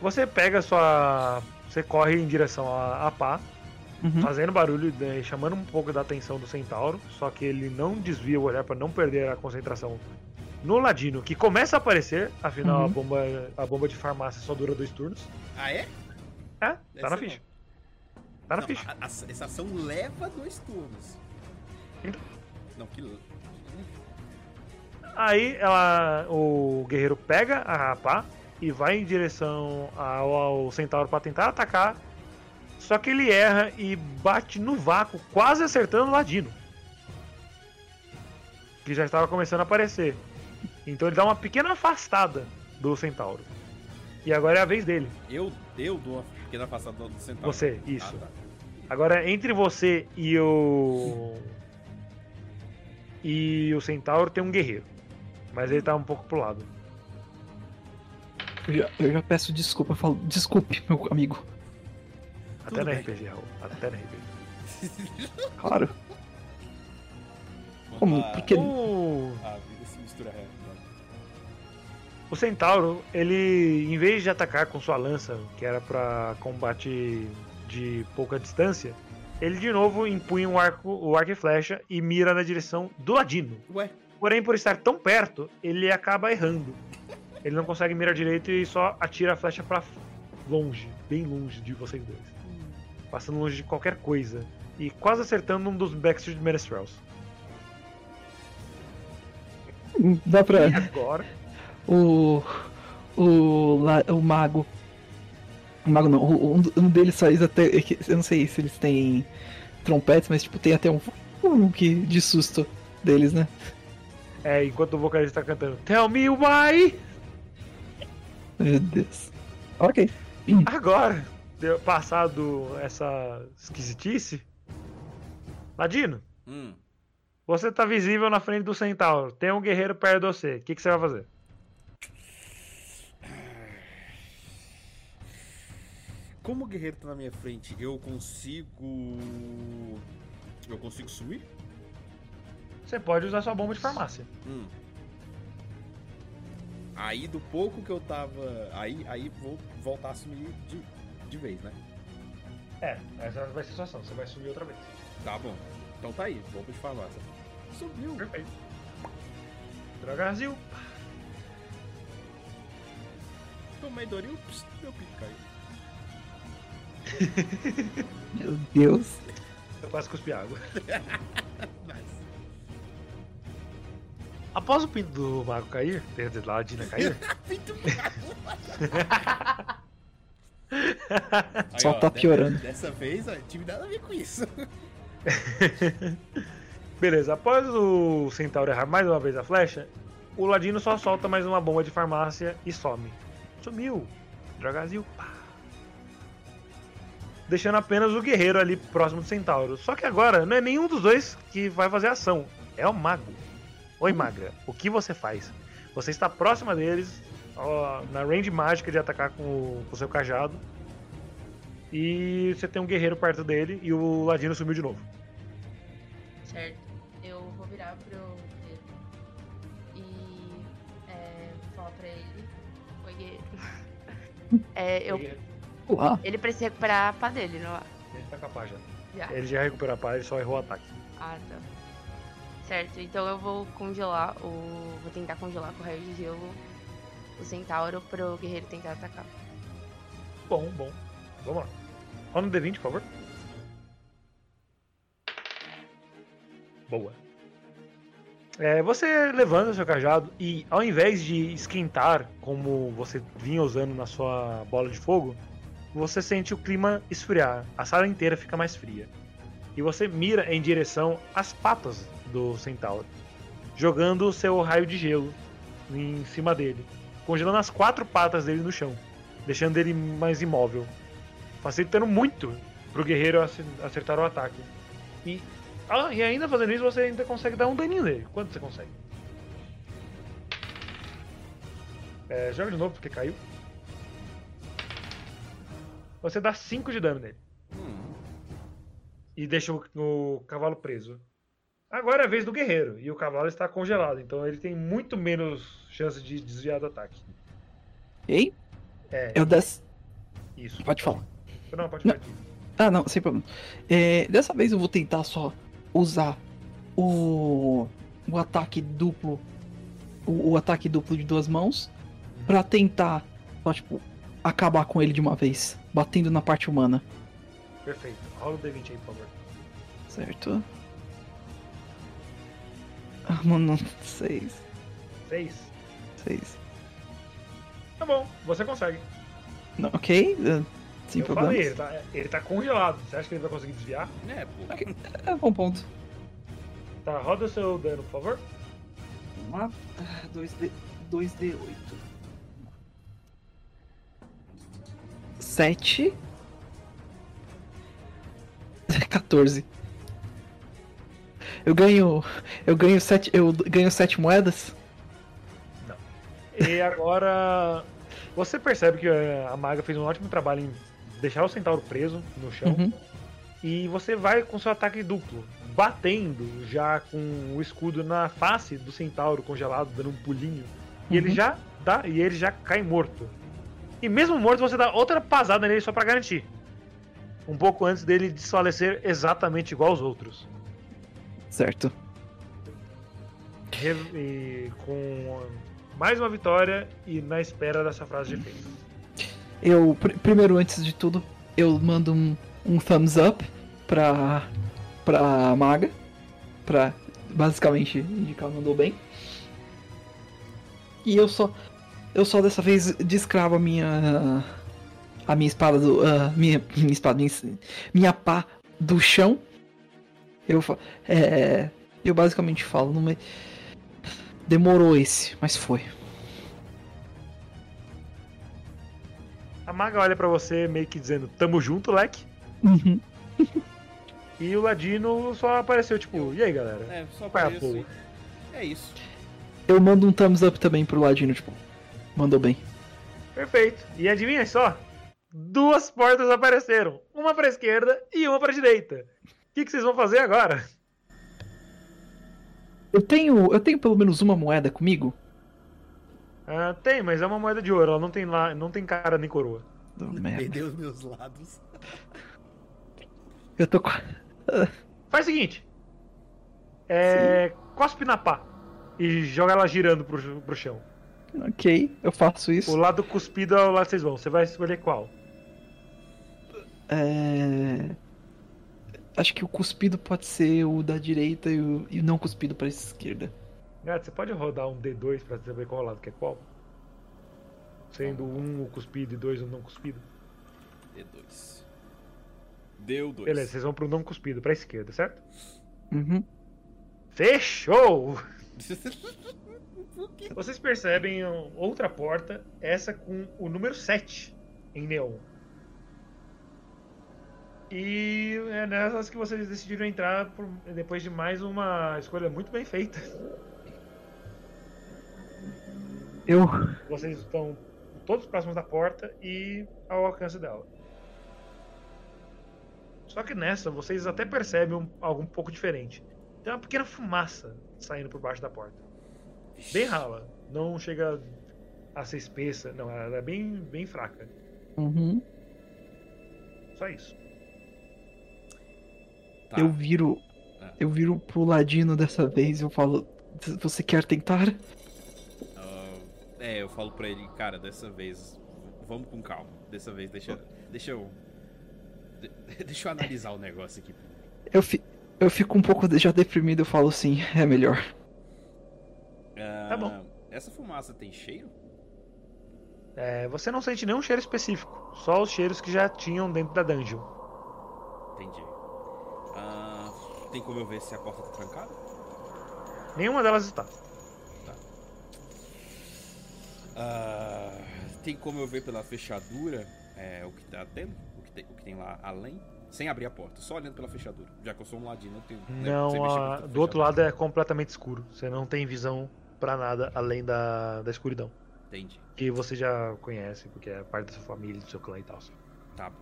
Você pega sua. Você corre em direção à, à pá, Uhum. fazendo barulho, né, chamando um pouco da atenção do centauro. Só que ele não desvia o olhar para não perder a concentração no ladino, que começa a aparecer. Afinal, Uhum. a, bomba, a bomba de farmácia só dura dois turnos. Ah, é? É, tá Essa na ficha. Tá na Não, ficha. a- a- essa ação leva dois turnos. Então. Não, que. Aí ela, o guerreiro pega a pá e vai em direção ao, ao centauro para tentar atacar. Só que ele erra e bate no vácuo, quase acertando o ladino. Que já estava começando a aparecer. Então ele dá uma pequena afastada do centauro. E agora é a vez dele. Eu, eu dou pequena afastada do centauro. Você, isso. Ah, tá. Agora entre você e o. E o centauro tem um guerreiro. Mas ele tá um pouco pro lado. Eu já, eu já peço desculpa, eu falo, desculpe, meu amigo. Até Tudo na bem. RPG, Raul. Até na RPG. Claro. Como? Ah, Porque. O, o Centauro, ele, em vez de atacar com sua lança, que era pra combate de pouca distância, ele de novo empunha o arco, o arco e flecha e mira na direção do Ladino. Ué, Porém, por estar tão perto, ele acaba errando. Ele não consegue mirar direito e só atira a flecha pra longe, bem longe de vocês dois. Passando longe de qualquer coisa. E quase acertando um dos Backstreet Menestrels. Dá pra. E agora, O. O. O mago. O mago não. o- Um, um deles faz até. é Eu não sei se eles têm trompetes, mas tipo, tem até um. Um que de susto deles, né? é, enquanto o vocalista tá cantando Tell me why! Meu Deus. Ok. Agora, deu- passado essa esquisitice, Ladino, hum, você tá visível na frente do Centauro. Tem um guerreiro perto de você. O que, que você vai fazer? Como o guerreiro tá na minha frente, eu consigo. Eu consigo sumir? Você pode usar sua bomba de farmácia. Hum. Aí do pouco que eu tava. Aí, aí vou voltar a sumir de, de vez, né? É, essa vai ser a sua ação. Você vai subir outra vez. Tá bom. Então tá aí, bomba de farmácia. Subiu. Perfeito. Dragazil. Tomei Doril, meu pico caiu. Meu Deus. Eu quase cuspi água. Nice. Após o pinto do mago cair, dizer, da Ladina cair, Muito Só tá piorando. Dessa, vez, ó, tive nada a ver com isso. beleza. Após o Centauro errar mais uma vez a flecha, o Ladino só solta mais uma bomba de farmácia e some. Sumiu. Dragazil. Pá. Deixando apenas o guerreiro ali próximo do Centauro. Só que agora não é nenhum dos dois que vai fazer ação. É o mago. Oi, magra. O que você faz? Você está próxima deles, ó, na range mágica de atacar com o, com o seu cajado. E você tem um guerreiro perto dele e o Ladino sumiu de novo. Certo. Eu vou virar pro Pedro e é, falar pra ele. Oi, guerreiro. É, eu, Ele precisa recuperar a pá dele, não é? Ele tá capaz já. Já. Ele já recuperou a paz, ele só errou o ataque. Ah, tá. Certo, então eu vou congelar o. Vou tentar congelar com o raio de gelo o centauro pro guerreiro tentar atacar. Bom, bom. Vamos lá. Rola no D20, por favor. Boa. É, você levanta o seu cajado e ao invés de esquentar como você vinha usando na sua bola de fogo, você sente o clima esfriar. A sala inteira fica mais fria. E você mira em direção às patas do centauro, jogando o seu raio de gelo em cima dele, congelando as quatro patas dele no chão, deixando ele mais imóvel, facilitando muito pro guerreiro ace- acertar o ataque. E, ah, e ainda fazendo isso, você ainda consegue dar um daninho nele. Quanto você consegue? É, joga de novo porque caiu. Você dá 5 de dano nele Hum, e deixa o, o cavalo preso. Agora é a vez do guerreiro e o cavalo está congelado, então ele tem muito menos chance de desviar do ataque. Ei, É, eu des... isso. Pode falar. Não, pode aqui. Ah, não, sem problema. É, dessa vez eu vou tentar só usar o, o ataque duplo. O, o ataque duplo de duas mãos. Pra tentar, só, tipo, acabar com ele de uma vez. Batendo na parte humana. Perfeito. Rola o D20 aí, por favor. Certo? Ah, mano, seis. 6. Seis. Tá bom, você consegue. Não, ok, eh, sem Eu falei, ele tá, ele tá congelado. Você acha que ele vai conseguir desviar? é, pô. Ok, é bom ponto. Tá, roda o seu dano, por favor. Vamos lá. 2D, 2D8. 7. 14. Eu ganho. Eu ganho 7. Eu ganho 7 moedas? E agora Você percebe que eh, a maga fez um ótimo trabalho em deixar o centauro preso no chão. Uhum. E você vai com seu ataque duplo, batendo já com o escudo na face do centauro congelado, dando um pulinho. E ele Uhum. já dá, e ele já cai morto. E mesmo morto, você dá outra pasada nele só pra garantir. Um pouco antes dele desfalecer exatamente igual aos outros. Certo. E com mais uma vitória e na espera dessa frase de efeito. Eu, pr- primeiro, antes de tudo, eu mando um, um thumbs up pra, pra maga. Pra basicamente indicar mandou bem. E eu só. Eu só dessa vez descravo a minha. A minha espada do. ah, minha, minha espada. Minha, minha pá do chão. Eu É. Eu basicamente falo. Não me... Demorou esse, mas foi. A maga olha pra você meio que dizendo: Tamo junto, leque. Uhum. E o Ladino só apareceu, tipo, e aí galera? É, só é a apareço boa? e- É isso. Eu mando um thumbs up também pro Ladino, tipo. Mandou bem. Perfeito. E adivinha só? Duas portas apareceram. Uma pra esquerda e uma pra direita. O que, que vocês vão fazer agora? Eu tenho. Eu tenho pelo menos uma moeda comigo. Ah, tem, mas é uma moeda de ouro. Ela não tem, lá, não tem cara nem coroa. Oh. Perdeu os meus lados. Eu tô com. Faz o seguinte. É, cospe na pá. E joga ela girando pro, pro chão. Ok, eu faço O isso. lado cuspido é o lado que vocês vão. Você vai escolher qual? É... Acho que o cuspido pode ser o da direita e o, e o não cuspido pra esquerda. Gato, você pode rodar um D2 pra saber qual lado que é qual? Sendo um o cuspido e dois o não cuspido. D2. Deu dois. Beleza, vocês vão pro não cuspido, pra esquerda, certo? Uhum. Fechou! Vocês percebem outra porta, essa com o número 7 em neon. E é nessas que vocês decidiram entrar por- depois de mais uma escolha muito bem feita. Eu. Vocês estão todos próximos da porta e ao alcance dela. Só que nessa, vocês até percebem um- algo um pouco diferente. Tem uma pequena fumaça saindo por baixo da porta. Bem rala. Não chega a ser espessa. Não, ela é bem, bem fraca. Uhum. Só isso. Tá. Eu viro. Ah. Eu viro pro Ladino dessa vez e eu falo. Você quer tentar? Ah, é, eu falo pra ele, cara, dessa vez, vamos com calma. Dessa vez, deixa, deixa eu. de- deixa eu analisar o negócio aqui. Eu, fi, eu fico um pouco já deprimido, eu falo sim, é melhor. Ah, Tá bom. Essa fumaça tem cheiro? É, você não sente nenhum cheiro específico. Só os cheiros que já tinham dentro da dungeon. Entendi. Ah, tem como eu ver se a porta tá trancada? Nenhuma delas está. Ah, tem como eu ver pela fechadura é, o que tá tendo? O que, tem, o que tem lá além? Sem abrir a porta, só olhando pela fechadura. Já que eu sou um ladino, eu tenho. né, Não, sem mexer a- muito na do outro lado é completamente escuro. Você não tem visão pra nada além da, da escuridão. Entendi. Que você já conhece, porque é parte da sua família, do seu clã e tal. Tá bom.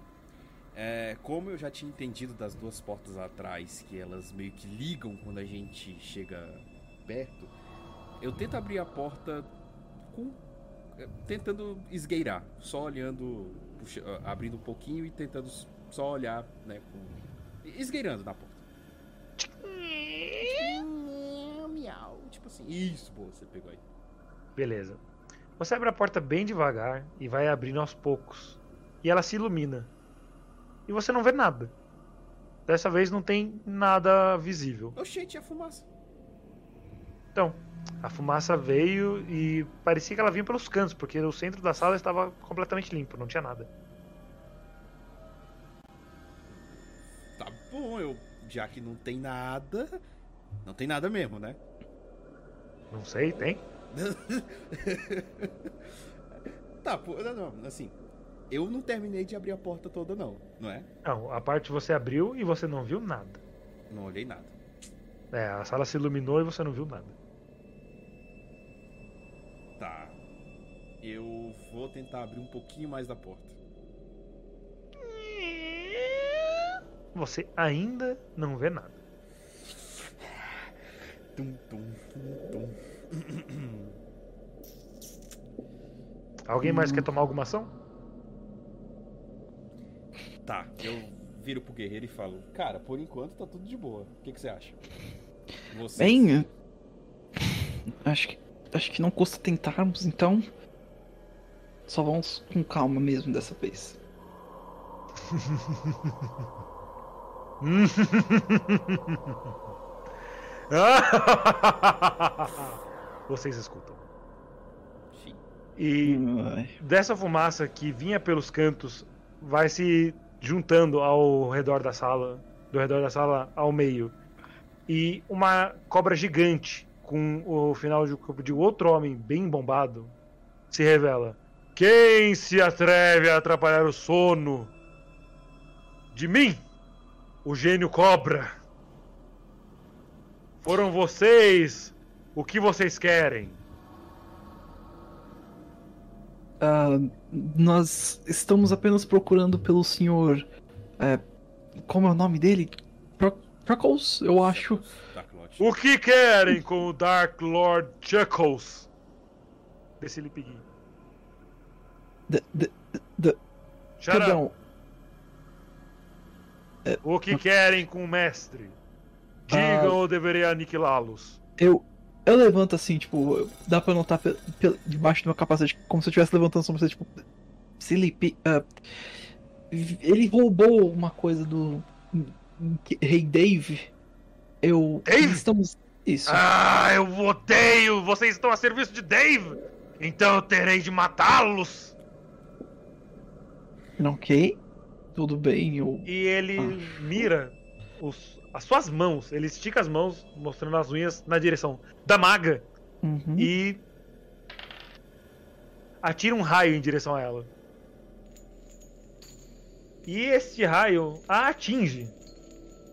É, como eu já tinha entendido das duas portas atrás, que elas meio que ligam quando a gente chega perto, eu tento abrir a porta com. é, tentando esgueirar, só olhando, puxa- ah, abrindo um pouquinho e tentando só olhar, né, com. esgueirando na porta. Miau, tipo assim. Isso, boa, você pegou aí. Beleza. Você abre a porta bem devagar e vai abrindo aos poucos. E ela se ilumina. E você não vê nada. Dessa vez não tem nada visível. Oxente, a fumaça. Então, a fumaça veio e parecia que ela vinha pelos cantos, porque o centro da sala estava completamente limpo, não tinha nada. Tá bom, eu. Já que não tem nada. Não tem nada mesmo, né? Não sei, tem? tá, pô, não, não, assim. Eu não terminei de abrir a porta toda, não, não é? Não, a parte você abriu e você não viu nada. Não olhei nada. É, a sala se iluminou e você não viu nada. Tá. eu vou tentar abrir um pouquinho mais da porta. Você ainda não vê nada. Tum, tum, tum, tum. Alguém mais quer tomar alguma ação? Tá, eu viro pro guerreiro e falo: Cara, por enquanto tá tudo de boa. O que, que você acha? Você. Bem, acho que acho que não custa tentarmos, então. Só vamos com calma mesmo dessa vez. Vocês escutam. Sim. E Ai. dessa fumaça que vinha pelos cantos vai se juntando ao redor da sala, do redor da sala ao meio. E uma cobra gigante com o final de corpo de outro homem bem bombado se revela. Quem se atreve a atrapalhar o sono de mim, o gênio cobra? Foram vocês o que vocês querem? Ah, nós estamos apenas procurando pelo senhor. é, como é o nome dele? Prockles, eu acho. O que querem com o Dark Lord Chuckles? Desse d- Shut up. Perdão, O que querem com o mestre? Digam ou deverei aniquilá-los. eu. Eu levanto assim, tipo, dá pra notar pe- pe- debaixo do meu capacete, como se eu estivesse levantando sobre você, tipo. Felipe. ah, ele roubou uma coisa do. Rei Dave. Eu. Dave? Estamos. Isso. Ah, eu odeio! Vocês estão a serviço de Dave! Então eu terei de matá-los! Ok. Tudo bem, eu. E ele Ah. mira os- as suas mãos, ele estica as mãos, mostrando as unhas na direção da maga Uhum. e atira um raio em direção a ela. E este raio a atinge,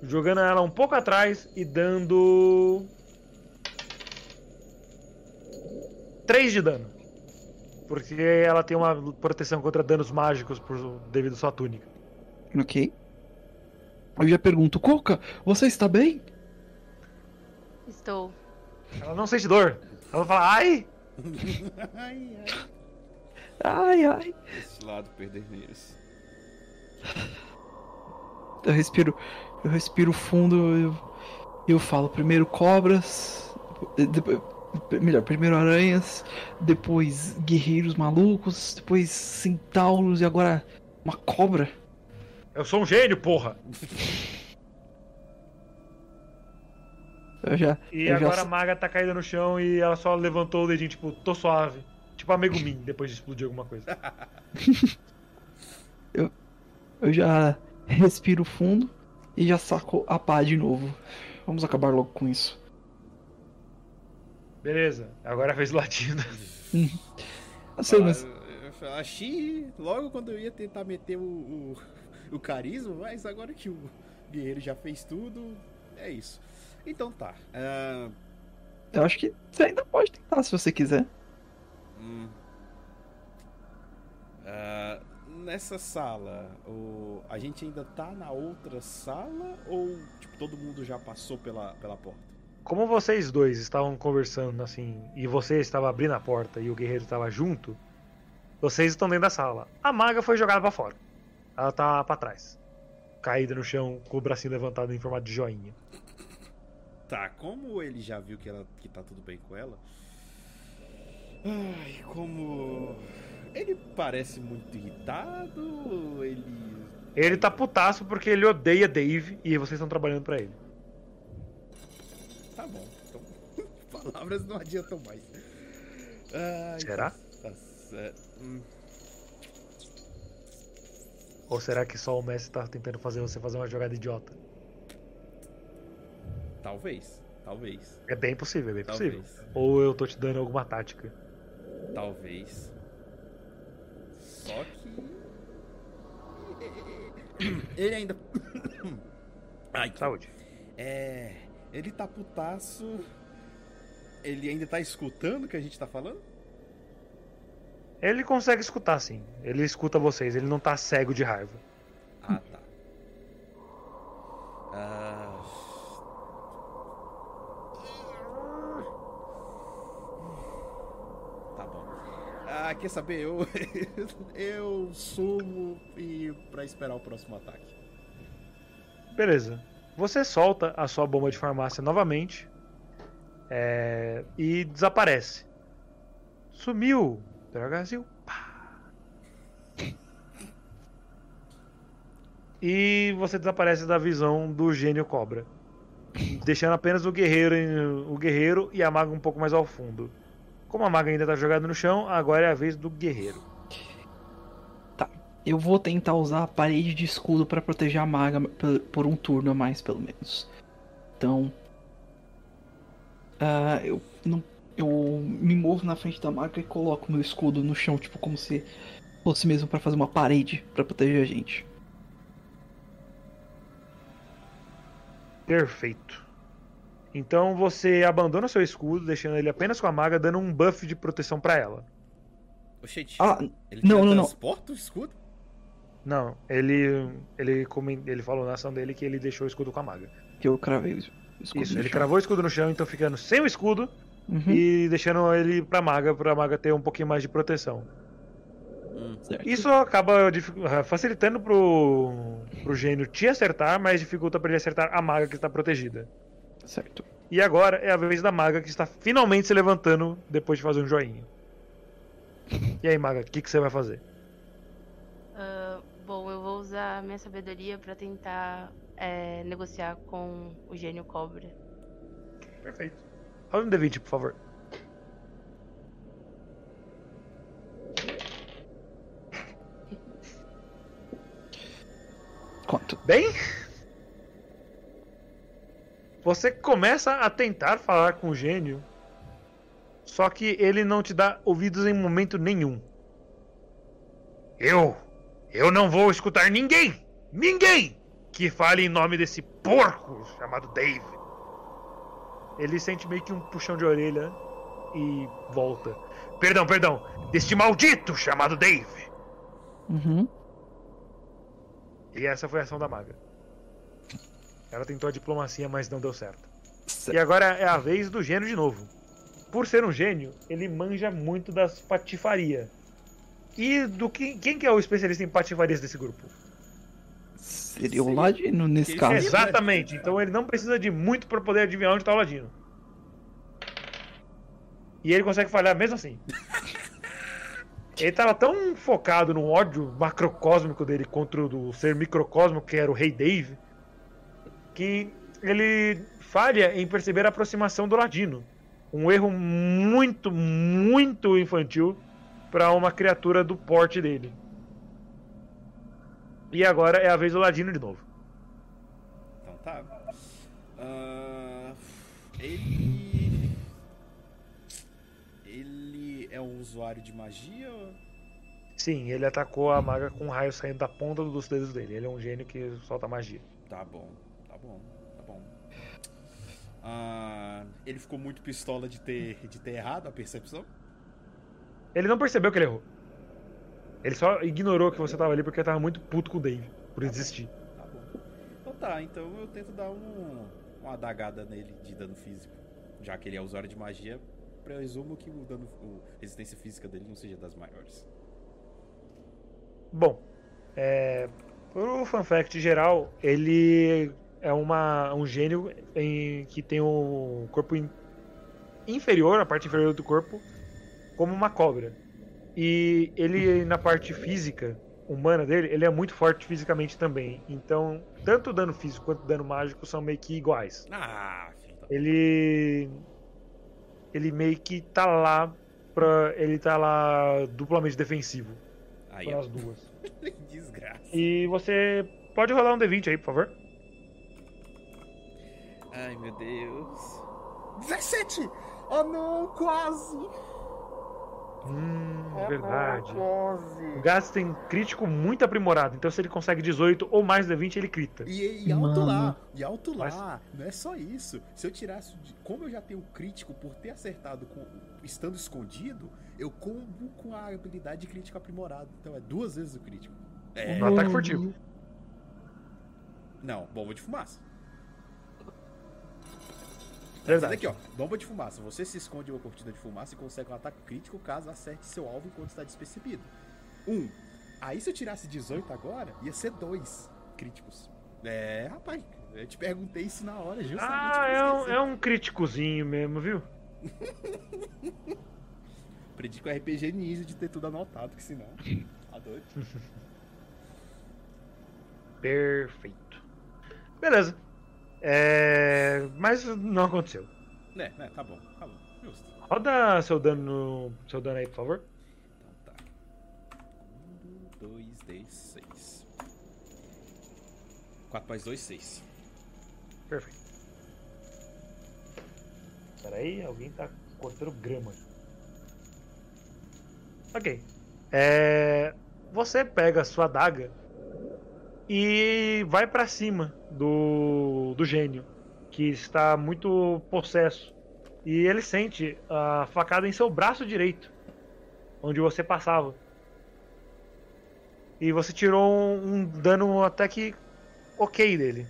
jogando ela um pouco atrás e dando 3 de dano. Porque ela tem uma proteção contra danos mágicos por devido à sua túnica. Ok. Eu já pergunto, Coca, você está bem? Estou. Ela não sente dor. Ela fala, ai! ai, ai. Ai, ai. Esse lado perderneiros. Eu respiro. Eu respiro fundo eu, eu falo primeiro cobras. Depois, melhor, primeiro aranhas, depois guerreiros malucos, depois centauros e agora uma cobra. Eu sou um gênio, porra! Eu já. E eu já agora a sa- maga tá caída no chão e ela só levantou o dedinho, tipo, tô suave. Tipo amigo mim, depois de explodir alguma coisa. eu já respiro fundo e já saco a pá de novo. Vamos acabar logo com isso. Beleza, agora fez latina. Eu sei, mas. Eu achei logo quando eu ia tentar meter o, o, o carisma, mas agora que o guerreiro já fez tudo, é isso. Então tá. ah, Eu acho que você ainda pode tentar se você quiser. hum. Ah, nessa sala, o, a gente ainda tá na outra sala ou tipo, todo mundo já passou pela, pela porta? Como vocês dois estavam conversando assim, e você estava abrindo a porta e o guerreiro estava junto, vocês estão dentro da sala. A maga foi jogada pra fora. Ela tá pra trás. Caída no chão, com o bracinho levantado em formato de joinha. Tá, como ele já viu que, ela, que tá tudo bem com ela. Ai, como. Ele parece muito irritado, ele. Ele tá putaço porque ele odeia Dave e vocês estão trabalhando pra ele. Tá bom, então. Palavras não adiantam mais. Ai, Será? Tá, tá certo. Ou será que só o mestre tá tentando fazer você fazer uma jogada idiota? talvez, talvez. É bem possível, é bem possível. Talvez. Ou eu tô te dando alguma tática. Talvez. Só que. Ele ainda. Ai, Saúde. É. Ele tá putaço. Ele ainda tá escutando o que a gente tá falando? Ele consegue escutar, sim. Ele escuta vocês, ele não tá cego de raiva. Ah, tá. Ah... Tá bom. Ah, quer saber? Eu, eu sumo e pra esperar o próximo ataque. Beleza. Você solta a sua bomba de farmácia novamente é, e desaparece. Sumiu. Pá. E você desaparece da visão do gênio cobra. Deixando apenas o guerreiro, o guerreiro e a maga um pouco mais ao fundo. Como a maga ainda tá jogada no chão, agora é a vez do guerreiro. Eu vou tentar usar a parede de escudo pra proteger a maga por, um turno a mais, pelo menos. Então. ah, eu não. Eu me movo na frente da maga e coloco meu escudo no chão, tipo, como se fosse mesmo pra fazer uma parede pra proteger a gente. Perfeito. Então você abandona seu escudo, deixando ele apenas com a maga, dando um buff de proteção pra ela. Oxente, Ah, ele não, não, não. transporta o escudo? Não, ele ele ele falou na ação dele que ele deixou o escudo com a maga. que eu cravei o escudo Isso, no ele chão. cravou o escudo no chão, então ficando sem o escudo Uhum, e deixando ele pra maga, pra maga ter um pouquinho mais de proteção. Hum. certo. Isso acaba eh, facilitando pro, pro gênio te acertar, mas dificulta pra ele acertar a maga que está protegida. Certo. E agora é a vez da maga que está finalmente se levantando depois de fazer um joinha. E aí, maga, o que, que você vai fazer? Ah, bom, eu vou usar minha sabedoria pra tentar é, negociar com o gênio cobra. Perfeito. Rola um D20, por favor. Quanto? Bem, você começa a tentar falar com o gênio, só que ele não te dá ouvidos em momento nenhum. Eu, eu não vou escutar ninguém, ninguém que fale em nome desse porco chamado Dave. Ele sente meio que um puxão de orelha e volta. Perdão, perdão, deste maldito chamado Dave. Uhum. E essa foi a ação da maga. Ela tentou a diplomacia, mas não deu certo. E certo. agora é a vez do gênio de novo. Por ser um gênio, ele manja muito das patifarias. E do que, quem que é o especialista em patifarias desse grupo? Seria o Ladino nesse caso. Exatamente. Então ele não precisa de muito para poder adivinhar onde está o Ladino. E ele consegue falhar mesmo assim. Ele tava tão focado no ódio macrocósmico dele contra o ser microcósmico, que era o Rei Dave, que ele falha em perceber a aproximação do Ladino. Um erro muito, muito infantil para uma criatura do porte dele. E agora é a vez do Ladino de novo. Então tá. Ah, ele. Ele é um usuário de magia? Sim, ele atacou a maga com um raio saindo da ponta dos dedos dele. Ele é um gênio que solta magia. Tá bom, tá bom, tá bom. Ah, ele ficou muito pistola de ter, de ter errado a percepção? Ele não percebeu que ele errou. Ele só ignorou que você tava ali porque tava muito puto com o Dave por existir. Tá bom. Então tá, então eu tento dar um, uma adagada nele de dano físico. Já que ele é usuário de magia, presumo que o dano, a resistência física dele não seja das maiores. Bom, é, pro fun fact geral, ele é uma, um gênio em, que tem o corpo in- inferior, a parte inferior do corpo, como uma cobra. E ele, na parte física humana dele, ele é muito forte fisicamente também. Então, tanto o dano físico quanto o dano mágico são meio que iguais. Ah, filho da... Ele. Ele meio que tá lá pra. Ele tá lá duplamente defensivo. Aí, as duas. Desgraça. E você pode rolar um D20 aí, por favor. Ai, meu Deus. 17! Oh não, quase! Hum, verdade. Quase. O tem crítico muito aprimorado, então se ele consegue 18 ou mais de 20, ele crita. E, e alto Mano. lá, e alto Mas- lá, não é só isso. Se eu tirasse, de- como eu já tenho crítico por ter acertado com, estando escondido, eu combo com a habilidade de crítico aprimorado. Então é duas vezes o crítico. É, No ataque furtivo. não, bomba de fumaça. Verdade. Aqui, ó, bomba de fumaça. Você se esconde em uma cortina de fumaça e consegue um ataque crítico caso acerte seu alvo enquanto está despercebido. Um. Aí se eu tirasse 18 agora, ia ser dois críticos. É, rapaz, eu te perguntei isso na hora, justamente. Ah, pra é um, é um críticozinho mesmo, viu? Aprendi com RPG Ninja de ter tudo anotado, que senão. Tá doido? Perfeito. Beleza. É... Mas não aconteceu. É, é, tá bom, tá bom. Justo. Roda seu dano, seu dano aí, por favor. Então tá. Um, dois, dez, seis. Quatro mais dois, seis. Perfeito. Peraí, alguém tá cortando grama. Ok. É... Você pega a sua adaga e vai pra cima do, do gênio, que está muito possesso. E ele sente a facada em seu braço direito, onde você passava. E você tirou um, um dano até que ok dele.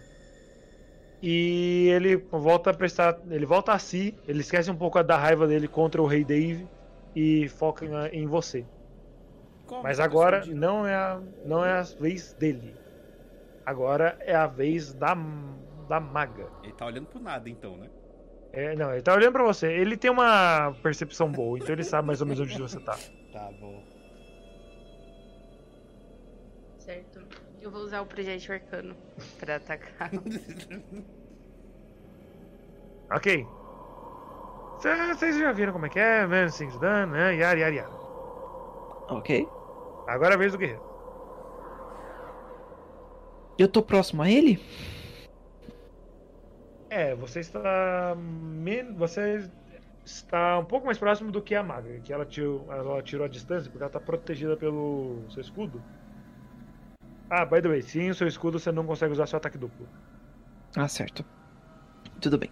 E ele volta a prestar. Ele volta a si, ele esquece um pouco da raiva dele contra o Rei Dave e foca em, em você. Como Mas agora não é, a, não é a vez dele. Agora é a vez da, da maga. Ele tá olhando pro nada então, né? É, não, ele tá olhando pra você. Ele tem uma percepção boa, então ele sabe mais ou menos onde você tá. Tá bom. Certo. Eu vou usar o projétil arcano pra atacar. Ok. Cê- Vocês já viram como é que é, menos 5 de dano, né? Yara, yara, yara. Ok. Agora é a vez do guerreiro. Eu tô próximo a ele? É, você está. men- Você está um pouco mais próximo do que a maga, que ela tirou, ela tirou a distância porque ela está protegida pelo seu escudo. Ah, by the way, sem o seu escudo você não consegue usar seu ataque duplo. Ah, certo. Tudo bem.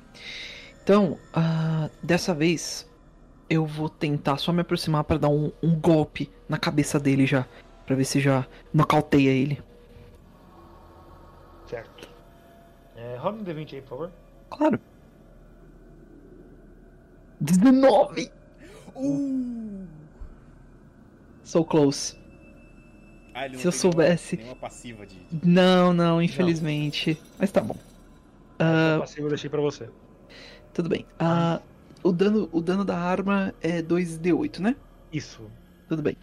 Então, ah, dessa vez, eu vou tentar só me aproximar pra dar um, um golpe na cabeça dele já. Pra ver se já nocauteia ele. Certo. É, rola um D20 aí, por favor. Claro. 19! Uh! So close. Ah, ele não Se eu soubesse. Nenhuma, nenhuma passiva de. Não, não, infelizmente. Mas tá bom. Ah, passivo eu deixei pra você. tudo bem. Ah, o, dano, o dano da arma é 2d8, né? Isso. Tudo bem.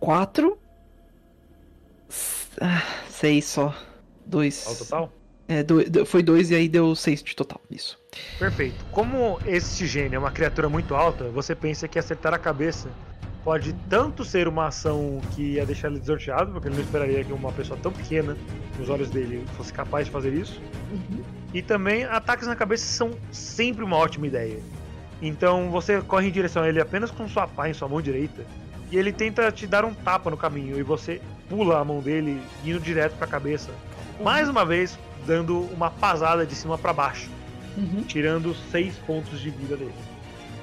4. 6 só. 2. Ao total? É, do- foi 2 e aí deu 6 de total. Isso. Perfeito. Como esse gênio é uma criatura muito alta, você pensa que acertar a cabeça pode tanto ser uma ação que ia deixar ele desnorteado, porque ele não esperaria que uma pessoa tão pequena, nos olhos dele, fosse capaz de fazer isso. E também ataques na cabeça são sempre uma ótima ideia. Então você corre em direção a ele apenas com sua pá em sua mão direita, e ele tenta te dar um tapa no caminho, e você pula a mão dele indo direto pra cabeça. Mais uma vez, dando uma pasada de cima pra baixo tirando 6 pontos de vida dele.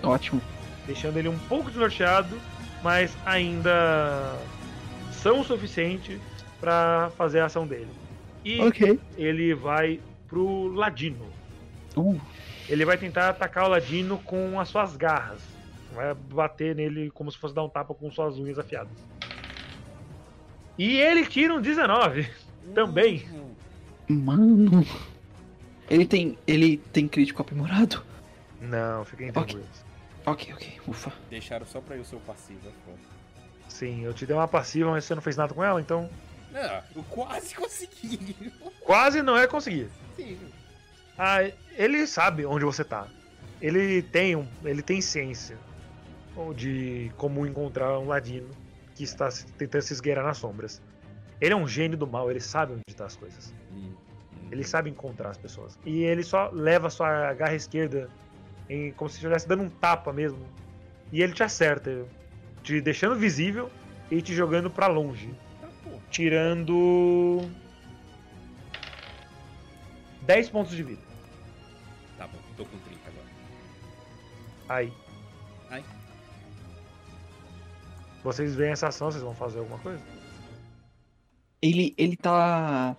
Ótimo. Deixando ele um pouco desnorteado, mas ainda são o suficiente para fazer a ação dele. E Ok. ele vai pro Ladino. Uh, Ele vai tentar atacar o Ladino com as suas garras. Vai bater nele como se fosse dar um tapa com suas unhas afiadas. E ele tira um 19 também. Mano. Ele tem. Ele tem crítico aprimorado? Não, fiquem Ok. tranquilos. Ok, ok. Ufa. Deixaram só pra eu ser o passivo, é. Sim, eu te dei uma passiva, mas você não fez nada com ela, então Ah, eu quase consegui. quase não é conseguir. Sim. Ah, ele sabe onde você tá. Ele tem um, ele tem ciência de como encontrar um ladino que está tentando se esgueirar nas sombras. Ele é um gênio do mal, ele sabe onde estão as coisas. Hum, hum. Ele sabe encontrar as pessoas. E ele só leva a sua garra esquerda em, como se estivesse dando um tapa mesmo e ele te acerta, te deixando visível e te jogando pra longe, Tá, tirando 10 pontos de vida. Tá bom, tô com 30 agora. Aí. Vocês veem essa ação, vocês vão fazer alguma coisa? Ele, ele tá.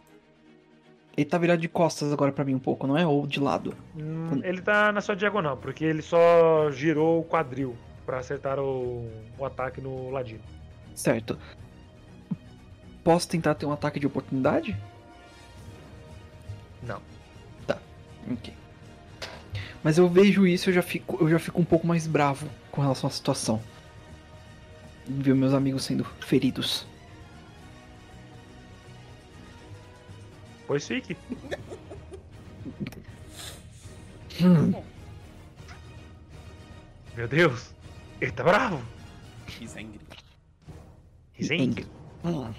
Ele tá virado de costas agora pra mim um pouco, não é? Ou de lado. Hum, ele tá na sua diagonal, porque ele só girou o quadril pra acertar o, o ataque no ladino. Certo. Posso tentar ter um ataque de oportunidade? Não. Ok. Mas eu vejo isso eu já fico, eu já fico um pouco mais bravo com relação à situação. Ver meus amigos sendo feridos. Pois fique. Hum, Meu Deus. Ele tá bravo. He's angry. He's angry. hum.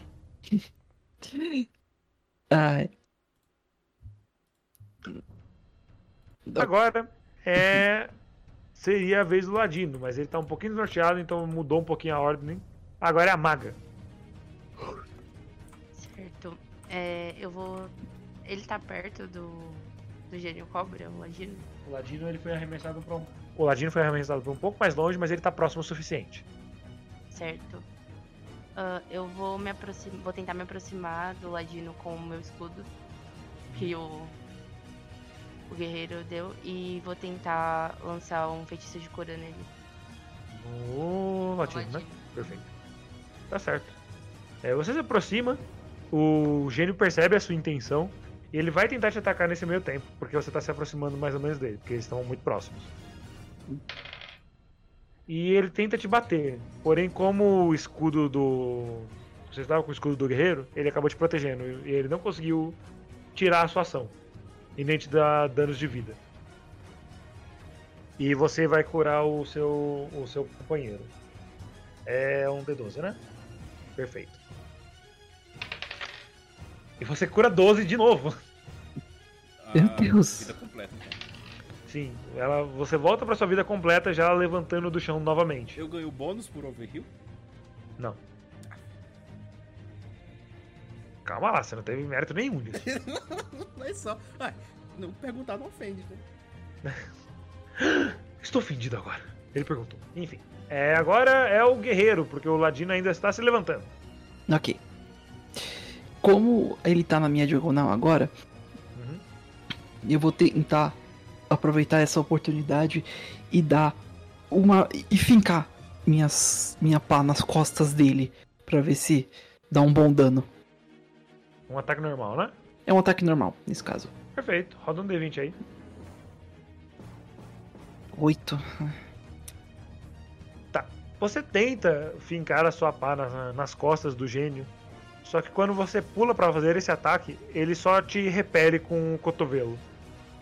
Ai. Agora é. Seria a vez do ladino, mas ele tá um pouquinho desnorteado, então mudou um pouquinho a ordem. Agora é a maga. Certo. É, eu vou. Ele tá perto do. Do gênio cobra, o ladino. O ladino ele foi arremessado para um. O ladino foi arremessado para um pouco mais longe, mas ele tá próximo o suficiente. Certo. Ah, eu vou me aproximar. Vou tentar me aproximar do ladino com o meu escudo. Que o. O guerreiro deu. E vou tentar lançar um feitiço de cura nele. No ladino, né? Perfeito. Tá certo. É, você se aproxima, o gênio percebe a sua intenção e ele vai tentar te atacar nesse meio tempo, porque você tá se aproximando mais ou menos dele, porque eles estão muito próximos. E ele tenta te bater, porém, como o escudo do. Você estava com o escudo do guerreiro, ele acabou te protegendo e ele não conseguiu tirar a sua ação e nem te dar danos de vida. E você vai curar o seu, o seu companheiro. É um D12, né? Perfeito. E você cura 12 de novo. Meu Ah, Deus. Vida completa, então. Sim, ela, você volta pra sua vida completa já levantando do chão novamente. Eu ganho bônus por overheal? Não. Calma lá, você não teve mérito nenhum nisso. Não é só. Não perguntar não ofende, né? Estou ofendido agora. Ele perguntou. Enfim. É, agora é o guerreiro, porque o ladino ainda está se levantando. Ok. Como ele tá na minha diagonal agora, Uhum. eu vou tentar aproveitar essa oportunidade e dar uma. e fincar minhas, minha pá nas costas dele pra ver se dá um bom dano. Um ataque normal, né? É um ataque normal, nesse caso. Perfeito. Roda um D20 aí. Oito. Você tenta fincar a sua pá na- nas costas do gênio, só que quando você pula pra fazer esse ataque, ele só te repele com o cotovelo,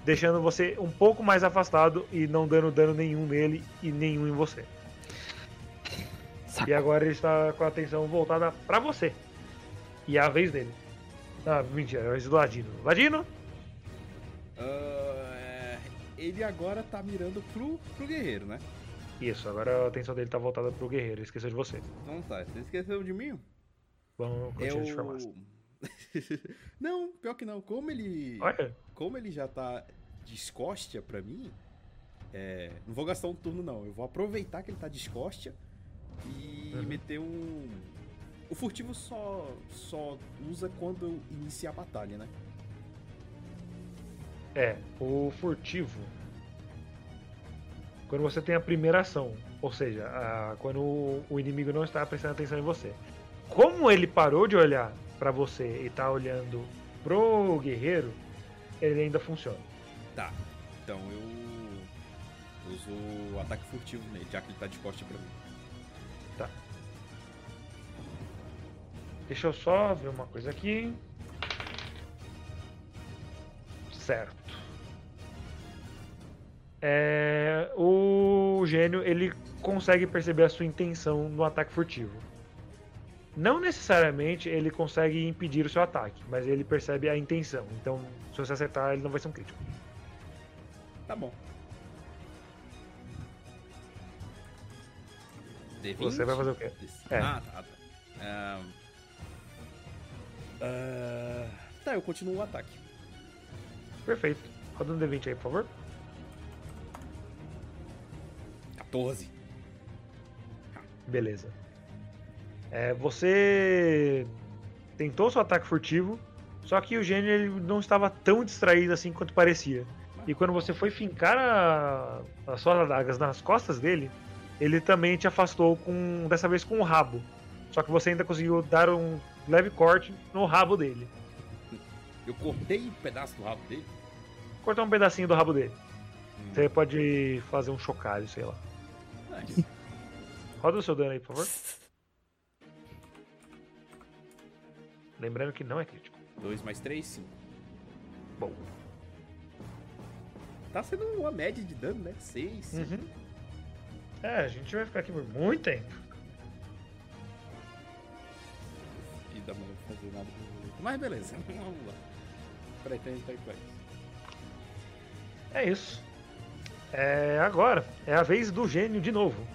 deixando você um pouco mais afastado e não dando dano nenhum nele e nenhum em você. Saco. E agora ele está com a atenção voltada pra você. E é a vez dele. Ah, mentira, é do Ladino. Ladino? Ah, é, ele agora tá mirando pro, pro guerreiro, né? Isso, agora a atenção dele tá voltada pro guerreiro, esqueceu de você. Então tá, você esqueceu de mim? Vamos continuar de farmácia. Não, pior que não. Como ele. Olha, Como ele já tá descóstia pra mim, é, não vou gastar um turno não. Eu vou aproveitar que ele tá descóstia e Uhum. meter um. O furtivo só, só usa quando eu iniciar a batalha, né? É, o furtivo. Quando você tem a primeira ação, ou seja, a- quando o, o inimigo não está prestando atenção em você. Como ele parou de olhar pra você e tá olhando pro guerreiro, ele ainda funciona. Tá. Então eu uso o ataque furtivo nele, já que ele tá descóstia pra mim. Deixa eu só ver uma coisa aqui. Certo. É, o gênio ele consegue perceber a sua intenção no ataque furtivo. Não necessariamente ele consegue impedir o seu ataque, mas ele percebe a intenção. Então, se você acertar, ele não vai ser um crítico. Tá bom. D20? Você vai fazer o quê? É. Ah, tá, tá. Ahn. Ah, tá, eu continuo o ataque. Perfeito. Roda um D20 aí, por favor. 14. Beleza. É, você tentou seu ataque furtivo, só que o gênio ele não estava tão distraído assim quanto parecia. E quando você foi fincar a- as suas adagas nas costas dele, ele também te afastou com dessa vez com o rabo. Só que você ainda conseguiu dar um leve corte no rabo dele. Eu cortei um pedaço do rabo dele. Cortar um pedacinho do rabo dele. Hum. Você pode fazer um chocalho, sei lá. Nice. Roda o seu dano aí, por favor. Lembrando que não é crítico. 2 mais 3, 5. Bom. Tá sendo uma média de dano, né? 6. Uhum. É, a gente vai ficar aqui por muito tempo. Não fazer nada bonito. Mas beleza, vamos lá. Tem, tem. É isso. É, agora é a vez do gênio de novo.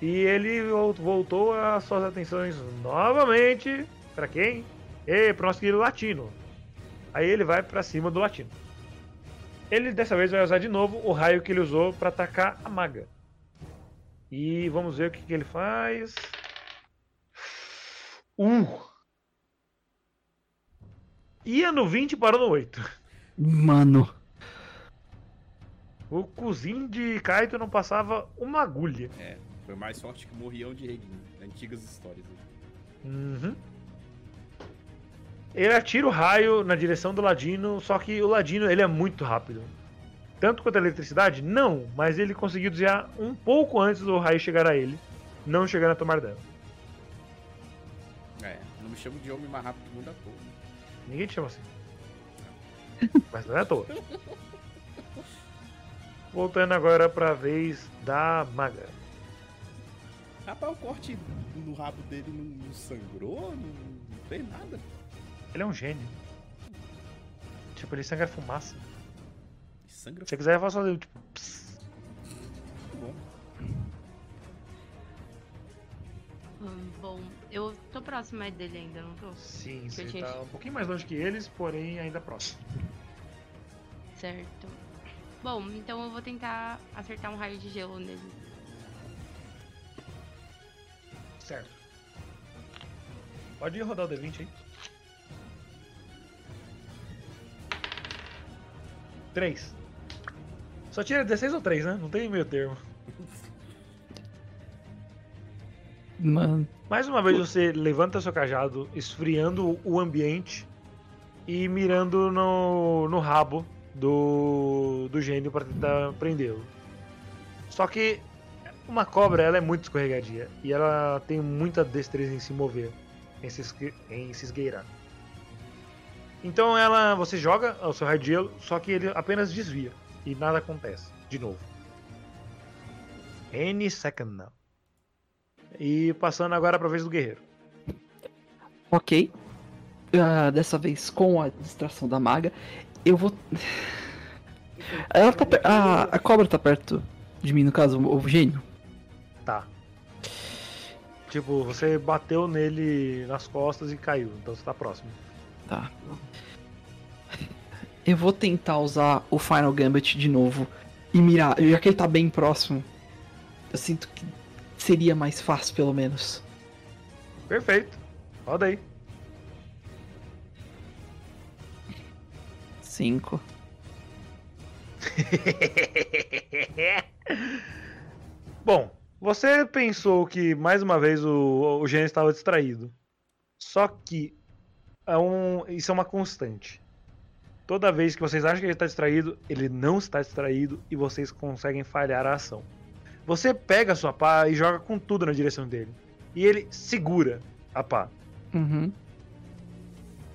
E ele vol- voltou as suas atenções novamente para quem? E pro nosso querido latino. Aí ele vai para cima do latino. Ele dessa vez vai usar de novo o raio que ele usou para atacar a maga. E vamos ver o que, que ele faz. Uh! Ia no 20 e parou no 8. Mano. O cozinho de Kaito não passava uma agulha. É, foi mais forte que o Morrião de Reguinho. Antigas histórias. Uhum. Ele atira o raio na direção do Ladino, só que o Ladino ele é muito rápido. Tanto quanto a eletricidade? Não, mas ele conseguiu desviar um pouco antes do raio chegar a ele, não chegando a tomar dano. É, não me chamo de homem mais rápido do mundo à toa. Ninguém te chama assim. Mas não é à toa. Voltando agora pra vez da maga. Rapaz, o corte no rabo dele não, não sangrou, não, não fez nada. Ele é um gênio. Tipo, ele sangra fumaça. Sangra Se você quiser, eu faço fazer tipo. pss. Bom, eu tô próxima dele ainda, não tô? Sim, Que você gente- tá um pouquinho mais longe que eles, porém ainda próximo. Certo. Bom, então eu vou tentar acertar um raio de gelo nele. Certo. Pode ir rodar o D20 aí. 3. Só tira 16 ou 3, né? Não tem meio termo. Mano. Mais uma vez você levanta seu cajado, esfriando o ambiente e mirando no, no rabo do, do gênio para tentar prendê-lo. Só que uma cobra ela é muito escorregadia e ela tem muita destreza em se mover, em se, esque- em se esgueirar. Então ela, você joga o seu raio de gelo, só que ele apenas desvia e nada acontece. De novo. Any second now. E passando agora para a vez do guerreiro. Ok. Ah, dessa vez com a distração da maga, eu vou. Ela tá per- a, a cobra tá perto de mim, no caso, o, o gênio. Tá. Tipo, você bateu nele nas costas e caiu, então você tá próximo. Tá. Eu vou tentar usar o Final Gambit de novo e mirar, já que ele tá bem próximo. Eu sinto que seria mais fácil, pelo menos. Perfeito. Roda aí. Cinco. Bom, você pensou que mais uma vez o, o gênio estava distraído. Só que é um, isso é uma constante. Toda vez que vocês acham que ele está distraído, ele não está distraído e vocês conseguem falhar a ação. Você pega a sua pá e joga com tudo na direção dele. E ele segura a pá. Uhum.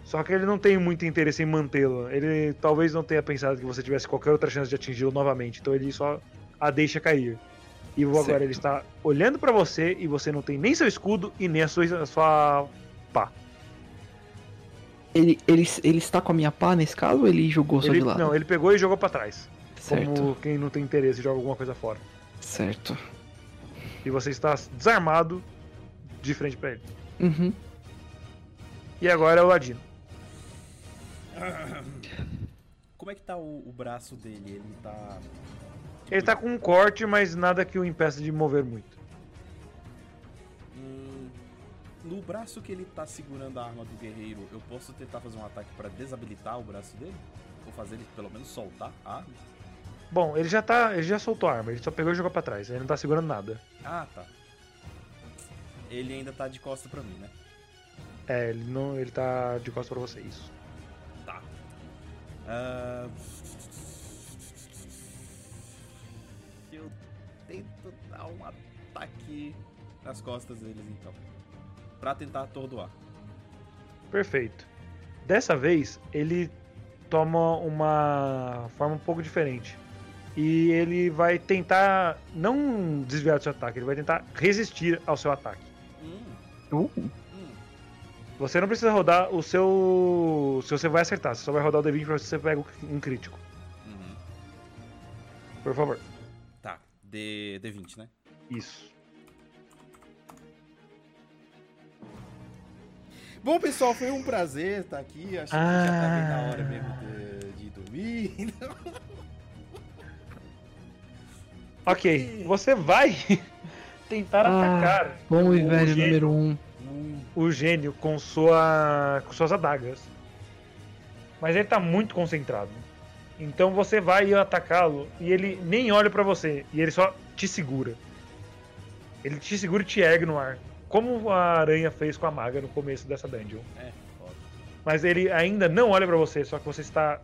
Só que ele não tem muito interesse em mantê-lo. Ele talvez não tenha pensado que você tivesse qualquer outra chance de atingi-lo novamente. Então ele só a deixa cair. E agora Certo. ele está olhando pra você e você não tem nem seu escudo e nem a sua, a sua pá. Ele, ele, ele está com a minha pá nesse caso ou ele jogou só Ele, de lado? não, ele pegou e jogou pra trás. certo. Como quem não tem interesse joga alguma coisa fora. Certo. E você está desarmado de frente pra ele. Uhum. E agora é o Ladino. Como é que tá o, o braço dele? Ele tá. Ele tá com um corte, mas nada que o impeça de mover muito. Hum, no braço que ele tá segurando a arma do guerreiro, eu posso tentar fazer um ataque pra desabilitar o braço dele? Ou fazer ele pelo menos soltar a arma? Bom, ele já tá. Ele já soltou a arma, ele só pegou e jogou pra trás. Ele não tá segurando nada. Ah, tá. Ele ainda tá de costa pra mim, né? É, ele não. ele tá de costas pra você, isso. Tá. Ah, Eu tento dar um ataque nas costas deles, então. Pra tentar atordoar. Perfeito. Dessa vez, ele toma uma forma um pouco diferente. E ele vai tentar não desviar do seu ataque, ele vai tentar resistir ao seu ataque. Hum, Uh, hum. Você não precisa rodar o seu. Se você vai acertar, você só vai rodar o D20 pra ver se você pega um crítico. Uhum. Por favor. Tá, D, D20, né? Isso. Bom, pessoal, foi um prazer estar aqui. Acho que já tá bem na hora mesmo de, de dormir. Ok, você vai tentar Ah, atacar bom e o velho gênio- número um. o gênio com, sua, com suas adagas. Mas ele tá muito concentrado. Então você vai atacá-lo e ele nem olha pra você. E ele só te segura. Ele te segura e te ergue no ar. Como a aranha fez com a maga no começo dessa dungeon. É, foda. Mas ele ainda não olha pra você, só que você está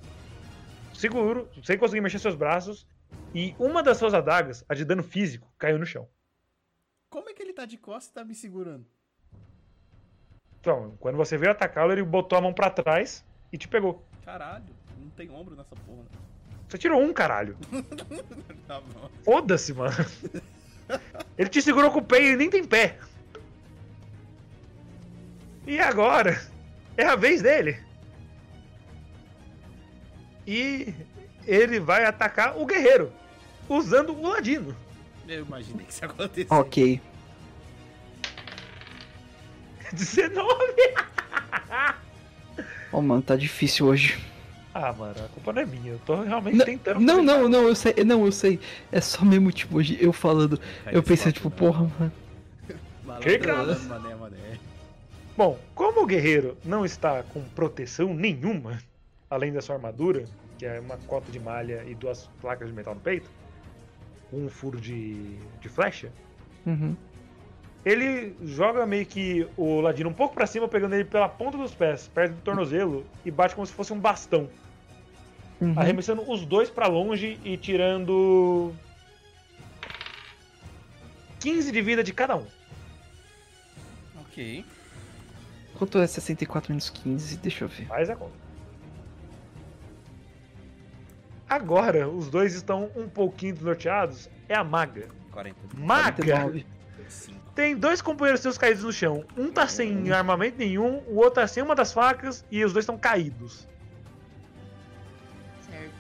seguro, sem conseguir mexer seus braços. E uma das suas adagas, a de dano físico, caiu no chão. Como é que ele tá de costas e tá me segurando? Então, quando você veio atacá-lo, ele botou a mão pra trás e te pegou. Caralho, não tem ombro nessa porra. Você tirou um, caralho. Tá. Foda-se, mano. Ele te segurou com o pé e ele nem tem pé. E agora é a vez dele. E ele vai atacar o guerreiro usando o ladino. Eu imaginei que isso ia acontecer. Ok. 19. Ó, mano, tá difícil hoje. Ah, mano, a culpa não é minha. Eu tô realmente Não, tentando. não, não, não, eu sei, não, eu sei. É só mesmo, tipo, hoje eu falando. Cai Eu pensei, tipo, né? porra, mano. Que cara? malandro, mané, mané. Bom, como o guerreiro não está com proteção nenhuma, além da sua armadura, que é uma cota de malha e duas placas de metal no peito, com um furo de, de flecha, Uhum. ele joga meio que o ladino um pouco pra cima, pegando ele pela ponta dos pés, perto do tornozelo, e bate como se fosse um bastão, Uhum. arremessando os dois pra longe e tirando 15 de vida de cada um. Ok. Quanto é 64 menos 15? Deixa eu ver. Faz a conta. Agora, os dois estão um pouquinho desnorteados. É a maga. 40. Maga 49. 5. tem dois companheiros seus caídos no chão. Um tá sem armamento nenhum, o outro tá sem uma das facas e os dois estão caídos. Certo.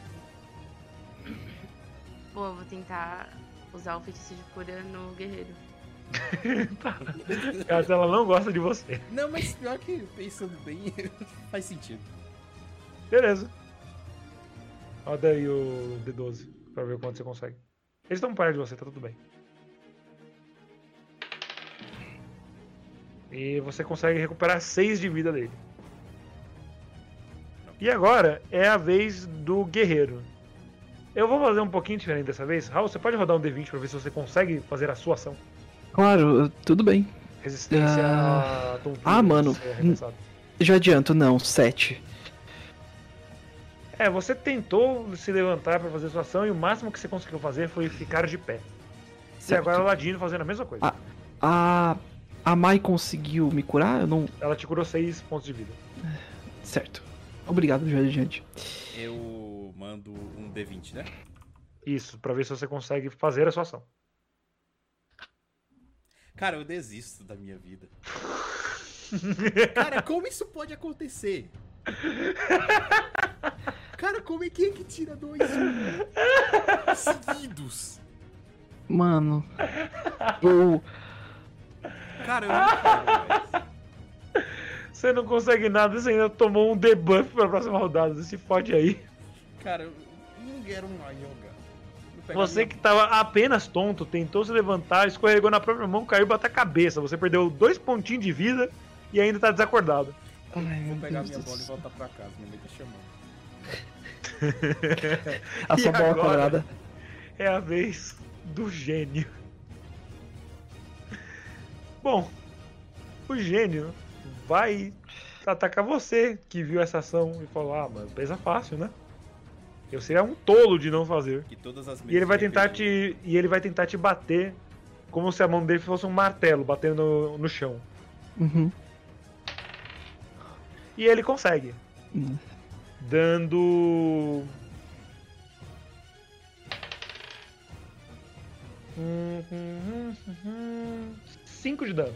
Bom, eu vou tentar usar o feitiço de cura no guerreiro. Caso ela não gosta de você. Não, mas pior que pensando bem, faz sentido. Beleza. Roda aí o D12 pra ver quanto você consegue. Eles estão perto de você, tá tudo bem. E você consegue recuperar 6 de vida dele. E agora é a vez do guerreiro. Eu vou fazer um pouquinho diferente dessa vez. Raul, você pode rodar um D20 pra ver se você consegue fazer a sua ação? Claro, tudo bem. Resistência Ah. à tontura. Ah, mano. arremessado. Já adianto, não, 7. É, você tentou se levantar pra fazer sua ação e o máximo que você conseguiu fazer foi ficar de pé. E agora o Ladino fazendo a mesma coisa. Ah. A. A Mai conseguiu me curar? Eu não. Ela te curou 6 pontos de vida. Certo. Obrigado, já adiante. Eu mando um D20, né? Isso, pra ver se você consegue fazer a sua ação. Cara, eu desisto da minha vida. Cara, como isso pode acontecer? Cara, como é que é que tira dois seguidos? Mano. Eu. Cara, eu não quero mais. Você não consegue nada, você ainda tomou um debuff pra próxima rodada. Você se fode aí. Cara, eu não quero mais jogar. Você que tava apenas tonto, tentou se levantar, escorregou na própria mão, caiu e bateu a cabeça. Você perdeu dois pontinhos de vida e ainda tá desacordado. Ai, Vou pegar Deus minha bola e voltar pra casa. Minha mãe tá chamando. A sua E bola quadrada. É a vez do gênio. Bom, o gênio vai atacar você que viu essa ação e falou: Ah, mas pesa fácil, né? Eu seria um tolo de não fazer. E todas as E ele vai tentar te. E ele vai tentar te bater como se a mão dele fosse um martelo batendo no, no chão. Uhum. E ele consegue. Hum. Dando. 5 de dano.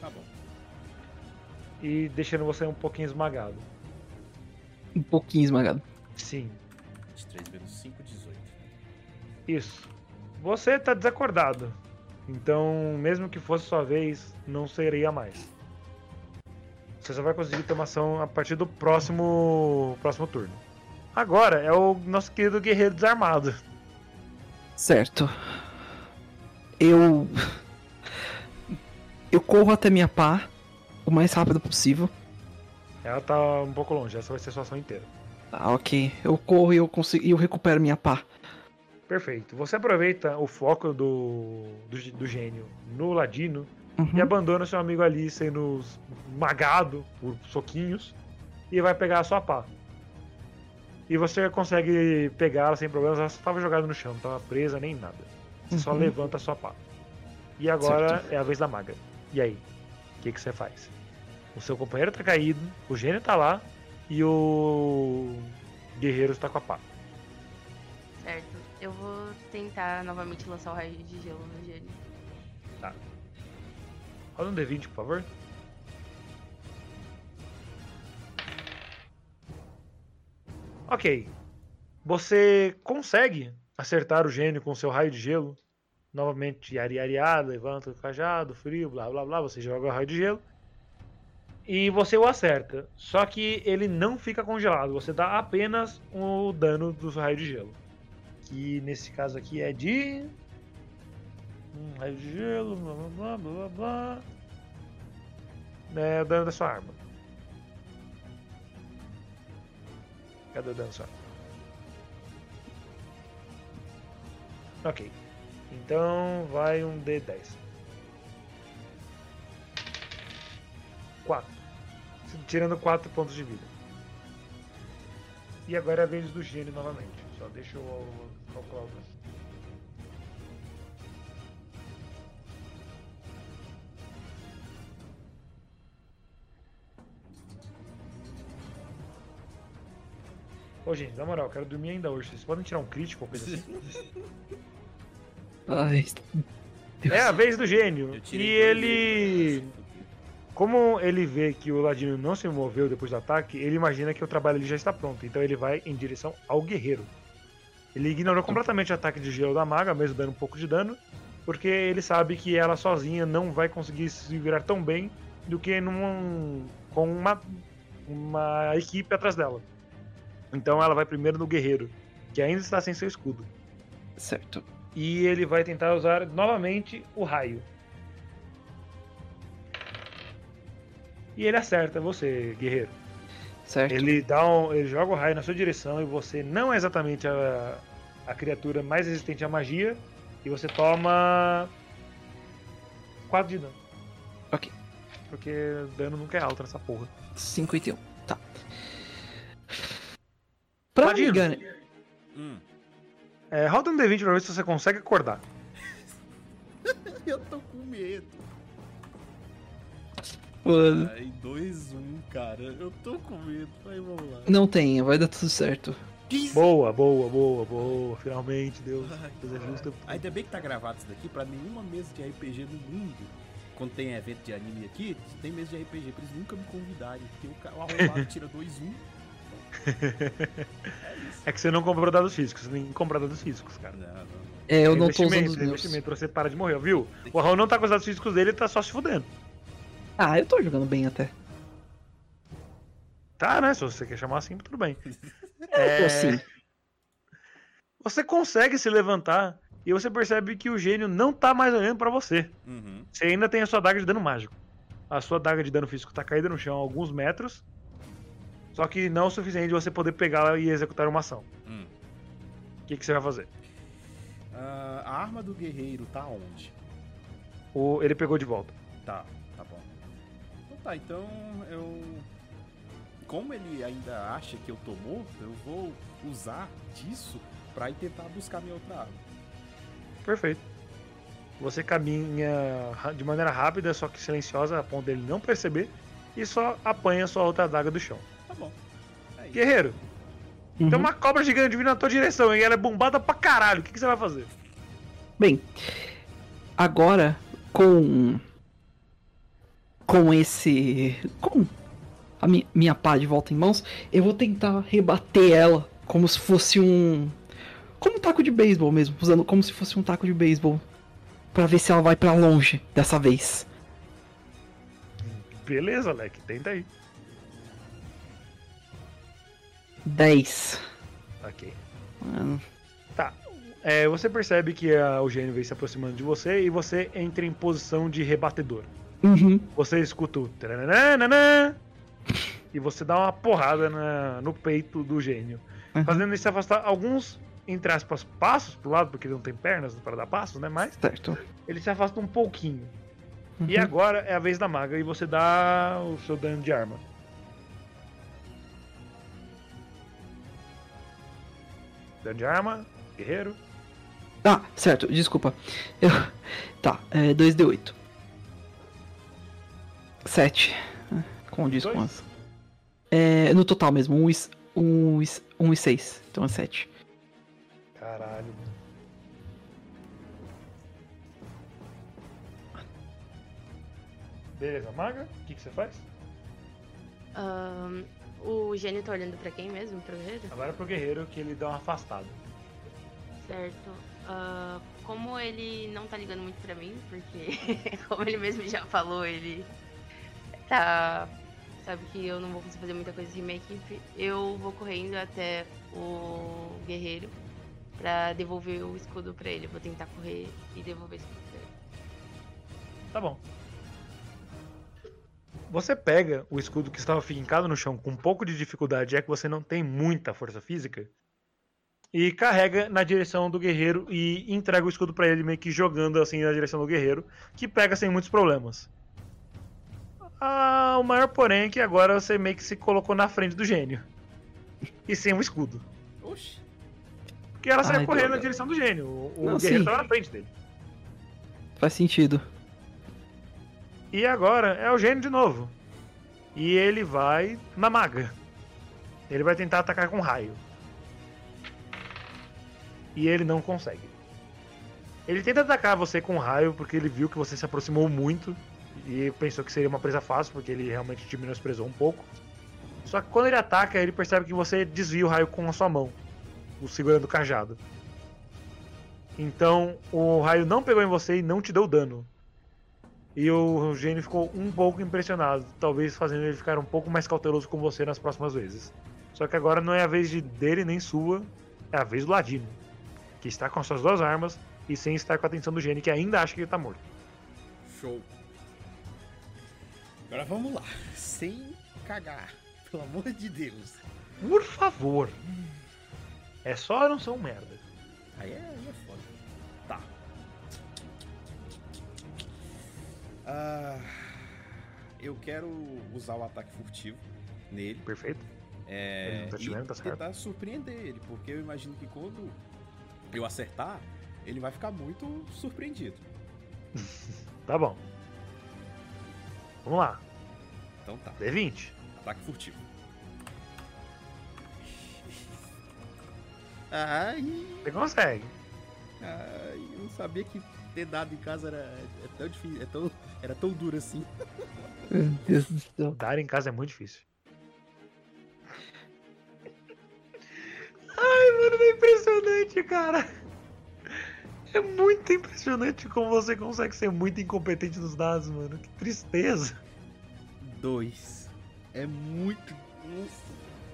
Tá bom. E deixando você um pouquinho esmagado. Um pouquinho esmagado. Sim, 23 menos 5, 18. isso. Você tá desacordado. Então, mesmo que fosse sua vez, não seria mais. Você só vai conseguir ter uma ação a partir do próximo, próximo turno. Agora é o nosso querido guerreiro desarmado. Certo. Eu. Eu corro até minha pá o mais rápido possível. Ela tá um pouco longe, essa vai ser a sua ação inteira. Tá, ok. Eu corro e eu consigo. E eu recupero minha pá. Perfeito. Você aproveita o foco do, do, do gênio no ladino Uhum. e abandona seu amigo ali sendo esmagado por soquinhos e vai pegar a sua pá. E você consegue pegá-la sem problemas, ela estava jogada no chão, não estava presa nem nada. Você só Uhum. levanta a sua pá. E agora Certo. é a vez da maga. E aí? O que, que você faz? O seu companheiro tá caído, o gênio tá lá e o guerreiro está com a pá. Certo. Eu vou tentar novamente lançar o raio de gelo no gênio. Roda um D20, por favor. Ok. Você consegue acertar o gênio com seu raio de gelo. Novamente, ari ariado, levanta o cajado, frio, blá blá blá. Você joga o raio de gelo. E você o acerta. Só que ele não fica congelado. Você dá apenas o dano do raio de gelo. Que nesse caso aqui é de. Um raio de gelo, blá blá blá blá blá. É o dano da sua arma. Cadê o dano da sua arma? Ok. Então vai um D10. 4. Tirando 4 pontos de vida. E agora é a vez do gênio novamente. Só deixa eu calcular o dano. Ô, gente, na moral, eu quero dormir ainda hoje. Vocês podem tirar um crítico ou coisa assim? Ai. Deus. É a vez do gênio. E ele. de- Como ele vê que o Ladino não se moveu depois do ataque, ele imagina que o trabalho ali já está pronto. Então ele vai em direção ao guerreiro. Ele ignorou completamente o ataque de gelo da maga, mesmo dando um pouco de dano, porque ele sabe que ela sozinha não vai conseguir se virar tão bem do que num, com uma, uma equipe atrás dela. Então ela vai primeiro no guerreiro, que ainda está sem seu escudo. Certo. E ele vai tentar usar novamente o raio. E ele acerta você, guerreiro. Certo. Ele dá um, ele joga o raio na sua direção e você não é exatamente a, a criatura mais resistente à magia. E você toma 4 de dano. Ok. Porque dano nunca é alto nessa porra. 51. Tá. Pra me ganhar. Hum. É, roda um D20 pra ver se você consegue acordar. Eu tô com medo. Mano, Ai, 2, 1, cara. Eu tô com medo. Aí vamos lá. Não tem, vai dar tudo certo. Boa, boa, boa, boa. Finalmente, Deus. Ai, Deus é justo. Ainda bem que tá gravado isso daqui pra nenhuma mesa de RPG no mundo. Quando tem evento de anime aqui, tem mesa de RPG, pra eles nunca me convidarem. Porque o arrombado tira 2, 1. É que você não comprou dados físicos, que comprar dados físicos, cara. Não, não. É, eu É não tô usando os é meus. investimento pra você parar de morrer, viu? O Raul não tá com os dados físicos dele, ele tá só se fudendo. Ah, eu tô jogando bem até. Tá, né? Se você quer chamar assim, tudo bem. Eu É, tô assim. Você consegue se levantar e você percebe que o gênio não tá mais olhando pra você. Uhum. Você ainda tem a sua daga de dano mágico. A sua daga de dano físico tá caída no chão a alguns metros. Só que não é o suficiente de você poder pegá-la e executar uma ação. Hum. O que, que você vai fazer? Ah, a arma do guerreiro tá onde? O, ele pegou de volta. Tá, tá bom. Então tá, então eu. Como ele ainda acha que eu tô morto, eu vou usar disso pra ir tentar buscar minha outra arma. Perfeito. Você caminha de maneira rápida, só que silenciosa, a ponto dele não perceber, e só apanha sua outra daga do chão. Tá bom. É. Guerreiro, Uhum. tem uma cobra gigante vindo na tua direção e ela é bombada pra caralho. O que, que você vai fazer? Bem, agora com com esse com a mi- minha pá de volta em mãos, eu vou tentar rebater ela como se fosse um como um taco de beisebol mesmo, usando como se fosse um taco de beisebol Pra ver se ela vai pra longe dessa vez. Beleza, Alec, tenta aí. 10. Ok. Mano, Tá. É, você percebe que a- o gênio vem se aproximando de você e você entra em posição de rebatedor. Uhum. Você escuta o e você dá uma porrada na- no peito do gênio. Uhum. Fazendo ele se afastar alguns, entre aspas, passos pro lado, porque ele não tem pernas para dar passos, né? Mas Certo. ele se afasta um pouquinho. E Uhum. agora é a vez da maga e você dá o seu dano de arma. Dano de arma, guerreiro. Ah, certo, desculpa. Eu... Tá, é 2d8. 7. Com desconto. É, no total mesmo, 1 um, e- um, um e 6. Então é 7. Caralho. mano. Beleza, maga, o que, que você faz? Ahn, o gênio tá olhando pra quem mesmo? Pro guerreiro? Agora pro guerreiro que ele dá uma afastada. Certo. Ah, como ele não tá ligando muito pra mim, porque, como ele mesmo já falou, ele tá. Sabe que eu não vou conseguir fazer muita coisa sem minha equipe. Eu vou correndo até o guerreiro pra devolver o escudo pra ele. Eu vou tentar correr e devolver o escudo pra ele. Tá bom. Você pega o escudo que estava fincado no chão com um pouco de dificuldade, é que você não tem muita força física, e carrega na direção do guerreiro e entrega o escudo pra ele, meio que jogando assim na direção do guerreiro, que pega sem muitos problemas. Ah, o maior porém é que agora você meio que se colocou na frente do gênio. E sem o escudo. Oxi. Porque ela saiu Ai, correndo droga. na direção do gênio. O, o Não, guerreiro sim. tava na frente dele. Faz sentido. E agora é o gênio de novo. E ele vai na maga. Ele vai tentar atacar com raio. E ele não consegue. Ele tenta atacar você com raio porque ele viu que você se aproximou muito e pensou que seria uma presa fácil porque ele realmente te menosprezou um pouco. Só que quando ele ataca, ele percebe que você desvia o raio com a sua mão, o segurando o cajado. Então o raio não pegou em você e não te deu dano. E o gênio ficou um pouco impressionado, talvez fazendo ele ficar um pouco mais cauteloso com você nas próximas vezes. Só que agora não é a vez de dele nem sua, é a vez do Ladino, que está com as suas duas armas e sem estar com a atenção do gênio, que ainda acha que ele tá morto. Show. Agora vamos lá. Sem cagar. Pelo amor de Deus. Por favor. É só não ser um merda. Aí é, aí é foda. Ah, eu quero usar o ataque furtivo nele. Perfeito? É, tá tá tentar surpreender ele, porque eu imagino que quando eu acertar, ele vai ficar muito surpreendido. Tá bom. Vamos lá. Então tá, D20. ataque furtivo. Ai, Você consegue. ai, eu não sabia que ter dado em casa era é tão difícil, é tão, era tão duro assim. Meu Deus do céu. Dar em casa é muito difícil. impressionante, cara. É muito impressionante como você consegue ser muito incompetente nos dados, mano. Que tristeza. Dois. É muito. Nossa.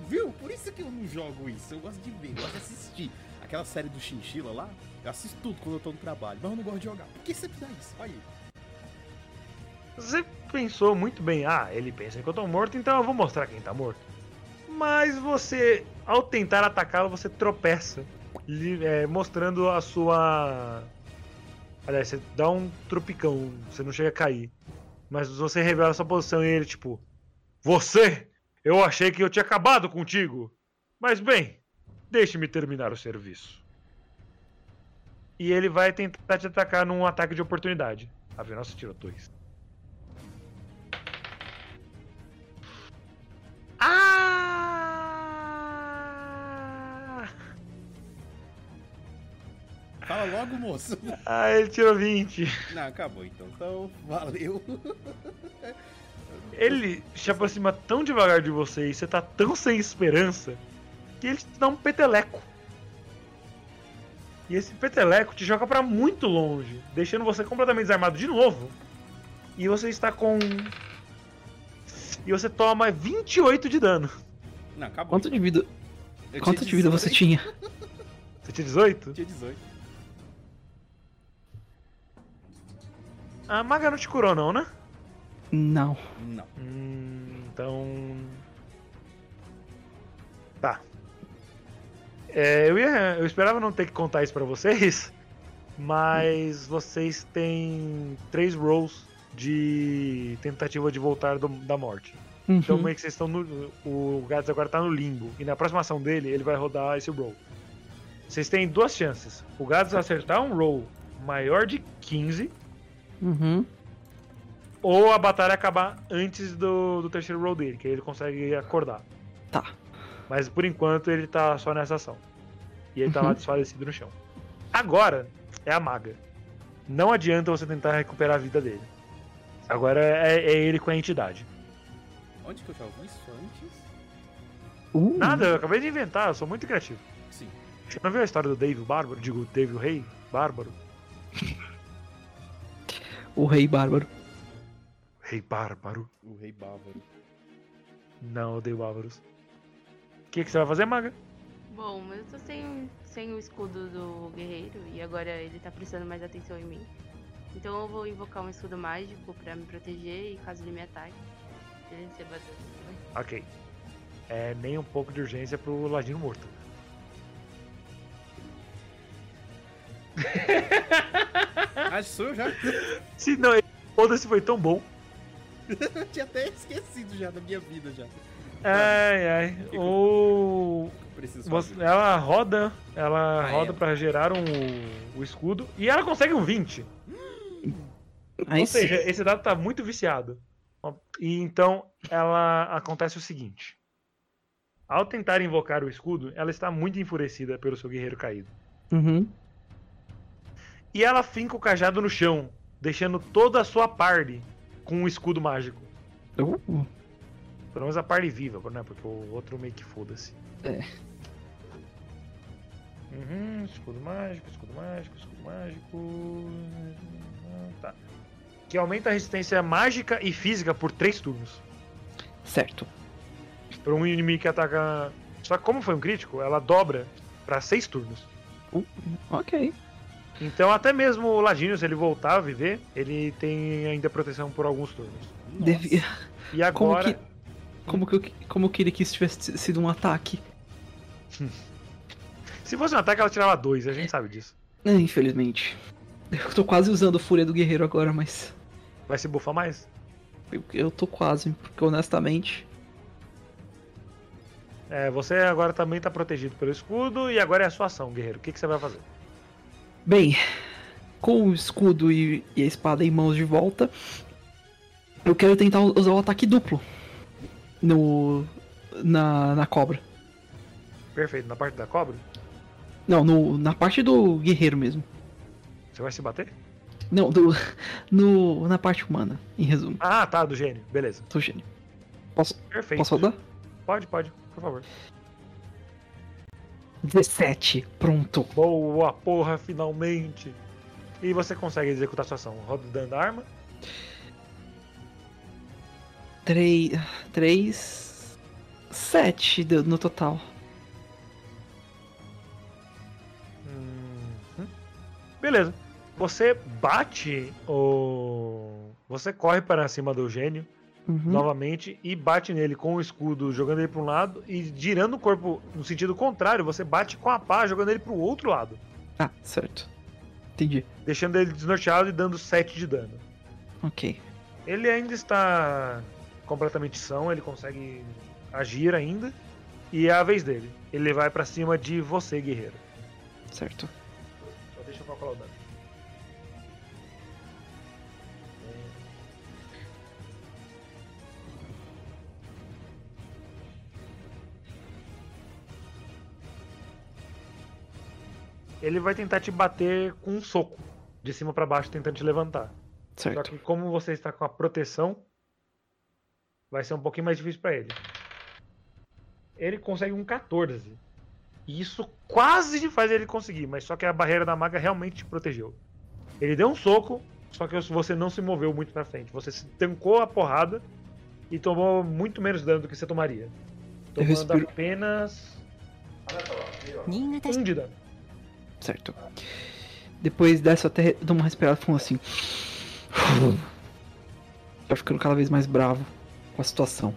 Viu? Por isso que eu não jogo isso. Eu gosto de ver, eu gosto de assistir. Aquela série do Chinchila lá, eu assisto tudo quando eu tô no trabalho, mas eu não gosto de jogar. Por que você precisa isso? Olha aí. Você pensou muito bem. Ah, ele pensa que eu tô morto, então eu vou mostrar quem tá morto. Mas você, ao tentar atacá-lo, você tropeça, lhe- é, mostrando a sua. Aliás, você dá um tropicão, você não chega a cair. Mas você revela sua posição e ele, tipo, Você! Eu achei que eu tinha acabado contigo! Mas bem, deixe-me terminar o serviço. E ele vai tentar te atacar num ataque de oportunidade. Afinal, você tirou dois. Ah! Fala logo, moço. Ah, ele tirou 20. Não, acabou então. Então, valeu. Ele se aproxima tão devagar de você e você tá tão sem esperança que ele te dá um peteleco. E esse peteleco te joga pra muito longe, deixando você completamente desarmado de novo. E você está com. E você toma 28 de dano. Não, acabou. Quanto de vida, Eu quanto de vida você 18. tinha? Você tinha 18? Tinha 18. A maga não te curou, não, né? Não. Não. Hum, então. É, eu, ia, eu esperava não ter que contar isso pra vocês, mas vocês têm três rolls de tentativa de voltar do- da morte. Então Uhum. meio que vocês estão no. O Gads agora tá no limbo. E na próxima ação dele, ele vai rodar esse roll. Vocês têm duas chances. O Gads acertar um roll maior de 15 Uhum. ou a batalha acabar antes do, do terceiro roll dele, que aí ele consegue acordar. Tá. Mas por enquanto ele tá só nessa ação. E ele tá lá Uhum. desfalecido no chão. Agora é a maga. Não adianta você tentar recuperar a vida dele. Agora é, é ele com a entidade. Onde que eu já ouvi isso antes? Uh, Nada, eu acabei de inventar, eu sou muito criativo. Sim. Você não viu a história do Dave o Bárbaro? Digo, Dave o Rei Bárbaro? O Rei Bárbaro. Rei Bárbaro? O Rei Bávaro. Não, eu dei Bárbaros. O que, que você vai fazer, maga? Bom, mas eu tô sem, sem o escudo do guerreiro e agora ele tá prestando mais atenção em mim. Então eu vou invocar um escudo mágico pra me proteger e caso ele me ataque, ele ser bastante. Ok. É nem um pouco de urgência pro Ladino morto. Ah, sou eu já? Se não, foda-se, foi tão bom. Eu tinha até esquecido já da minha vida já. Ai, ai. que O. Preciso você- fazer. ela roda. Ela Ah, roda ela. pra gerar um, o escudo. E ela consegue um 20. Aí Ou sim. seja, esse dado tá muito viciado. E então ela acontece o seguinte. Ao tentar invocar o escudo, ela está muito enfurecida pelo seu guerreiro caído. Uhum. E ela finca o cajado no chão, deixando toda a sua party com um escudo mágico. Uh, Pelo menos a party viva, né? Porque o outro meio que foda-se. É. Uhum, escudo mágico, escudo mágico, escudo mágico. Tá. Que aumenta a resistência mágica e física por 3 turnos. certo. Para um inimigo que ataca. Só que como foi um crítico, ela dobra para 6 turnos. Ok. Então até mesmo o Ladino, se ele voltar a viver, ele tem ainda proteção por alguns turnos. Devia... E Como agora. que... Como que, eu, como eu queria que isso tivesse sido um ataque? Se fosse um ataque, ela tirava 2, a gente sabe disso. É, infelizmente. Eu tô quase usando Fúria do Guerreiro agora, mas. Vai se bufar mais? Eu, eu tô quase, porque honestamente. É, você agora também tá protegido pelo escudo e agora é a sua ação, guerreiro. O que, que você vai fazer? Bem, com o escudo e, e a espada em mãos de volta, eu quero tentar usar o ataque duplo no na, na cobra. Perfeito, na parte da cobra, Não, no, na parte do guerreiro mesmo. você vai se bater? Não, do, no, na parte humana, em resumo. Ah, tá, do gênio. Beleza. Tô gênio. Posso, Perfeito. posso rodar? Pode, pode, por favor. 17. Pronto. Boa porra, finalmente! E você consegue executar sua ação. Roda o dano da arma. 3. 3. 7 no total. Uhum. Beleza. Você bate o. Você corre para cima do gênio Uhum. novamente e bate nele com o escudo, jogando ele para um lado e girando o corpo no sentido contrário, você bate com a pá, jogando ele para o outro lado, Ah, certo. Entendi. deixando ele desnorteado e dando 7 de dano. Ok. Ele ainda está completamente são, ele consegue agir ainda e é a vez dele. Ele vai para cima de você, guerreiro. Certo. Só deixa eu calcular o dano. Ele vai tentar te bater com um soco, de cima pra baixo, tentando te levantar. Só Certo. que como você está com a proteção, vai ser um pouquinho mais difícil para ele. Ele consegue um 14. E isso quase faz ele conseguir, mas só que a barreira da maga realmente te protegeu. Ele deu um soco, só que você não se moveu muito pra frente. Você se tancou a porrada e tomou muito menos dano do que você tomaria. Tomando apenas. Tá um de dano. Certo. Depois dessa, eu até dou uma respirada e assim. Tá ficando cada vez mais bravo com a situação.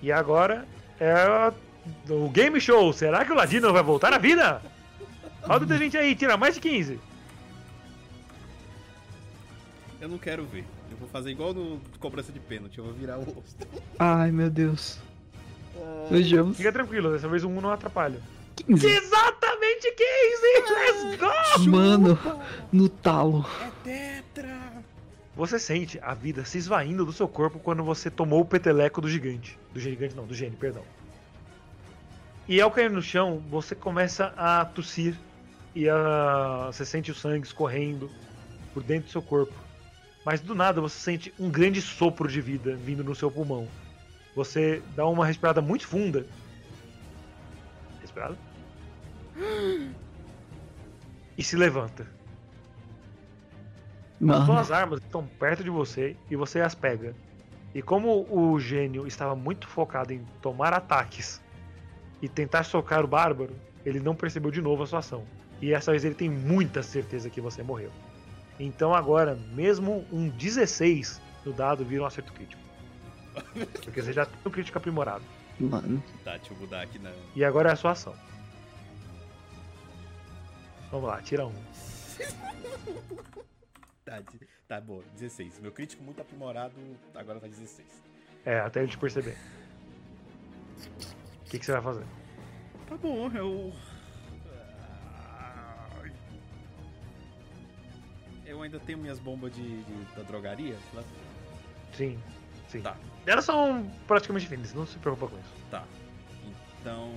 E agora é a- o Game Show. Será que o Ladino vai voltar à vida? Roda o D20 aí, tira mais de 15. Eu não quero ver. Eu vou fazer igual no cobrança de pênalti, eu vou virar o rosto. Ai, meu Deus. Vejamos. Fica tranquilo, dessa vez um não atrapalha. 15. Exatamente 15! Let's go! Mano, no talo. É tetra! Você sente a vida se esvaindo do seu corpo quando você tomou o peteleco do gigante. Do gigante não, do gênio, perdão. E ao cair no chão, você começa a tossir e a... você sente o sangue escorrendo por dentro do seu corpo. Mas do nada você sente um grande sopro de vida vindo no seu pulmão. Você dá uma respirada muito funda. Respirada. E se levanta. Mano, Suas armas estão perto de você e você as pega. E como o gênio estava muito focado em tomar ataques e tentar socar o bárbaro, ele não percebeu de novo a sua ação. E essa vez ele tem muita certeza que você morreu. Então agora, mesmo um 16 no dado vira um acerto crítico. Porque você já tem um crítico aprimorado. mano. Tá, deixa eu mudar aqui na. E agora é a sua ação. Vamos lá, tira um. Tá, tá bom, 16. Meu crítico muito aprimorado, agora tá 16. É, até ele te perceber. O que, que você vai fazer? Tá bom, eu. Eu ainda tenho minhas bombas de, de- da drogaria. lá- Sim, sim. Tá. Elas são praticamente finas, não se preocupa com isso. Tá. Então,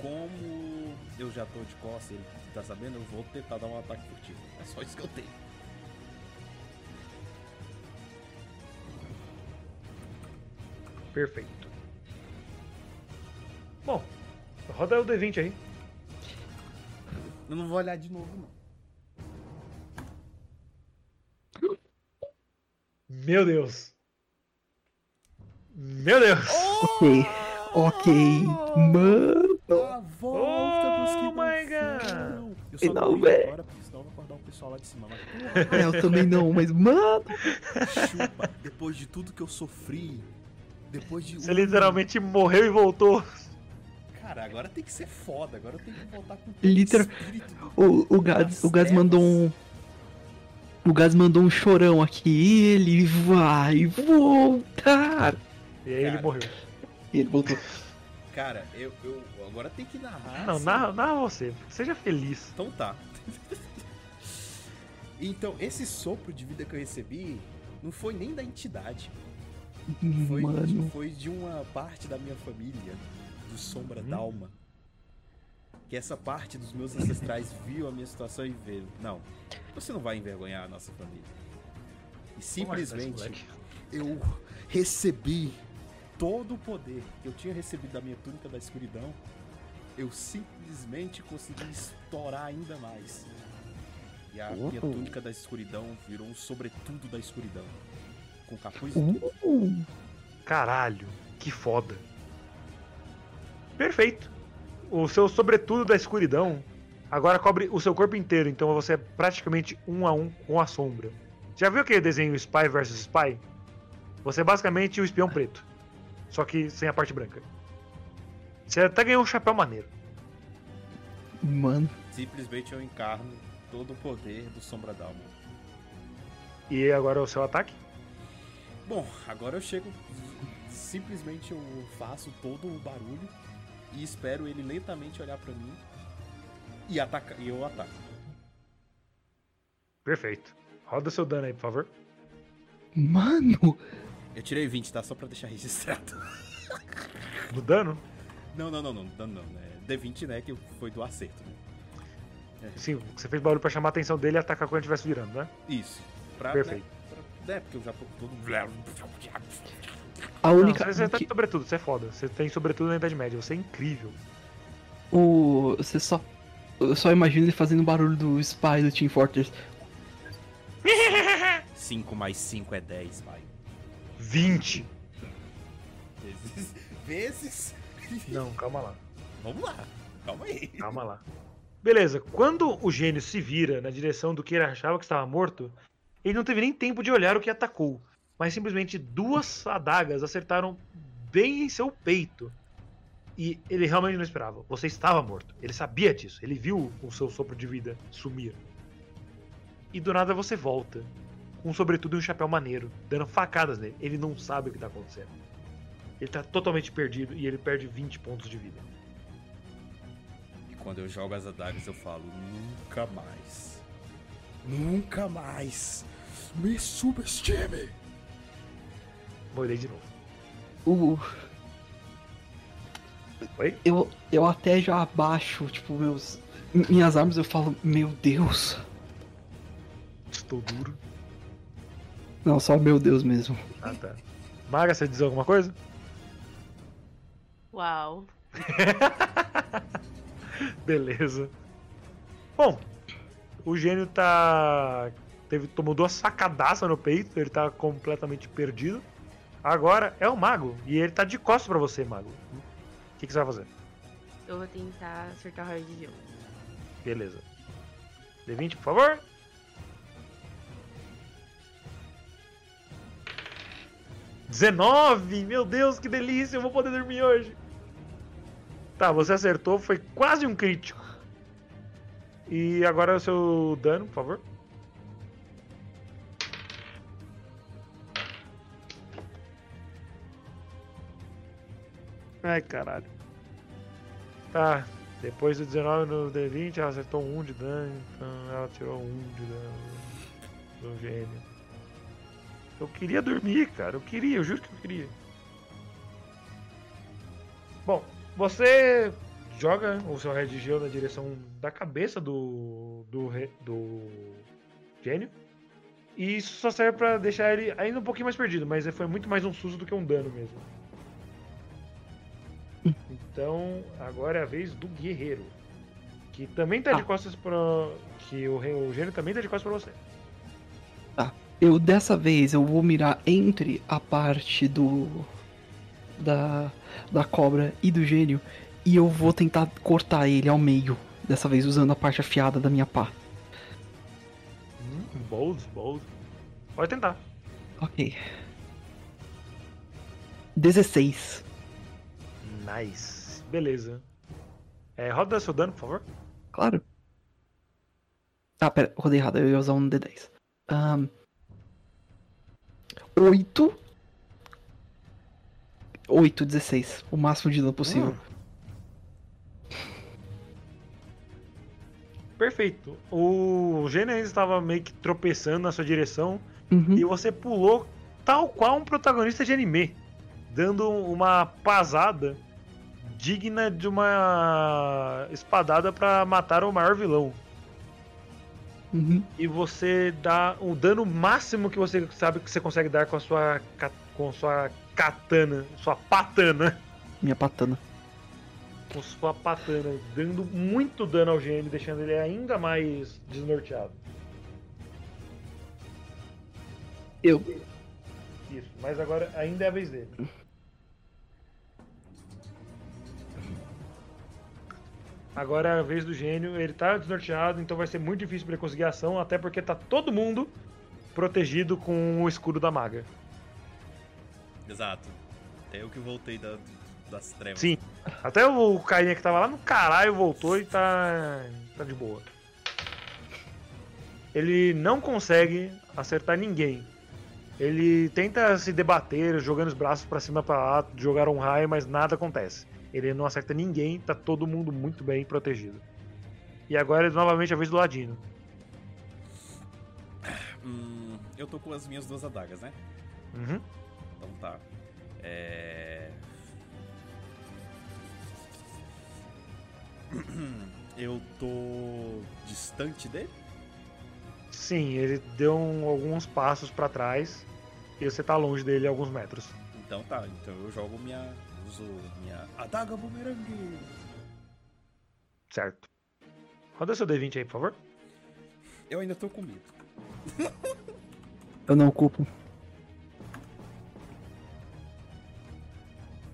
como eu já tô de costas, ele tá sabendo, eu vou tentar dar um ataque furtivo. É só isso que eu tenho. Perfeito. Bom, roda o D20 aí. Eu não vou olhar de novo, não. Meu Deus. Meu Deus. Ok. Ok. Mano. A volta que Oh não my foram. Eu só Não, não, agora, porque senão eu vou acordar o pessoal lá de cima. Mas, É, eu também não, mas mano. chupa, depois de tudo que eu sofri, depois de... Você literalmente morreu e voltou. Cara, agora tem que ser foda, agora eu tenho que voltar com Literal- o O, o Gaz, o Gaz mandou um. O Gaz mandou um chorão aqui. Ele vai voltar. E aí ele Cara. morreu. E ele voltou. Cara, eu, eu agora tem que narrar. Não, assim. narra, narra você. Seja feliz. Então tá. então, esse sopro de vida que eu recebi não foi nem da entidade. Foi, Mano. foi de uma parte da minha família, do Sombra Uhum. Dalma. Que essa parte dos meus ancestrais viu a minha situação e veio. Não, você não vai envergonhar a nossa família. E simplesmente moleque. eu recebi todo o poder que eu tinha recebido da minha túnica da escuridão eu simplesmente consegui estourar ainda mais. E a minha túnica da escuridão virou um sobretudo da escuridão. Com capuz. Uh, Caralho, que foda. Perfeito. O seu sobretudo da escuridão agora cobre o seu corpo inteiro, então você é praticamente um a um com a sombra. Já viu aquele desenho Spy vs Spy? Você é basicamente o espião preto, só que sem a parte branca. Você até ganhou um chapéu maneiro. mano. Simplesmente eu encarno todo o poder do Sombra Dalma. E agora o seu ataque? Bom, agora eu chego. Simplesmente eu faço todo o barulho e espero ele lentamente olhar pra mim e atacar. E eu ataco. Perfeito. Roda seu dano aí, por favor. Mano! Eu tirei 20, tá? Só pra deixar registrado. Do dano? Não, não, não, não, não, não. né? D20, né? Que foi do acerto, né? Sim, você fez barulho pra chamar a atenção dele e atacar quando ele estivesse virando, né? Isso. Pra, Perfeito. Né, pra, é, porque eu já tô todo. A Não, única. você, você tá que- de sobretudo, você é foda. Você tem sobretudo na Idade Média, você é incrível. o, você só. Eu só imagino ele fazendo o barulho do Spy do Team Fortress. 5 mais 5 é 10, pai. 20. Vezes. Vezes. Não, calma lá. Vamos lá. Calma aí. Calma lá. Beleza, quando o gênio se vira na direção do que ele achava que estava morto, ele não teve nem tempo de olhar o que atacou, mas simplesmente duas adagas acertaram bem em seu peito. E ele realmente não esperava. Você estava morto. Ele sabia disso. Ele viu o seu sopro de vida sumir. E do nada você volta. Com sobretudo um chapéu maneiro, dando facadas nele. Ele não sabe o que está acontecendo. Ele está totalmente perdido e ele perde 20 pontos de vida. E quando eu jogo as adagas, eu falo: nunca mais. Nunca mais. Me subestime. Morei de novo. O, Oi? eu, eu até já abaixo, tipo, meus. Minhas armas eu falo, meu Deus. Estou duro. Não, só meu Deus mesmo. Ah, tá. Maga, você diz alguma coisa? Uau. Beleza. Bom, o gênio tá. Teve, tomou duas sacadaças no peito, ele tá completamente perdido. Agora é o mago, e ele tá de costas pra você, mago. O que, que você vai fazer? Eu vou tentar acertar o raio de gelo. Beleza. D20, por favor. Dezenove! Meu Deus, que delícia! Eu vou poder dormir hoje. Tá, você acertou, foi quase um crítico. E agora é o seu dano, por favor. Ai, caralho. Tá, depois do 19 no D20, ela acertou um de dano, então ela tirou um de dano do gênio. Eu queria dormir, cara. Eu queria, eu juro que eu queria. Bom, você joga o seu Red Geo na direção da cabeça do. do, do gênio. E isso só serve pra deixar ele ainda um pouquinho mais perdido, mas foi muito mais um susto do que um dano mesmo. Então, agora é a vez do guerreiro. Que também tá de Ah. costas pra. Que o, gênio também tá de costas pra você. Eu dessa vez eu vou mirar entre a parte do. da. da cobra e do gênio. E eu vou tentar cortar ele ao meio. Dessa vez usando a parte afiada da minha pá. Hum, bold, bold. Pode tentar. Ok. 16. Nice. Beleza. É, roda seu dano, por favor. Claro. Ah, pera, rodei errado, eu ia usar um D10. Ahn. 8. 8, 16. O máximo de dano possível. Perfeito. O ainda estava meio que tropeçando na sua direção Uhum. e você pulou tal qual um protagonista de anime, dando uma pasada digna de uma espadada para matar o maior vilão. Uhum. E você dá o dano máximo que você sabe que você consegue dar com a sua com sua katana, sua patana. Minha patana. com sua patana, dando muito dano ao gênio, deixando ele ainda mais desnorteado. Eu. Isso, mas agora ainda é a vez dele. Agora é a vez do gênio, ele tá desnorteado, então vai ser muito difícil pra ele conseguir ação, até porque tá todo mundo protegido com o escudo da maga. Exato. Até eu que voltei da- das trevas. Sim. Até o carinha que tava lá no caralho voltou e tá. tá de boa. Ele não consegue acertar ninguém. Ele tenta se debater, jogando os braços pra cima pra lá, jogar um raio, mas nada acontece. Ele não acerta ninguém, tá todo mundo muito bem protegido. E agora é novamente a vez do Ladino. Hum, eu tô com as minhas duas adagas, né? Uhum. Então tá. É... Eu tô distante dele? Sim, ele deu um- alguns passos pra trás e você tá longe dele alguns metros. Então tá, então eu jogo minha. Uso minha adaga bumerangue. Certo. Roda seu D20 aí, por favor. Eu ainda tô com medo. Eu não culpo.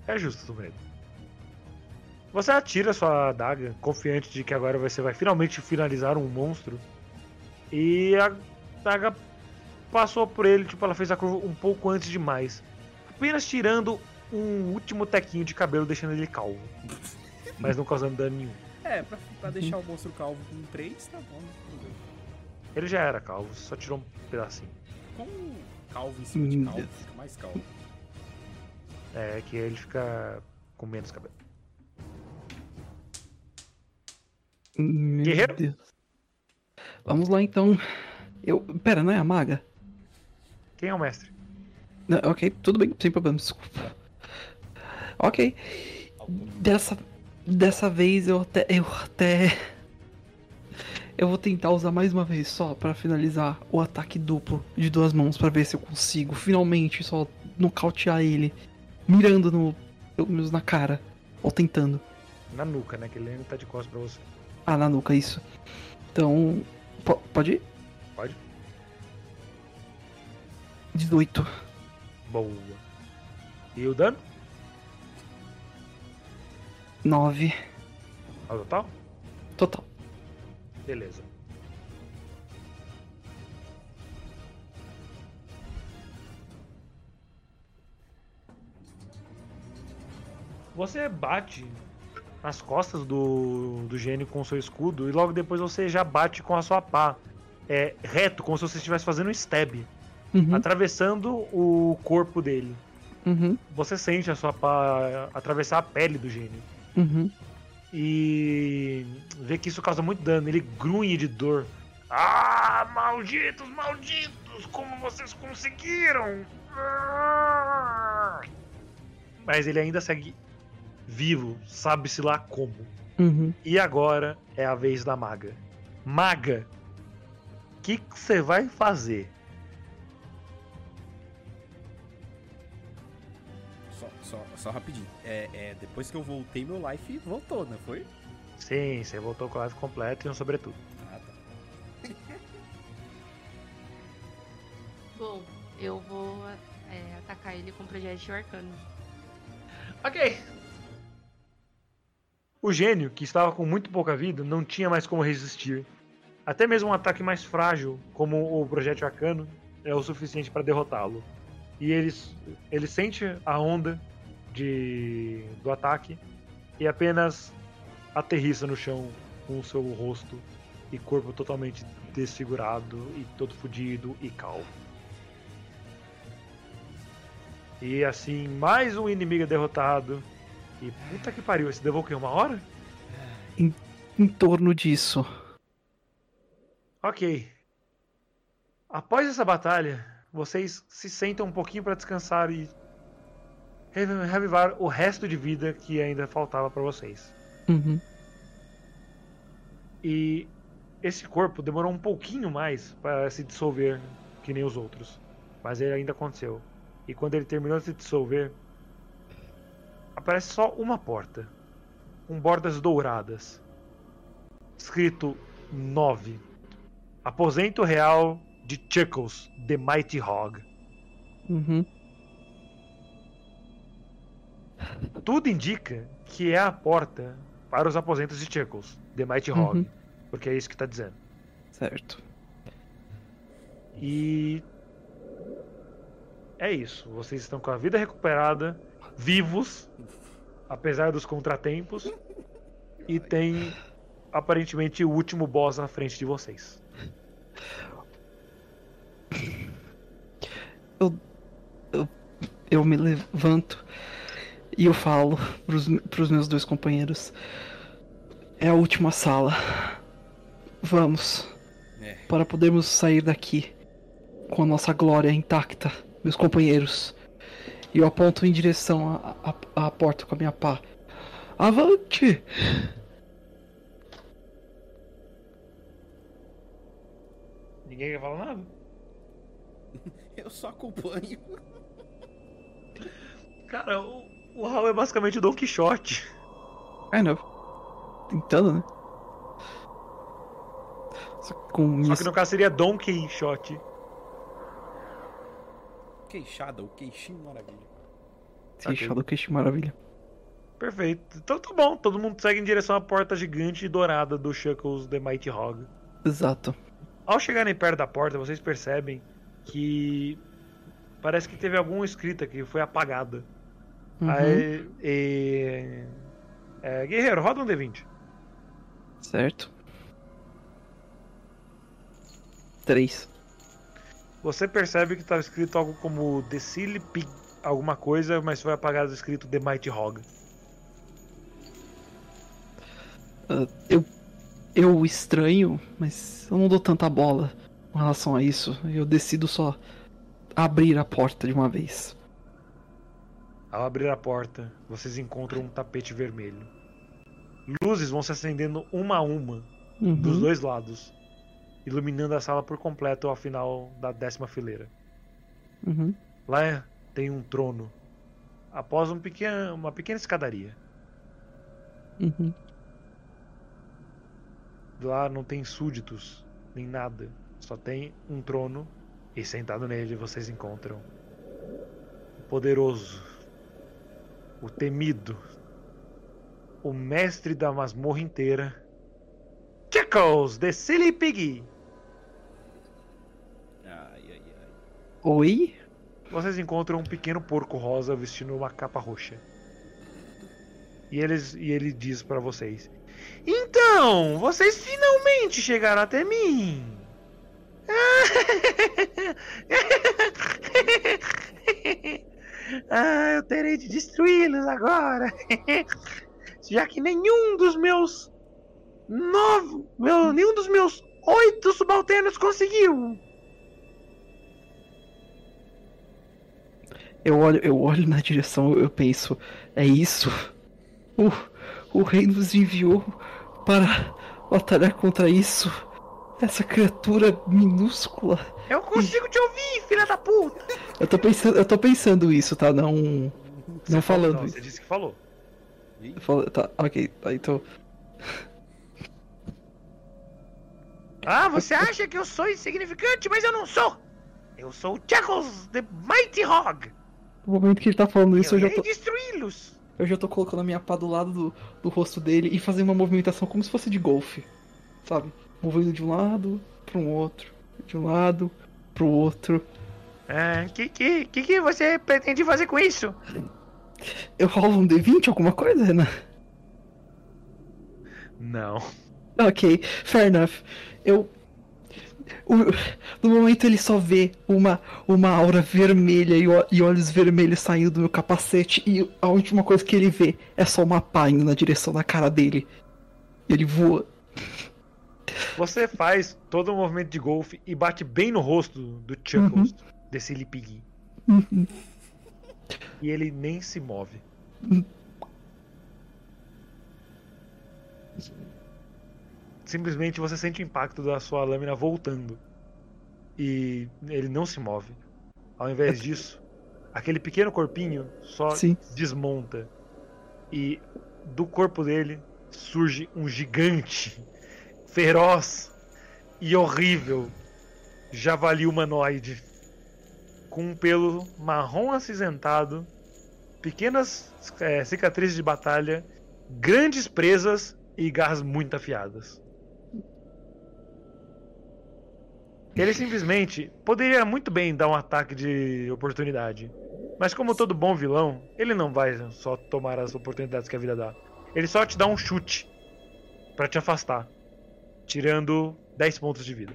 É justo, Tomedo. Você atira sua adaga, confiante de que agora você vai finalmente finalizar um monstro. E a daga passou por ele, tipo, ela fez a curva um pouco antes demais. Apenas tirando um último tequinho de cabelo, deixando ele calvo. Mas não causando dano nenhum. É, pra, pra deixar o monstro calvo com 3, tá bom. Ele já era calvo, só tirou um pedacinho. Com calvo em cima de Hum, calvo, fica mais calvo. É que ele fica com menos cabelo. Meu Guerreiro? Deus. Vamos lá então. Eu. Pera, não é a maga? Quem é o mestre? Não, ok, tudo bem, sem problema, desculpa. Ok. Dessa. Dessa vez eu até. Eu até. Eu vou tentar usar mais uma vez só pra finalizar o ataque duplo de duas mãos pra ver se eu consigo finalmente só nocautear ele. Mirando no. Pelo menos na cara. Ou tentando. Na nuca, né? Que ele ainda tá de costas pra você. Ah, na nuca, isso. Então. po- pode ir? Pode? 18. Boa. E o dano? 9. Ao total? Total. Beleza. Você bate nas costas do, do gênio com o seu escudo e logo depois você já bate com a sua pá. É, reto, como se você estivesse fazendo um stab, Uhum, atravessando o corpo dele. uhum, Você sente a sua pá atravessar a pele do gênio. Uhum. e vê que isso causa muito dano. Ele grunhe de dor. Ah, malditos, malditos! Como vocês conseguiram? Ah! Mas ele ainda segue vivo, sabe-se lá como. Uhum. E agora é a vez da maga. Maga, o que você vai fazer? Só, só, rapidinho. É, é, depois que eu voltei, meu life voltou, não foi? Sim, você voltou com a live completa e um sobretudo. Ah, tá. Bom, eu vou é, atacar ele com projétil arcano. Ok. O gênio, que estava com muito pouca vida, não tinha mais como resistir. Até mesmo um ataque mais frágil, como o projétil arcano, é o suficiente para derrotá-lo. E ele, ele sente a onda de, do ataque e apenas aterrissa no chão com o seu rosto e corpo totalmente desfigurado e todo fodido e calvo. E assim, mais um inimigo derrotado. E puta que pariu, esse levou o quê? Uma hora? Em torno disso. Ok. Após essa batalha, vocês se sentam um pouquinho para descansar e revivar o resto de vida que ainda faltava para vocês. Uhum. E esse corpo demorou um pouquinho mais para se dissolver que nem os outros, mas ele ainda aconteceu. E quando ele terminou de se dissolver, aparece só uma porta. com bordas douradas. Escrito 9. Aposento real de Chuckles, The Mighty Hog. Uhum. Tudo indica que é a porta para os aposentos de Chuckles, The Mighty Hog. Uhum. Porque é isso que tá dizendo. Certo. E. É isso. Vocês estão com a vida recuperada, vivos, apesar dos contratempos. E tem aparentemente o último boss na frente de vocês. Eu me levanto e eu falo pros, pros meus dois companheiros. É a última sala. Vamos. É. Para podermos sair daqui com a nossa glória intacta, meus companheiros. E eu aponto em direção à, porta com a minha pá. Avante! Ninguém quer falar nada? Eu só acompanho. Cara, o, o Hal é basicamente o Don Quixote. I know. Tentando, né? Só que com Só que no caso seria Don Quixote. Queixada, o queixinho maravilha. Fechado, que maravilha. Perfeito. Então tá bom, todo mundo segue em direção à porta gigante e dourada do Chuckles The Mighty Hog. Exato. Ao chegarem perto da porta, vocês percebem que parece que teve alguma escrita que foi apagada. Uhum. Aí, e... é, guerreiro, roda um D20. Certo. Três. Você percebe que estava escrito algo como The Silly Pig, alguma coisa, mas foi apagado escrito The Mighty Hog. Ah, eu. Eu estranho, mas eu não dou tanta bola com relação a isso. Eu decido só abrir a porta de uma vez. Ao abrir a porta, vocês encontram um tapete vermelho. Luzes vão se acendendo uma a uma Uhum. dos dois lados, iluminando a sala por completo ao final da décima fileira. Uhum. Lá tem um trono, após um pequeno, uma pequena escadaria. Uhum. Lá não tem súditos, nem nada. Só tem um trono e sentado nele vocês encontram o poderoso, o temido, o mestre da masmorra inteira, Chuckles, the Silly Piggy. Ai, ai, ai. Oi? Vocês encontram um pequeno porco rosa vestindo uma capa roxa. E, eles, e ele diz pra vocês: Então, vocês finalmente chegaram até mim. ah, eu terei de destruí-los agora. Já que nenhum dos meus nove, meu, nenhum dos meus oito subalternos conseguiu. Eu olho, eu olho na direção, eu penso, é isso? O, o rei nos enviou para batalhar contra isso? Essa criatura minúscula. Eu consigo te ouvir, filha da puta. Eu tô pensando, eu tô pensando isso, tá? Não. Você Não falou- falando não, isso. Você disse que falou. Eu falo- Tá, ok, tá, então. Ah, você acha que eu sou insignificante, mas eu não sou. Eu sou o Chuckles, the Mighty Hog. No momento que ele tá falando isso, eu eu já tô, destruí-los. eu já tô colocando a minha pá do lado do, do rosto dele e fazendo uma movimentação como se fosse de golfe. Sabe? Movendo de um lado para um outro. De um lado pro outro. Ah, que, que, que, que você pretende fazer com isso? Eu rolo um D20, alguma coisa, Renan? Não. Ok, fair enough. Eu. o- no momento ele só vê uma, uma aura vermelha e, o- e olhos vermelhos saindo do meu capacete. E a última coisa que ele vê é só uma pá indo na direção da cara dele. Ele voa. Você faz todo o movimento de golfe e bate bem no rosto do Chuckles, desse Silly Piggy. Uhum. E ele nem se move. Simplesmente você sente o impacto da sua lâmina voltando. E ele não se move. Ao invés disso, aquele pequeno corpinho só Sim. desmonta. E do corpo dele surge um gigante, feroz e horrível javali humanoide com um pelo marrom acinzentado, pequenas é, cicatrizes de batalha, grandes presas e garras muito afiadas. Ele simplesmente poderia muito bem dar um ataque de oportunidade. Mas como todo bom vilão, ele não vai só tomar as oportunidades que a vida dá. Ele só te dá um chute para te afastar, tirando 10 pontos de vida.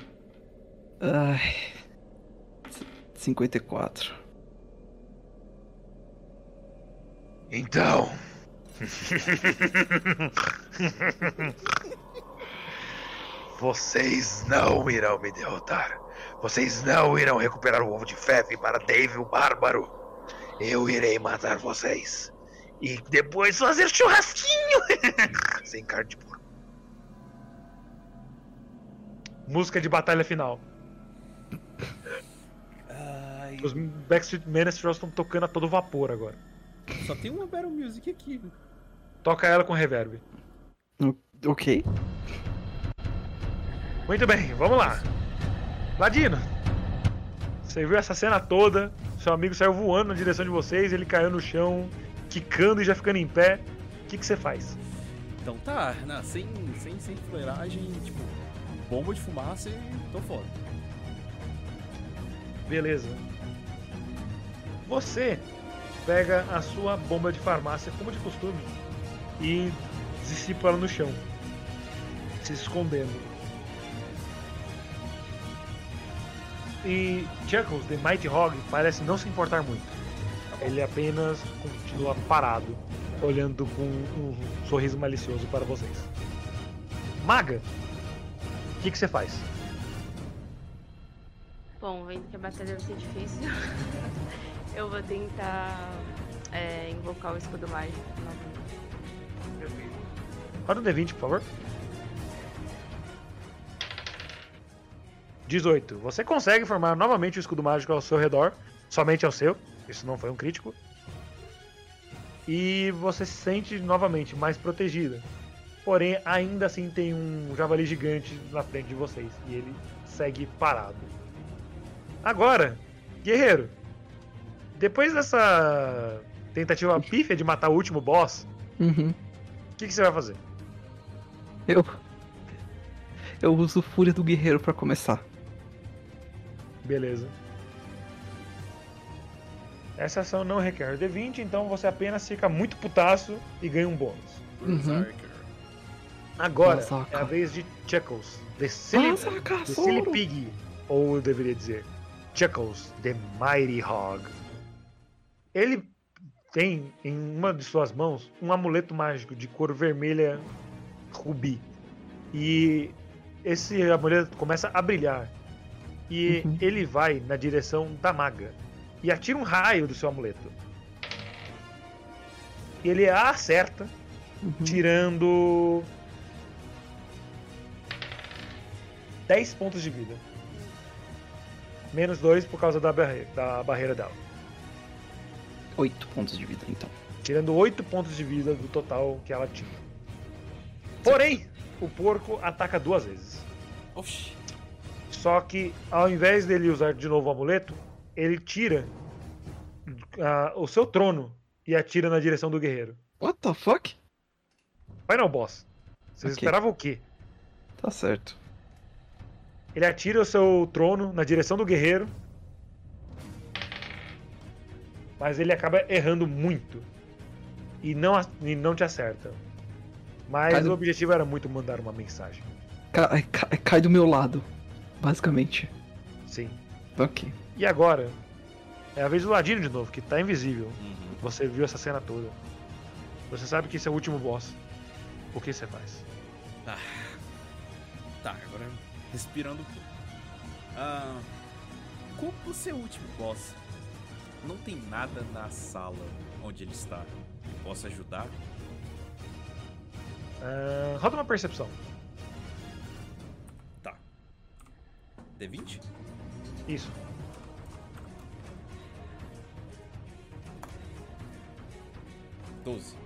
Ai. 54. Então. Vocês não irão me derrotar. Vocês não irão recuperar o ovo de febre para Dave o Bárbaro. Eu irei matar vocês. E depois fazer churrasquinho. Sem carne de Música de batalha final. Ai, Os Backstreet Ministers estão tocando a todo vapor agora. só tem uma Battle Music aqui. Toca ela com reverb. Ok. Muito bem, vamos lá. Ladino, você viu essa cena toda? Seu amigo saiu voando na direção de vocês, ele caiu no chão, quicando e já ficando em pé. O que, que você faz? Então tá, né, sem, sem, sem fuleiragem, tipo, bomba de fumaça e tô fora. Beleza. Você pega a sua bomba de farmácia, como de costume, e dissipa ela no chão, se escondendo. E Chuckles, The Mighty Hog, parece não se importar muito. Ele apenas continua parado, olhando com um sorriso malicioso para vocês. Maga, o que, que você faz? Bom, vendo que a batalha vai ser difícil, eu vou tentar é, invocar o escudo mágico. novamente. Roda um D20, por favor. 18. Você consegue formar novamente o escudo mágico ao seu redor, somente ao seu. Isso não foi um crítico. E você se sente novamente mais protegida. Porém, ainda assim tem um javali gigante na frente de vocês. E ele segue parado. Agora, guerreiro. Depois dessa tentativa pífia de matar o último boss, Uhum. o que, que você vai fazer? Eu. Eu uso Fúria do Guerreiro pra começar. Beleza. Essa ação não requer D20, então você apenas fica muito putaço e ganha um bônus. Uhum. Agora Masaka. é a vez de Chuckles, The Silly, Masaka, the silly. Pig, ou eu deveria dizer Chuckles, The Mighty Hog. Ele tem em uma de suas mãos um amuleto mágico de cor vermelha rubi. E esse amuleto começa a brilhar. E Uhum. ele vai na direção da maga e atira um raio do seu amuleto. E ele a acerta, Uhum. tirando 10 pontos de vida. Menos 2 por causa da, barre da barreira dela. 8 pontos de vida, então. Tirando 8 pontos de vida do total que ela tinha. Porém, o porco ataca duas vezes. Oxi. Só que ao invés dele usar de novo o amuleto, ele tira ah, o seu trono e atira na direção do guerreiro. What the fuck? Final boss. Vocês Ok. esperavam o quê? Tá certo. Ele atira o seu trono na direção do guerreiro. Mas ele acaba errando muito. E não, e não te acerta. Mas Cai do- o objetivo era muito mandar uma mensagem. Cai, cai, cai do meu lado, basicamente. Sim. Ok. E agora? É a vez do Ladino de novo, que tá invisível. Uhum. Você viu essa cena toda. Você sabe que esse é o último boss. O que você faz? Agora respirando um pouco. Ah, o último boss, não tem nada na sala onde ele está. Posso ajudar? Ah, roda uma percepção. Tá. D20? Isso. Doze.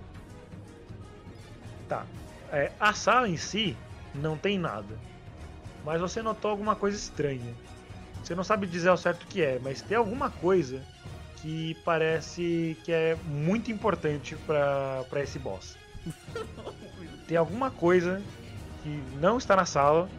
Tá. É, a sala em si não tem nada. Mas você notou alguma coisa estranha. Você não sabe dizer ao certo o que é, mas tem alguma coisa que parece que é muito importante para esse boss. Tem alguma coisa que não está na sala,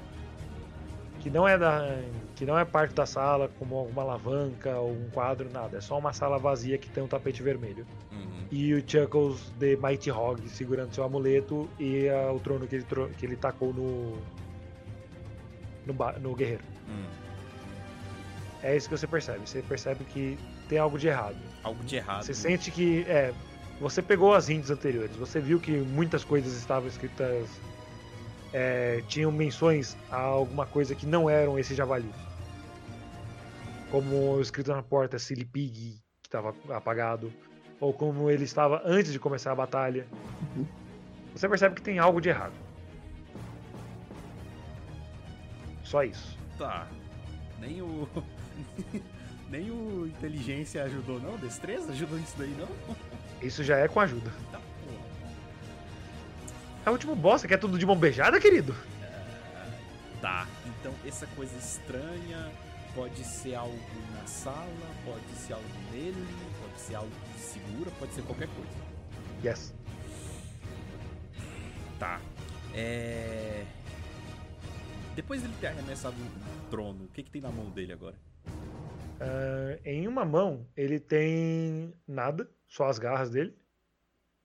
que não é da que não é parte da sala, como alguma alavanca ou um quadro, nada. É só uma sala vazia que tem um tapete vermelho. Uhum. E o Chuckles de Mighty Hog segurando seu amuleto e ah, o trono que ele, que ele tacou no no, no guerreiro. Hum. É isso que você percebe. Você percebe que tem algo de errado. Algo de errado. Você sente que. É. Você pegou as hints anteriores. Você viu que muitas coisas estavam escritas. é, tinham menções a alguma coisa que não eram esse javali. Como escrito na porta Silly Pig, que estava apagado. Ou como ele estava antes de começar a batalha. Você percebe que tem algo de errado. Só isso. Tá. Nem o. Nem o inteligência ajudou, não? Destreza ajudou isso daí, não? Isso já é com ajuda. Tá, porra. É o último boss, você quer tudo de mão beijada, querido? Tá. Então, essa coisa estranha pode ser algo na sala, pode ser algo nele, pode ser algo que segura, pode ser qualquer coisa. Yes. Tá. É. Depois dele ter arremessado o trono, o que, que tem na mão dele agora? Ah, em uma mão ele tem nada, só as garras dele.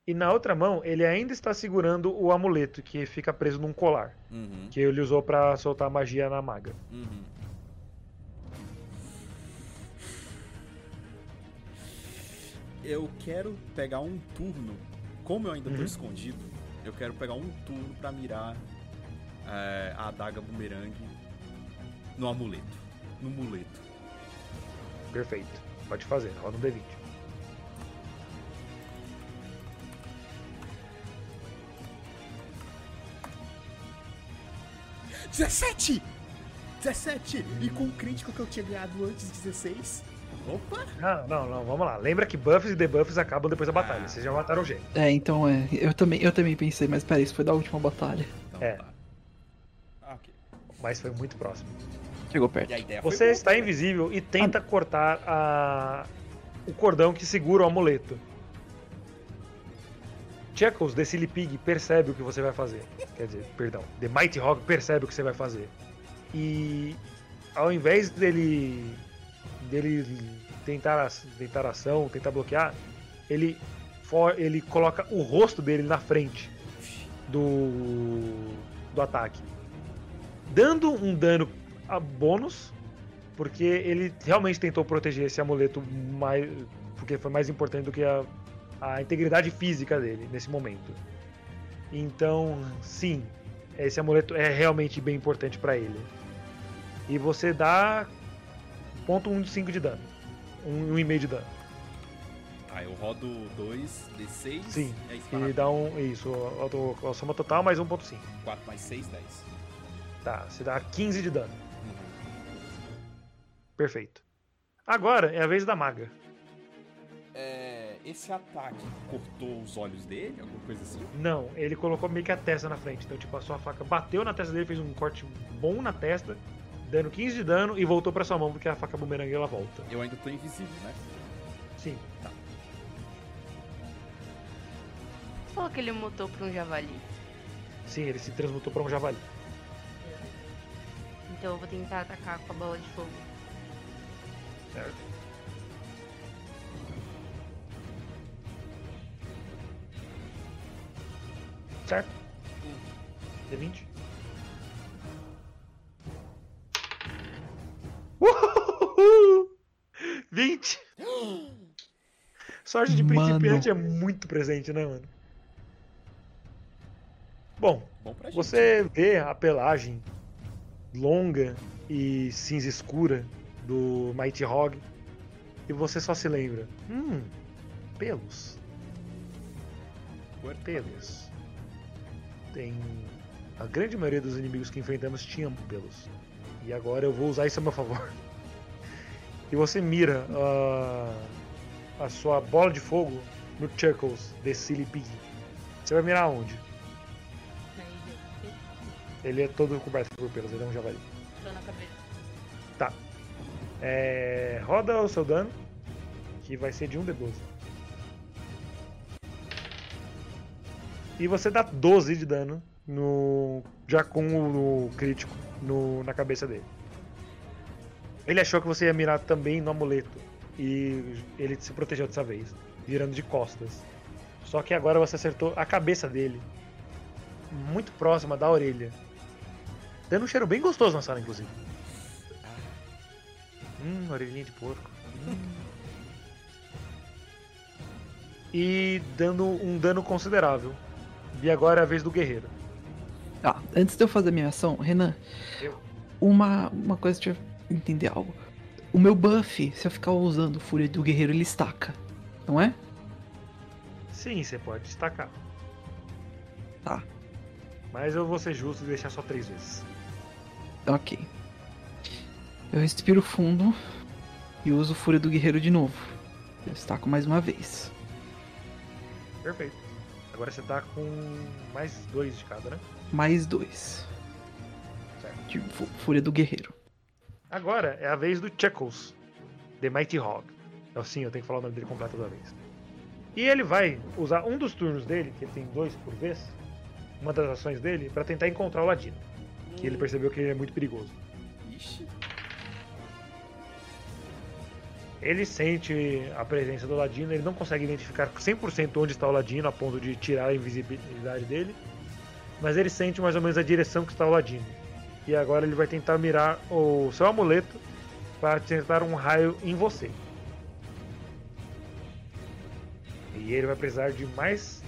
E na outra mão ele ainda está segurando o amuleto que fica preso num colar, Uhum. que ele usou pra soltar magia na maga. Uhum. Eu quero pegar um turno. Como eu ainda tô Uhum. escondido, eu quero pegar um turno pra mirar é, a adaga bumerangue no amuleto. No muleto. Perfeito. Pode fazer, roda um D20. Dezessete! 17! E com o crítico que eu tinha ganhado antes, 16. Opa! Não, não, não, vamos lá. Lembra que buffs e debuffs acabam depois da batalha. Ah. Vocês já mataram o G. É, então é. Eu também, eu também pensei, mas peraí, isso foi da última batalha. Então É. tá. Ah. Mas foi muito próximo. Chegou perto. Você boa está invisível e tenta cortar a... o cordão que segura o amuleto. Chuckles, The Silly Pig, percebe o que você vai fazer. Quer dizer, perdão, The Mighty Hog percebe o que você vai fazer. E ao invés dele dele tentar, tentar ação, tentar bloquear, ele, for, ele coloca o rosto dele na frente do, do ataque. Dando um dano a bônus, porque ele realmente tentou proteger esse amuleto mais. Porque foi mais importante do que a, a integridade física dele nesse momento. Então, sim, esse amuleto é realmente bem importante pra ele. E você dá ponto 1 de 5 de dano. 1 um, e meio de dano. Tá, eu rodo 2, D6. Sim, E E dá um. Isso, a, a soma total mais 1.5. 4 mais 6, 10. Tá, você dá 15 de dano. Uhum. Perfeito. Agora é a vez da maga. É, esse ataque cortou os olhos dele? Alguma coisa assim? Não, ele colocou meio que a testa na frente. Então, tipo, a sua faca bateu na testa dele, fez um corte bom na testa, dando 15 de dano e voltou pra sua mão, porque a faca bumerangue ela volta. Eu ainda tô invisível, né? Sim. Você falou que ele mutou pra um javali. Sim, ele se transmutou pra um javali. Então eu vou tentar atacar com a bola de fogo. Certo? Certo? D20. Uhul! 20! Sorte de Mano. principiante é muito presente, né, mano? Bom, Bom você vê a pelagem longa e cinza escura do Mighty Hog e você só se lembra: hum, pelos, pelos. Tem. A grande maioria dos inimigos que enfrentamos tinham pelos. E agora eu vou usar isso a meu favor. E você mira a, a sua bola de fogo no Chuckles, The Silly Pig. Você vai mirar onde? Ele é todo coberto por pelos, ele é um javali. Tô na cabeça. É, roda o seu dano, que vai ser de 1d12. E você dá 12 de dano no já com o, o crítico no, na cabeça dele. Ele achou que você ia mirar também no amuleto e ele se protegeu dessa vez, virando de costas. Só que agora você acertou a cabeça dele, muito próxima da orelha. Dando um cheiro bem gostoso na sala, inclusive. Hum, orelhinha de porco. Hum. E dando um dano considerável. E agora é a vez do guerreiro. Ah, antes de eu fazer minha ação, Renan, Eu. uma, uma coisa, eu entender algo. O meu buff, se eu ficar usando Fúria do Guerreiro, ele estaca, não é? Sim, você pode destacar. Tá. Mas eu vou ser justo e deixar só três vezes. Ok. Eu respiro fundo e uso Fúria do Guerreiro de novo. Eu estaco mais uma vez. Perfeito. Agora você tá com mais dois de cada, né? Mais dois. Certo. De Fúria do Guerreiro. Agora é a vez do Chuckles, The Mighty Hog. É sim, eu tenho que falar o nome dele completo toda vez. E ele vai usar um dos turnos dele, que ele tem dois por vez, uma das ações dele, pra tentar encontrar o Ladino. Que ele percebeu que ele é muito perigoso. Ixi. Ele sente a presença do Ladino, ele não consegue identificar 100% onde está o Ladino, a ponto de tirar a invisibilidade dele, mas ele sente mais ou menos a direção que está o Ladino. E agora ele vai tentar mirar o seu amuleto para tentar um raio em você. E ele vai precisar de mais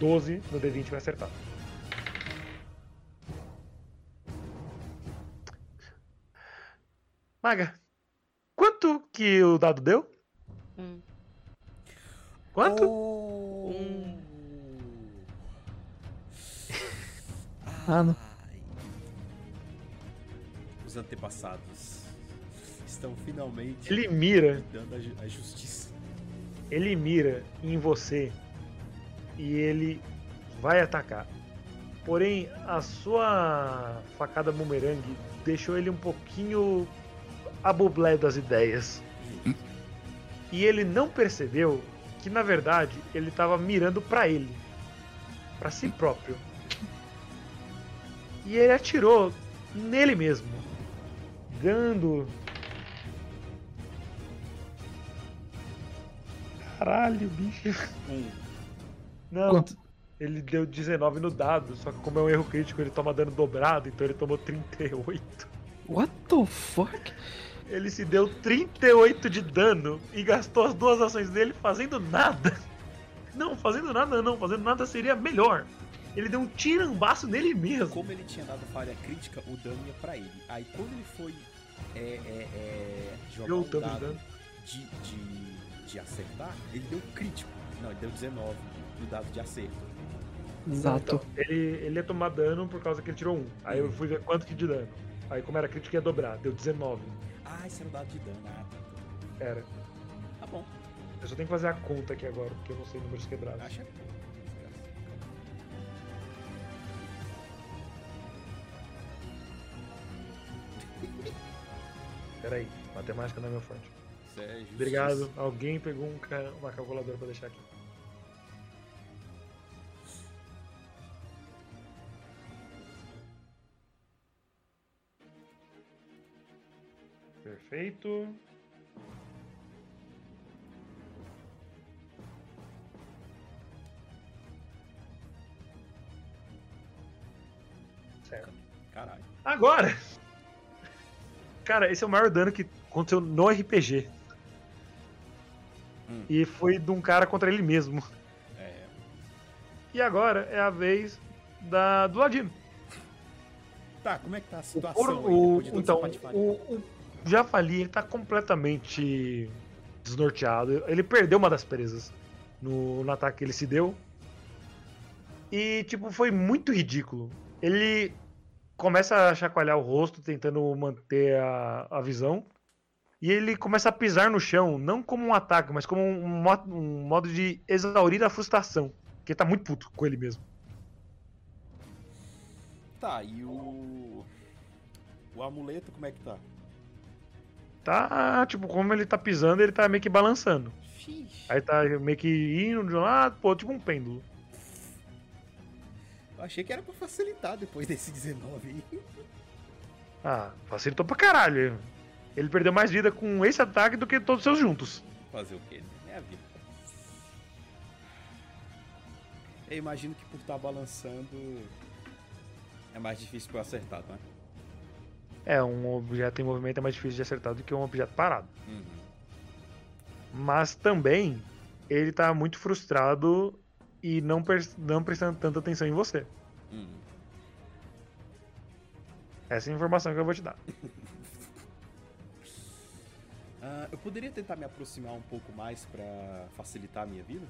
12 no D20 para acertar. Maga, quanto que o dado deu? Hum. Quanto? Oh. Ah, não. Ai. Os antepassados estão finalmente Ele mira, dando a justiça. ele mira em você e ele vai atacar. Porém, a sua facada bumerangue deixou ele um pouquinho abublé das ideias. E ele não percebeu que na verdade ele estava mirando para ele, para si próprio. E ele atirou nele mesmo, dando Caralho, bicho. Um. Não, Quanto? ele deu 19 no dado, só que como é um erro crítico, ele toma dano dobrado, então ele tomou 38. What the fuck? Ele se deu 38 de dano e gastou as duas ações dele fazendo nada. Não, fazendo nada não, fazendo nada seria melhor. Ele deu um tirambaço nele mesmo. Como ele tinha dado falha crítica, o dano ia pra ele. Aí quando ele foi é, é, é, jogar um o de dado de, de, de acertar, ele deu crítico. Não, ele deu 19 no dado de acerto. Exato. Então, ele, ele ia tomar dano por causa que ele tirou um. Aí eu fui ver quanto que de dano. Aí como era crítico ia dobrar, deu 19. Ah, esse era o dado de dano. Ah, tá. Era. Tá bom. Eu só tenho que fazer a conta aqui agora, porque eu não sei números quebrados. Acha? Peraí, matemática não é meu forte. Isso é justiça. Obrigado. Alguém pegou um uma calculadora pra deixar aqui. Perfeito. Certo. Caralho. Agora! Cara, esse é o maior dano que aconteceu no RPG. Hum. E foi de um cara contra ele mesmo. É. E agora é a vez da, do Ladino. Tá, como é que tá a O, situação aí, o- toda então, patifaria? o, o Jafali ele tá completamente desnorteado. Ele perdeu uma das presas no, no ataque que ele se deu. E, tipo, foi muito ridículo. Ele começa a chacoalhar o rosto, tentando manter a, a visão. E ele começa a pisar no chão, não como um ataque, mas como um, mo- um modo de exaurir a frustração. Ele tá muito puto com ele mesmo. Tá, e o. O amuleto, como é que tá? Tá, tipo, como ele tá pisando, ele tá meio que balançando. Xiii. Aí tá meio que indo de um lado pro outro, tipo um pêndulo. Eu achei que era pra facilitar depois desse 19 aí. Ah, facilitou pra caralho. Ele perdeu mais vida com esse ataque do que todos os seus juntos. Fazer o quê? né? É a vida. Eu imagino que por estar balançando é mais difícil pra eu acertar, né? É, um objeto em movimento é mais difícil de acertar do que um objeto parado. Uhum. Mas também ele tá muito frustrado e não, não prestando tanta atenção em você. Uhum. Essa é a informação que eu vou te dar. Ah, eu poderia tentar me aproximar um pouco mais pra facilitar a minha vida?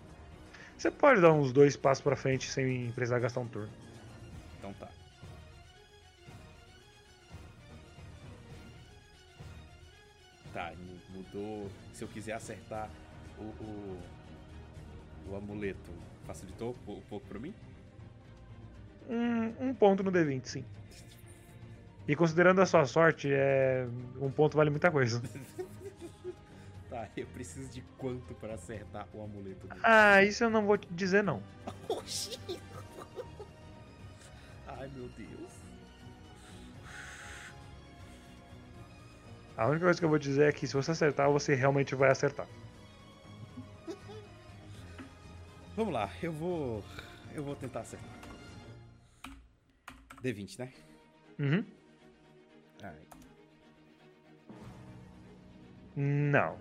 Você pode dar uns dois passos pra frente sem precisar gastar um turno. Então tá. Mudou. Se eu quiser acertar o, o, o amuleto, facilitou um pouco pra mim? Um, um ponto no D20, sim. E considerando a sua sorte, é um ponto vale muita coisa. Tá, eu preciso de quanto pra acertar o amuleto dele? Ah, isso eu não vou te dizer não. Oxi! Ai meu Deus. A única coisa que eu vou dizer é que se você acertar, você realmente vai acertar. Vamos lá, eu vou. Eu vou tentar acertar. D20, né? Uhum. Ai. Não.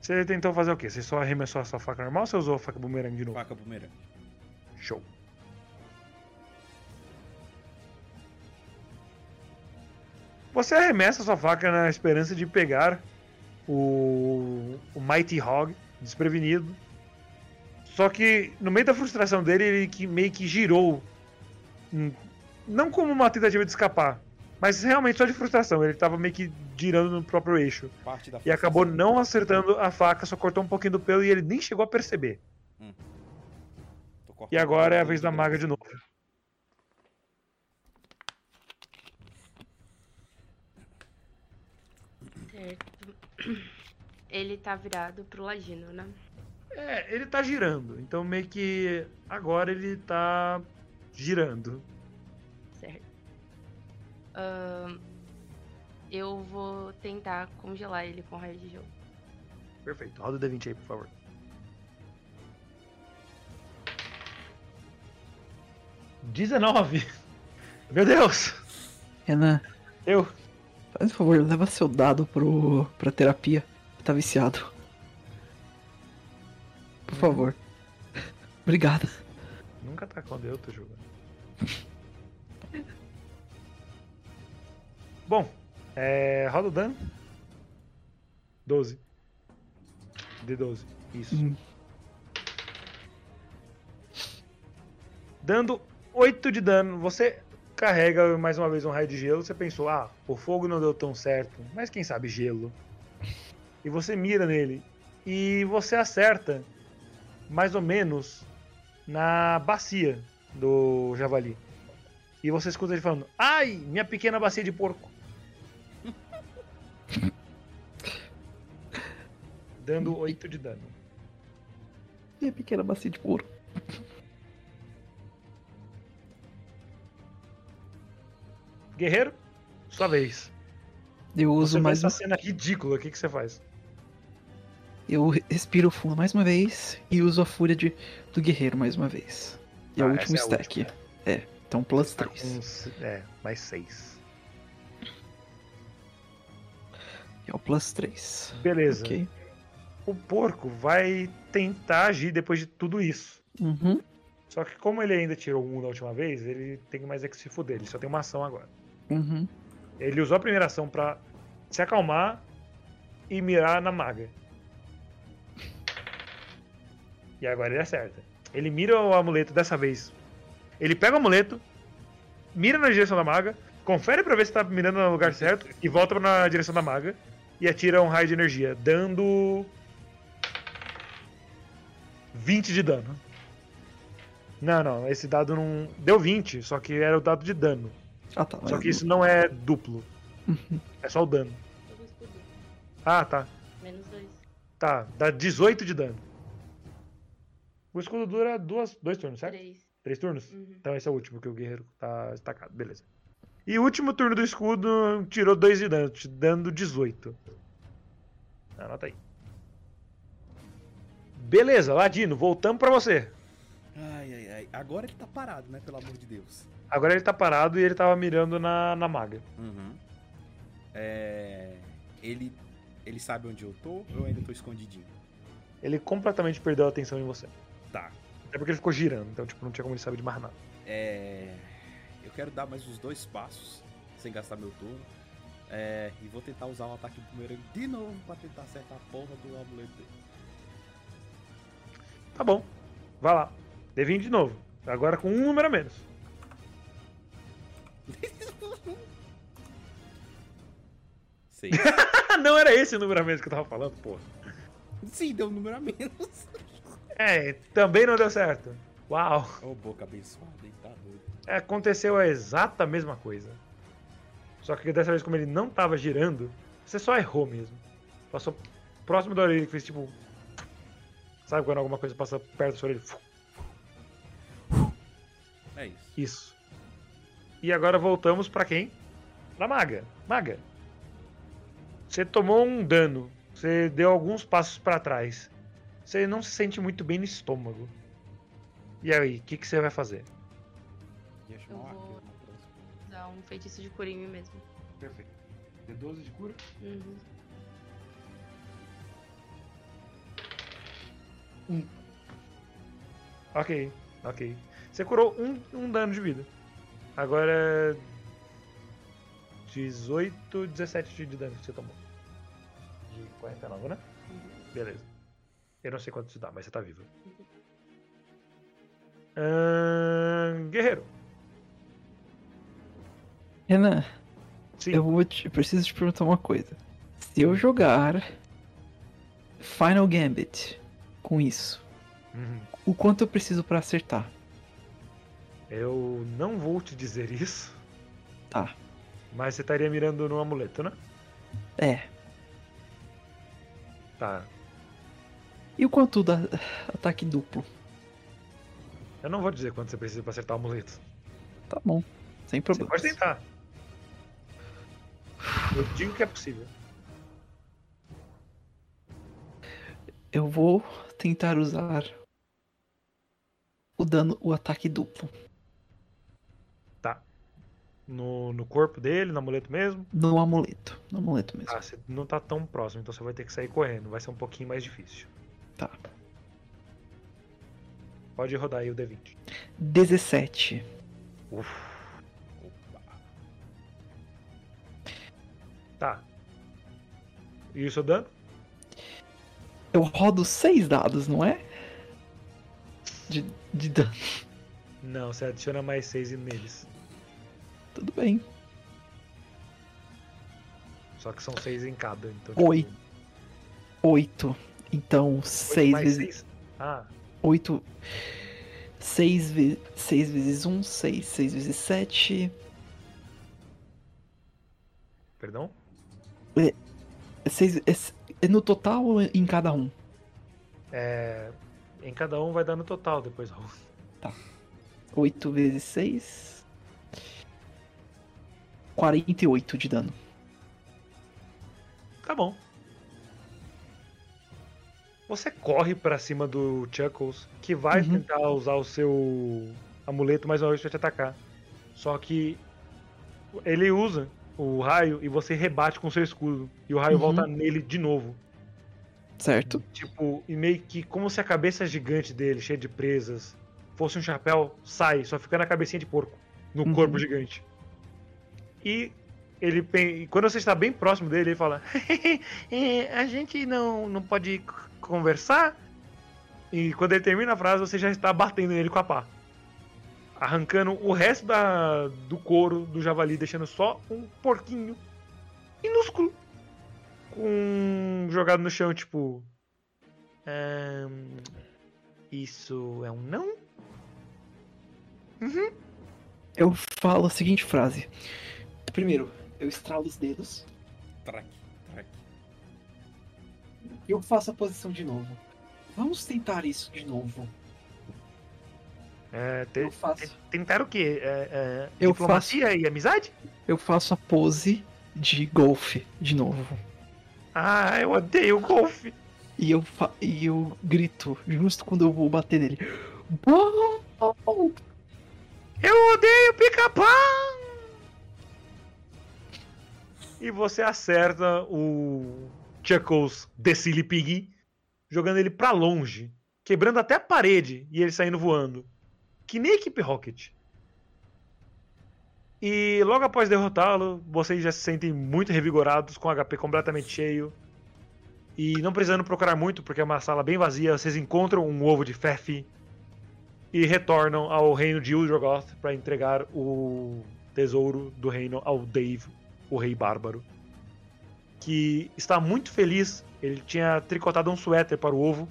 Você tentou fazer o quê? Você só arremessou a sua faca normal ou você usou a faca boomerang de novo? Faca bumerangue. Show. Você arremessa sua faca na esperança de pegar o, o Mighty Hog desprevenido. Só que no meio da frustração dele, ele que meio que girou. hum, Não como uma tentativa de escapar, mas realmente só de frustração. Ele tava meio que girando no próprio eixo. E acabou não acertando a faca, só cortou um pouquinho do pelo e ele nem chegou a perceber. Cortando E agora é a vez da maga de novo. Certo. Ele tá virado pro ladino, né? É, ele tá girando. Então meio que agora ele tá girando. Certo. Ahn, eu vou tentar congelar ele com raio de gelo. Perfeito. Roda o D20 aí, por favor. Dezenove. Meu Deus! Renan, Eu. faz um favor, leva seu dado pro, pra terapia. Tá viciado. Por favor. Obrigado. Nunca tá quando eu tô jogando. Bom, é. Roda o dano. 12. D12. Isso. Hum. Dando 8 de dano. Você carrega mais uma vez um raio de gelo. Você pensou, ah, o fogo não deu tão certo. Mas quem sabe gelo. E você mira nele. E você acerta mais ou menos na bacia do javali. E você escuta ele falando: Ai, minha pequena bacia de porco. Dando 8 de dano. Minha pequena bacia de ouro. Guerreiro, sua vez. Eu uso Você mais essa um. cena ridícula, o que, que você faz? Eu respiro fundo mais uma vez e uso a fúria de, do guerreiro mais uma vez. E é Ah, o essa último é a stack. última. É, então plus Tá 3. com c- É, mais 6. É o plus 3. Beleza. Ok. O porco vai tentar agir depois de tudo isso. Uhum. Só que como ele ainda tirou um da última vez, ele tem mais é que se fuder. Ele só tem uma ação agora. Uhum. Ele usou a primeira ação pra se acalmar e mirar na maga. E agora ele acerta. Ele mira o amuleto dessa vez. Ele pega o amuleto, mira na direção da maga, confere pra ver se tá mirando no lugar certo e volta na direção da maga e atira um raio de energia, dando 20 de dano. Não, não, esse dado não. Deu 20, só que era o dado de dano. Ah, tá. Só que isso não é duplo. Uhum. É só o dano. Eu vou escudo. Ah, tá. Menos dois. Tá, dá 18 de dano. O escudo dura duas, dois turnos, certo? Três. Três turnos? Uhum. Então esse é o último que o guerreiro tá estacado, beleza. E o último turno do escudo tirou 2 de dano, te dando 18. Anota aí. Beleza, Ladino, voltamos pra você. Ai, ai, ai. Agora ele tá parado, né? Pelo amor de Deus. Agora ele tá parado e ele tava mirando na, na maga. Uhum. É... Ele, ele sabe onde eu tô ou eu ainda tô escondidinho? Ele completamente perdeu a atenção em você. Tá. Até porque ele ficou girando, então tipo, não tinha como ele saber de mais nada. É... Eu quero dar mais uns dois passos, sem gastar meu turno. É... E vou tentar usar o ataque bumerangue de novo pra tentar acertar a porra do amuleto dele. Tá bom. Vai lá. D20 de novo. Agora com um número a menos. Seis. Ah, não era esse o número a menos que eu tava falando, porra. Sim, deu um número a menos. É, também não deu certo. Uau. Ô, boca abençoada, hein? Tá doido. É, aconteceu a exata mesma coisa. Só que dessa vez, como ele não tava girando, você só errou mesmo. Passou próximo da orelha que fez tipo. Sabe quando alguma coisa passa perto da sua orelha? É isso. Isso. E agora voltamos pra quem? Pra Maga. Maga. Você tomou um dano. Você deu alguns passos pra trás. Você não se sente muito bem no estômago. E aí, o que, que você vai fazer? Eu vou-. Dar um feitiço de cura em mim mesmo. Perfeito. D12 de cura? Uhum. Ok, ok. Você curou um, um dano de vida. Agora é 18, 17 de dano que você tomou. De 49, né? Beleza. Eu não sei quanto isso dá, mas você tá vivo. Guerreiro. Renan, Sim. eu vou te, preciso te perguntar uma coisa. Se eu jogar Final Gambit com isso, Uhum. o quanto eu preciso pra acertar? Eu não vou te dizer isso, Tá. mas você estaria mirando no amuleto, né? É. Tá. E o quanto dá ataque duplo? Eu não vou dizer quanto você precisa pra acertar o amuleto. Tá bom. Sem Você problema. pode tentar. Eu digo que é possível. Eu vou tentar usar o dano, o ataque duplo. Tá. No, no corpo dele, no amuleto mesmo. No amuleto. No amuleto mesmo. Ah, você não tá tão próximo, então você vai ter que sair correndo. Vai ser um pouquinho mais difícil. Tá. Pode rodar aí o D20. 17. Uf. Opa. Tá. E o seu dano? Eu rodo seis dados, não é? De, de dano. Não, você adiciona mais 6 neles. Tudo bem. Só que são 6 em cada. Então, Oi. 8. Então, 6 mais vezes. seis? Ah, 8. 6 vezes, 6 vezes 1, 6. 6 vezes 7. perdão? 6, é, é no total ou em cada um? É. Em cada um vai dar no total depois, Raul. 8 vezes 6. 48 de dano. Tá bom. Você corre pra cima do Chuckles, que vai Uhum. tentar usar o seu amuleto mais uma vez pra te atacar. Só que ele usa o raio e você rebate com o seu escudo. E o raio Uhum. volta nele de novo. Certo? Tipo, e meio que como se a cabeça gigante dele, cheia de presas, fosse um chapéu, sai, só fica na cabecinha de porco, no Uhum. corpo gigante. E ele quando você está bem próximo dele, ele fala: "É, a gente não, não pode conversar. E quando ele termina a frase, você já está batendo nele com a pá. Arrancando o resto da, do couro do javali, deixando só um porquinho minúsculo. Com, jogado no chão, tipo. "Ahn, isso é um não? Eu falo a seguinte frase. Primeiro, eu estralo os dedos traque. E eu faço a posição de novo. Vamos tentar isso de novo. É, te- Eu faço, tentar o quê? É, é, Eu diplomacia e amizade? eu faço a pose de golfe de novo. Ah, eu odeio golfe. E eu, fa- e eu grito justo quando eu vou bater nele. Bom! Eu odeio pica-pau! E você acerta o Chuckles The Silly Pig, jogando ele pra longe, quebrando até a parede e ele saindo voando. Que nem a equipe Rocket. E logo após derrotá-lo, vocês já se sentem muito revigorados, com HP completamente cheio. E não precisando procurar muito, porque é uma sala bem vazia, vocês encontram um ovo de Fefe e retornam ao reino de Uldrogoth para entregar o tesouro do reino ao Dave, o rei bárbaro, que está muito feliz. Ele tinha tricotado um suéter para o ovo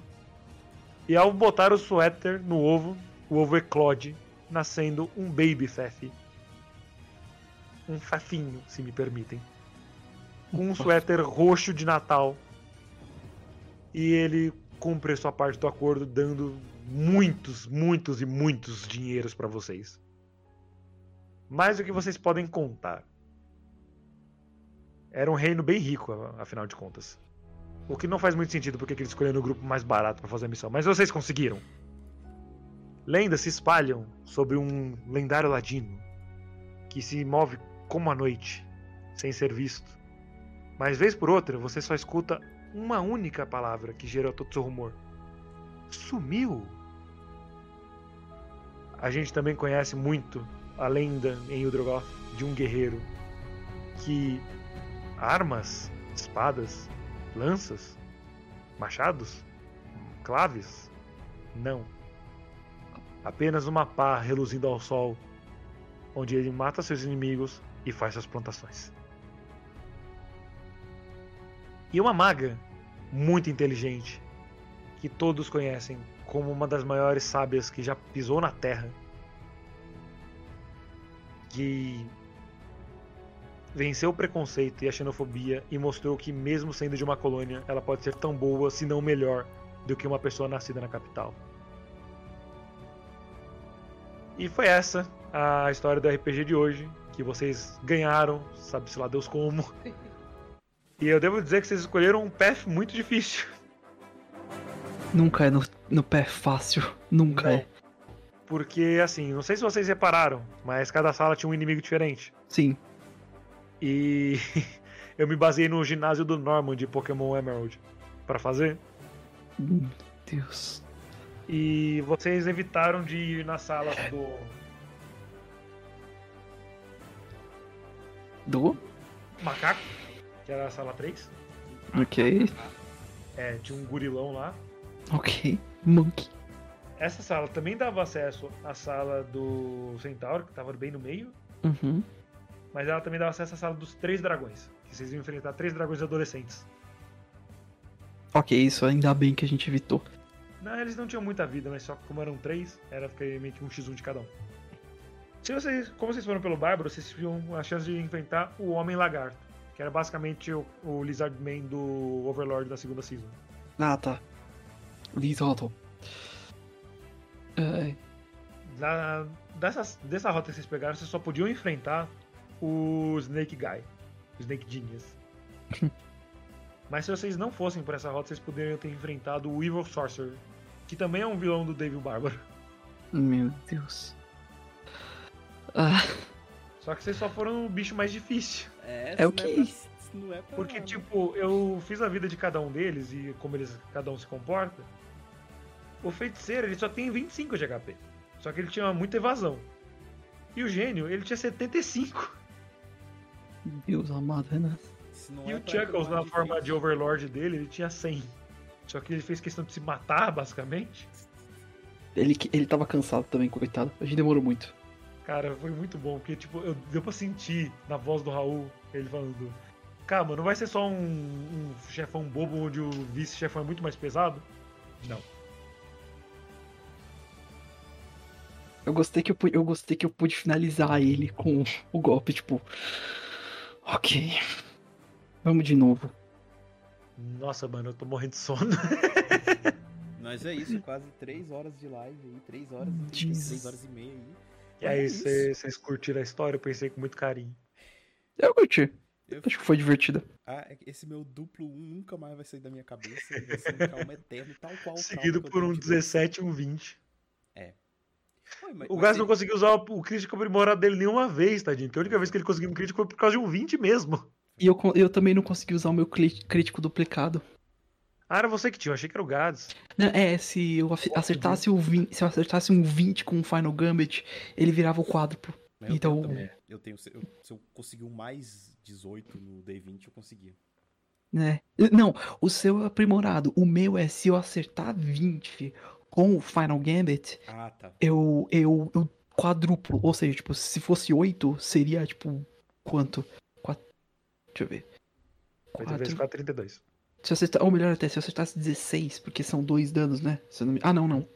e ao botar o suéter no ovo, o ovo eclode, nascendo um baby Fefe. Um fafinho, se me permitem. Com um suéter roxo de Natal. E ele cumpre sua parte do acordo, dando muitos, muitos e muitos dinheiros para vocês. Mais do que vocês podem contar. Era um reino bem rico, afinal de contas. O que não faz muito sentido porque eles escolheram o grupo mais barato para fazer a missão. Mas vocês conseguiram. Lendas se espalham sobre um lendário ladino que se move como a noite, sem ser visto. Mas vez por outra, você só escuta uma única palavra que gerou todo o seu rumor. Sumiu. A gente também conhece muito a lenda em Udrogoth de um guerreiro que armas, espadas, lanças, machados, claves, não. Apenas uma pá reluzindo ao sol, onde ele mata seus inimigos e faz suas plantações. E uma maga muito inteligente, que todos conhecem como uma das maiores sábias que já pisou na Terra, que venceu o preconceito e a xenofobia e mostrou que, mesmo sendo de uma colônia, ela pode ser tão boa, se não melhor, do que uma pessoa nascida na capital. E foi essa a história do RPG de hoje, que vocês ganharam, sabe-se lá Deus como. E eu devo dizer que vocês escolheram um path muito difícil. Nunca é no, no pé fácil. Nunca Não. é. Porque, assim, não sei se vocês repararam, mas cada sala tinha um inimigo diferente. Sim. E eu me baseei no ginásio do Norman de Pokémon Emerald para fazer. Meu Deus. E vocês evitaram de ir nas salas do Do? macaco, que era a sala 3. Ok. É, tinha um gurilão lá. Ok. Monkey. Essa sala também dava acesso à sala do Centauro, que tava bem no meio. Uhum. Mas ela também dava acesso à sala dos três dragões. Que vocês iam enfrentar três dragões adolescentes. Ok, isso ainda bem que a gente evitou. Não, eles não tinham muita vida, mas só que como eram três, era meio que um x1 de cada um. Se vocês, como vocês foram pelo Bárbaro, vocês tinham a chance de enfrentar o Homem Lagarto, que era basicamente o, o Lizardman do Overlord da segunda season. Ah, tá. Lisoto. Ai, Da, dessas, dessa rota que vocês pegaram, vocês só podiam enfrentar o Snake Guy, o Snake Genius. Mas se vocês não fossem por essa rota, vocês poderiam ter enfrentado o Evil Sorcerer, que também é um vilão do David Bárbaro. meu Deus. Ah, Só que vocês só foram o bicho mais difícil. É, É o que- é não é pra... Porque, tipo, eu fiz a vida de cada um deles e como eles cada um se comporta. O feiticeiro, ele só tem 25 de HP. Só que ele tinha muita evasão. E o gênio, ele tinha 75. Deus amado, Renan. Não E é o Chuckles, na forma de Overlord dele, ele tinha 100. Só que ele fez questão de se matar, basicamente. Ele, ele tava cansado também, coitado. A gente demorou muito. Cara, foi muito bom, porque, tipo, eu, deu pra sentir na voz do Raul, ele falando: Calma, não vai ser só um, um chefão bobo onde o vice-chefão é muito mais pesado? Não. Eu gostei que eu, eu gostei que eu pude finalizar ele com o golpe, tipo. Ok. Vamos de novo. Nossa, mano, eu tô morrendo de sono. Mas é isso, quase 3 horas de live aí, 3 horas e Jesus. 3 horas e meia aí. E aí, É vocês curtiram a história? Eu pensei com muito carinho. Eu curti. Eu- Acho que foi divertido. Ah, é esse meu duplo 1 nunca mais vai sair da minha cabeça. Vai ser um trauma eterno, tal qual Seguido por um de- 17 e um 20. Mas- O Gás não conseguiu usar o crítico aprimorado dele nenhuma vez, tadinho. Que a única vez que ele conseguiu um crítico foi por causa de um 20 mesmo. E eu, eu também não consegui usar o meu crítico duplicado. Ah, era você que tinha, eu achei que era o Gads. Não, é, se eu acertasse o 20, se eu acertasse um 20 com o Final Gambit, ele virava o quádruplo. mas eu então- tenho também. Eu tenho, se eu, se eu conseguir um mais 18 no D20, eu conseguia. né? Não, o seu é aprimorado. O meu é se eu acertar 20 com o Final Gambit, Ah, tá. eu, eu, eu quadruplo. Ou seja, tipo, se fosse 8, seria tipo. Quanto? Quatro, deixa eu ver. 8 vezes 4, 32. Se eu acertar, ou melhor até, se eu acertasse 16, porque são dois danos, né? Não me- Ah, não, não.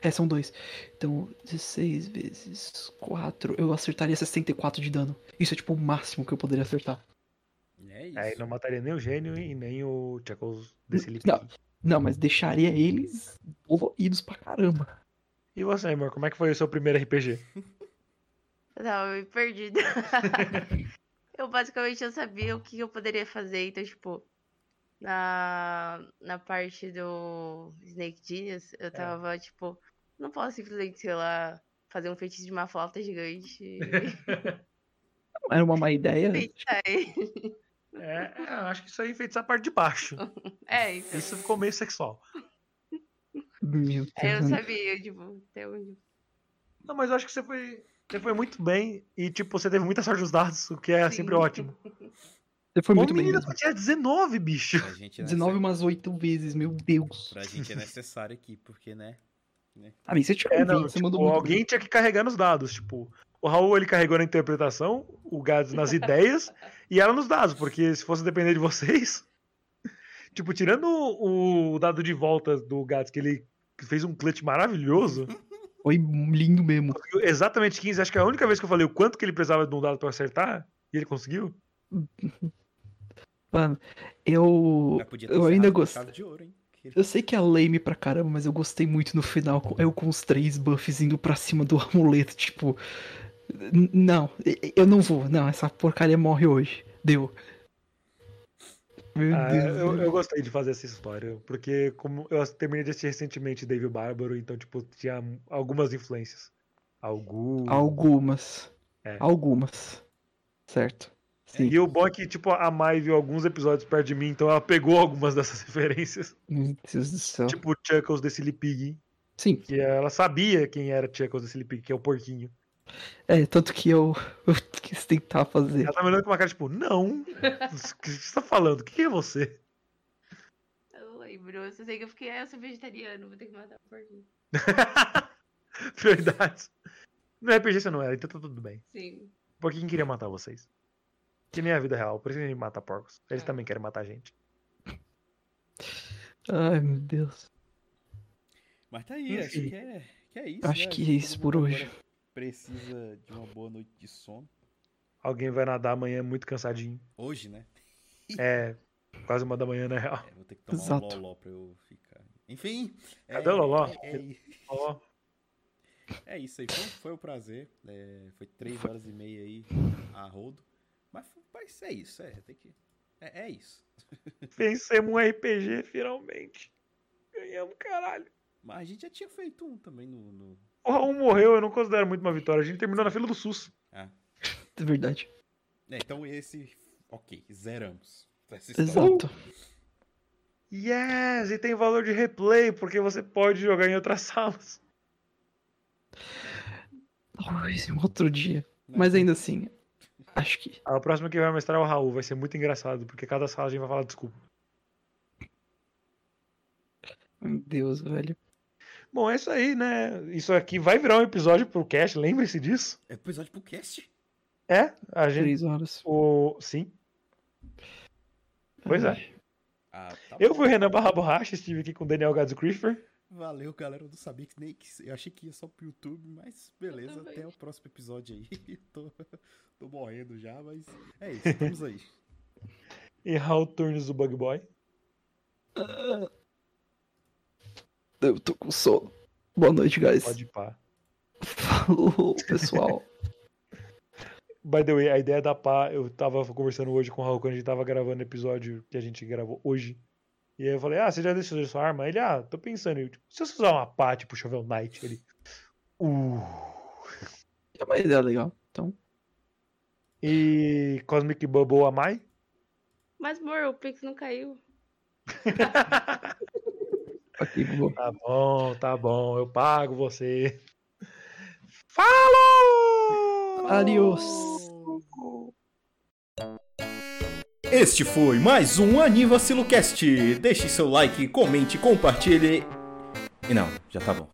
É, são dois. Então, 16 vezes 4, eu acertaria 64 de dano. Isso é tipo o máximo que eu poderia acertar. É isso. Aí não mataria nem o gênio e nem o Chuckles desse livro. Não. Não, mas deixaria eles doloridos pra caramba. E você, amor, como é que foi o seu primeiro RPG? Eu tava meio perdida. eu basicamente não sabia o que eu poderia fazer, então, tipo, na, na parte do Snake Genius, eu tava, tipo, não posso simplesmente, sei lá, fazer um feitiço de uma flauta gigante Era uma má ideia. É, é, eu acho que isso aí enfeitiçar a parte de baixo. É, então. Isso ficou meio sexual. Meu Deus. Aí eu não né? sabia, tipo, até onde. Não, mas eu acho que você foi, você foi muito bem e, tipo, você teve muita sorte nos dados, o que é Sim. sempre ótimo. Você foi Ô, muito bem menina, mesmo. tu tinha 19, bicho. Pra gente é 19 necess- umas 8 vezes, meu Deus. Pra gente é necessário aqui, porque, né? Ah, bem, você tinha É, um não, 20, você tipo, alguém bem. tinha que carregar nos dados, tipo... O Raul, ele carregou na interpretação, o Gads nas ideias e ela nos dados, porque se fosse depender de vocês... Tipo, tirando o, o dado de volta do Gads, que ele fez um clutch maravilhoso, Foi lindo mesmo. conseguiu exatamente 15, acho que é a única vez que eu falei o quanto que ele precisava de um dado pra acertar, e ele conseguiu. Mano, eu. Eu ainda gostei. Eu sei que é lame pra caramba, mas eu gostei muito no final. com- Eu com os três buffs indo pra cima do amuleto, tipo. Não, eu não vou. Não, essa porcaria morre hoje. Deu. Meu Ah, Deus. eu, eu gostei de fazer essa história, porque como eu terminei de assistir recentemente Dave Bárbaro, então, tipo, tinha algumas influências. Algumas. Algumas. É. Algumas. Certo. Sim. E o bom é que, tipo, a Mai viu alguns episódios perto de mim, então ela pegou algumas dessas referências. Meu Deus do céu. Tipo Chuckles desse Silly Pig, Sim. que ela sabia quem era Chuckles desse Silly Pig, que é o porquinho. É, tanto que eu, eu quis tentar fazer. Ela tá me olhando com uma cara, tipo, não. O que você tá falando? O que é você? Eu não lembro. Eu só sei que eu fiquei, ah, eu sou vegetariano, vou ter que matar o porquinho. Prioridades. No RPG você não era, então tá tudo bem. Sim. O porquinho queria matar vocês. Que nem a vida real, por isso que a gente mata porcos. Eles É. também querem matar a gente. Ai, meu Deus. Mas tá aí, acho que é, que é isso. Acho né? que é isso por agora hoje. Precisa de uma boa noite de sono. Alguém vai nadar amanhã muito cansadinho. Hoje, né? É, quase uma da manhã, na real. É, vou ter que tomar Exato. um loló pra eu ficar. Enfim. Cadê o loló? É, é, é isso aí. Foi, foi um prazer. É, foi três horas e meia aí a rodo. Mas, mas é isso. É, tem que. É, é isso. vencemos um RPG finalmente. Ganhamos, caralho. Mas a gente já tinha feito um também no. no- O Raul morreu, eu não considero muito uma vitória. A gente terminou na fila do SUS. Ah. É verdade. É, então esse. Ok, zeramos. Exato. Yes! E tem valor de replay, porque você pode jogar em outras salas. Talvez em outro dia. Né? Mas ainda assim, acho que. A próxima que vai mestrar é o Raul. Vai ser muito engraçado, porque cada sala a gente vai falar desculpa. Meu Deus, velho. Bom, é isso aí, né? Isso aqui vai virar um episódio pro cast, lembre-se disso. É episódio pro cast? É, a gente. Três horas. O... Sim. Pois é. Ai, Ah, tá Eu bom. fui o Renan Barra Borracha, estive aqui com o Daniel Gadzo Christopher. Valeu, galera. Eu não sabia que nem. Eu achei que ia só pro YouTube, mas beleza. Até o próximo episódio aí. tô, tô morrendo já, mas é isso. Estamos aí. E Raul Turnos do Bug Boy. Eu tô com sono. Boa noite, guys. Pode pá. Falou, pessoal. By the way, a ideia da pá, eu tava conversando hoje com o Raul quando a gente tava gravando o episódio que a gente gravou hoje. E aí eu falei, ah, você já decidiu sua arma? Ele, ah, tô pensando, eu, tipo, se você usar uma pá, tipo Shovel Knight, ele. Uh. É uma ideia legal. Então, E Cosmic Bubble Amai? Mas, amor, o Pix não caiu. aqui, vou. Tá bom, tá bom, eu pago você. Falou! Adiós. Este foi mais um Anivacilocast. Deixe seu like, comente, compartilhe. E não, já tá bom.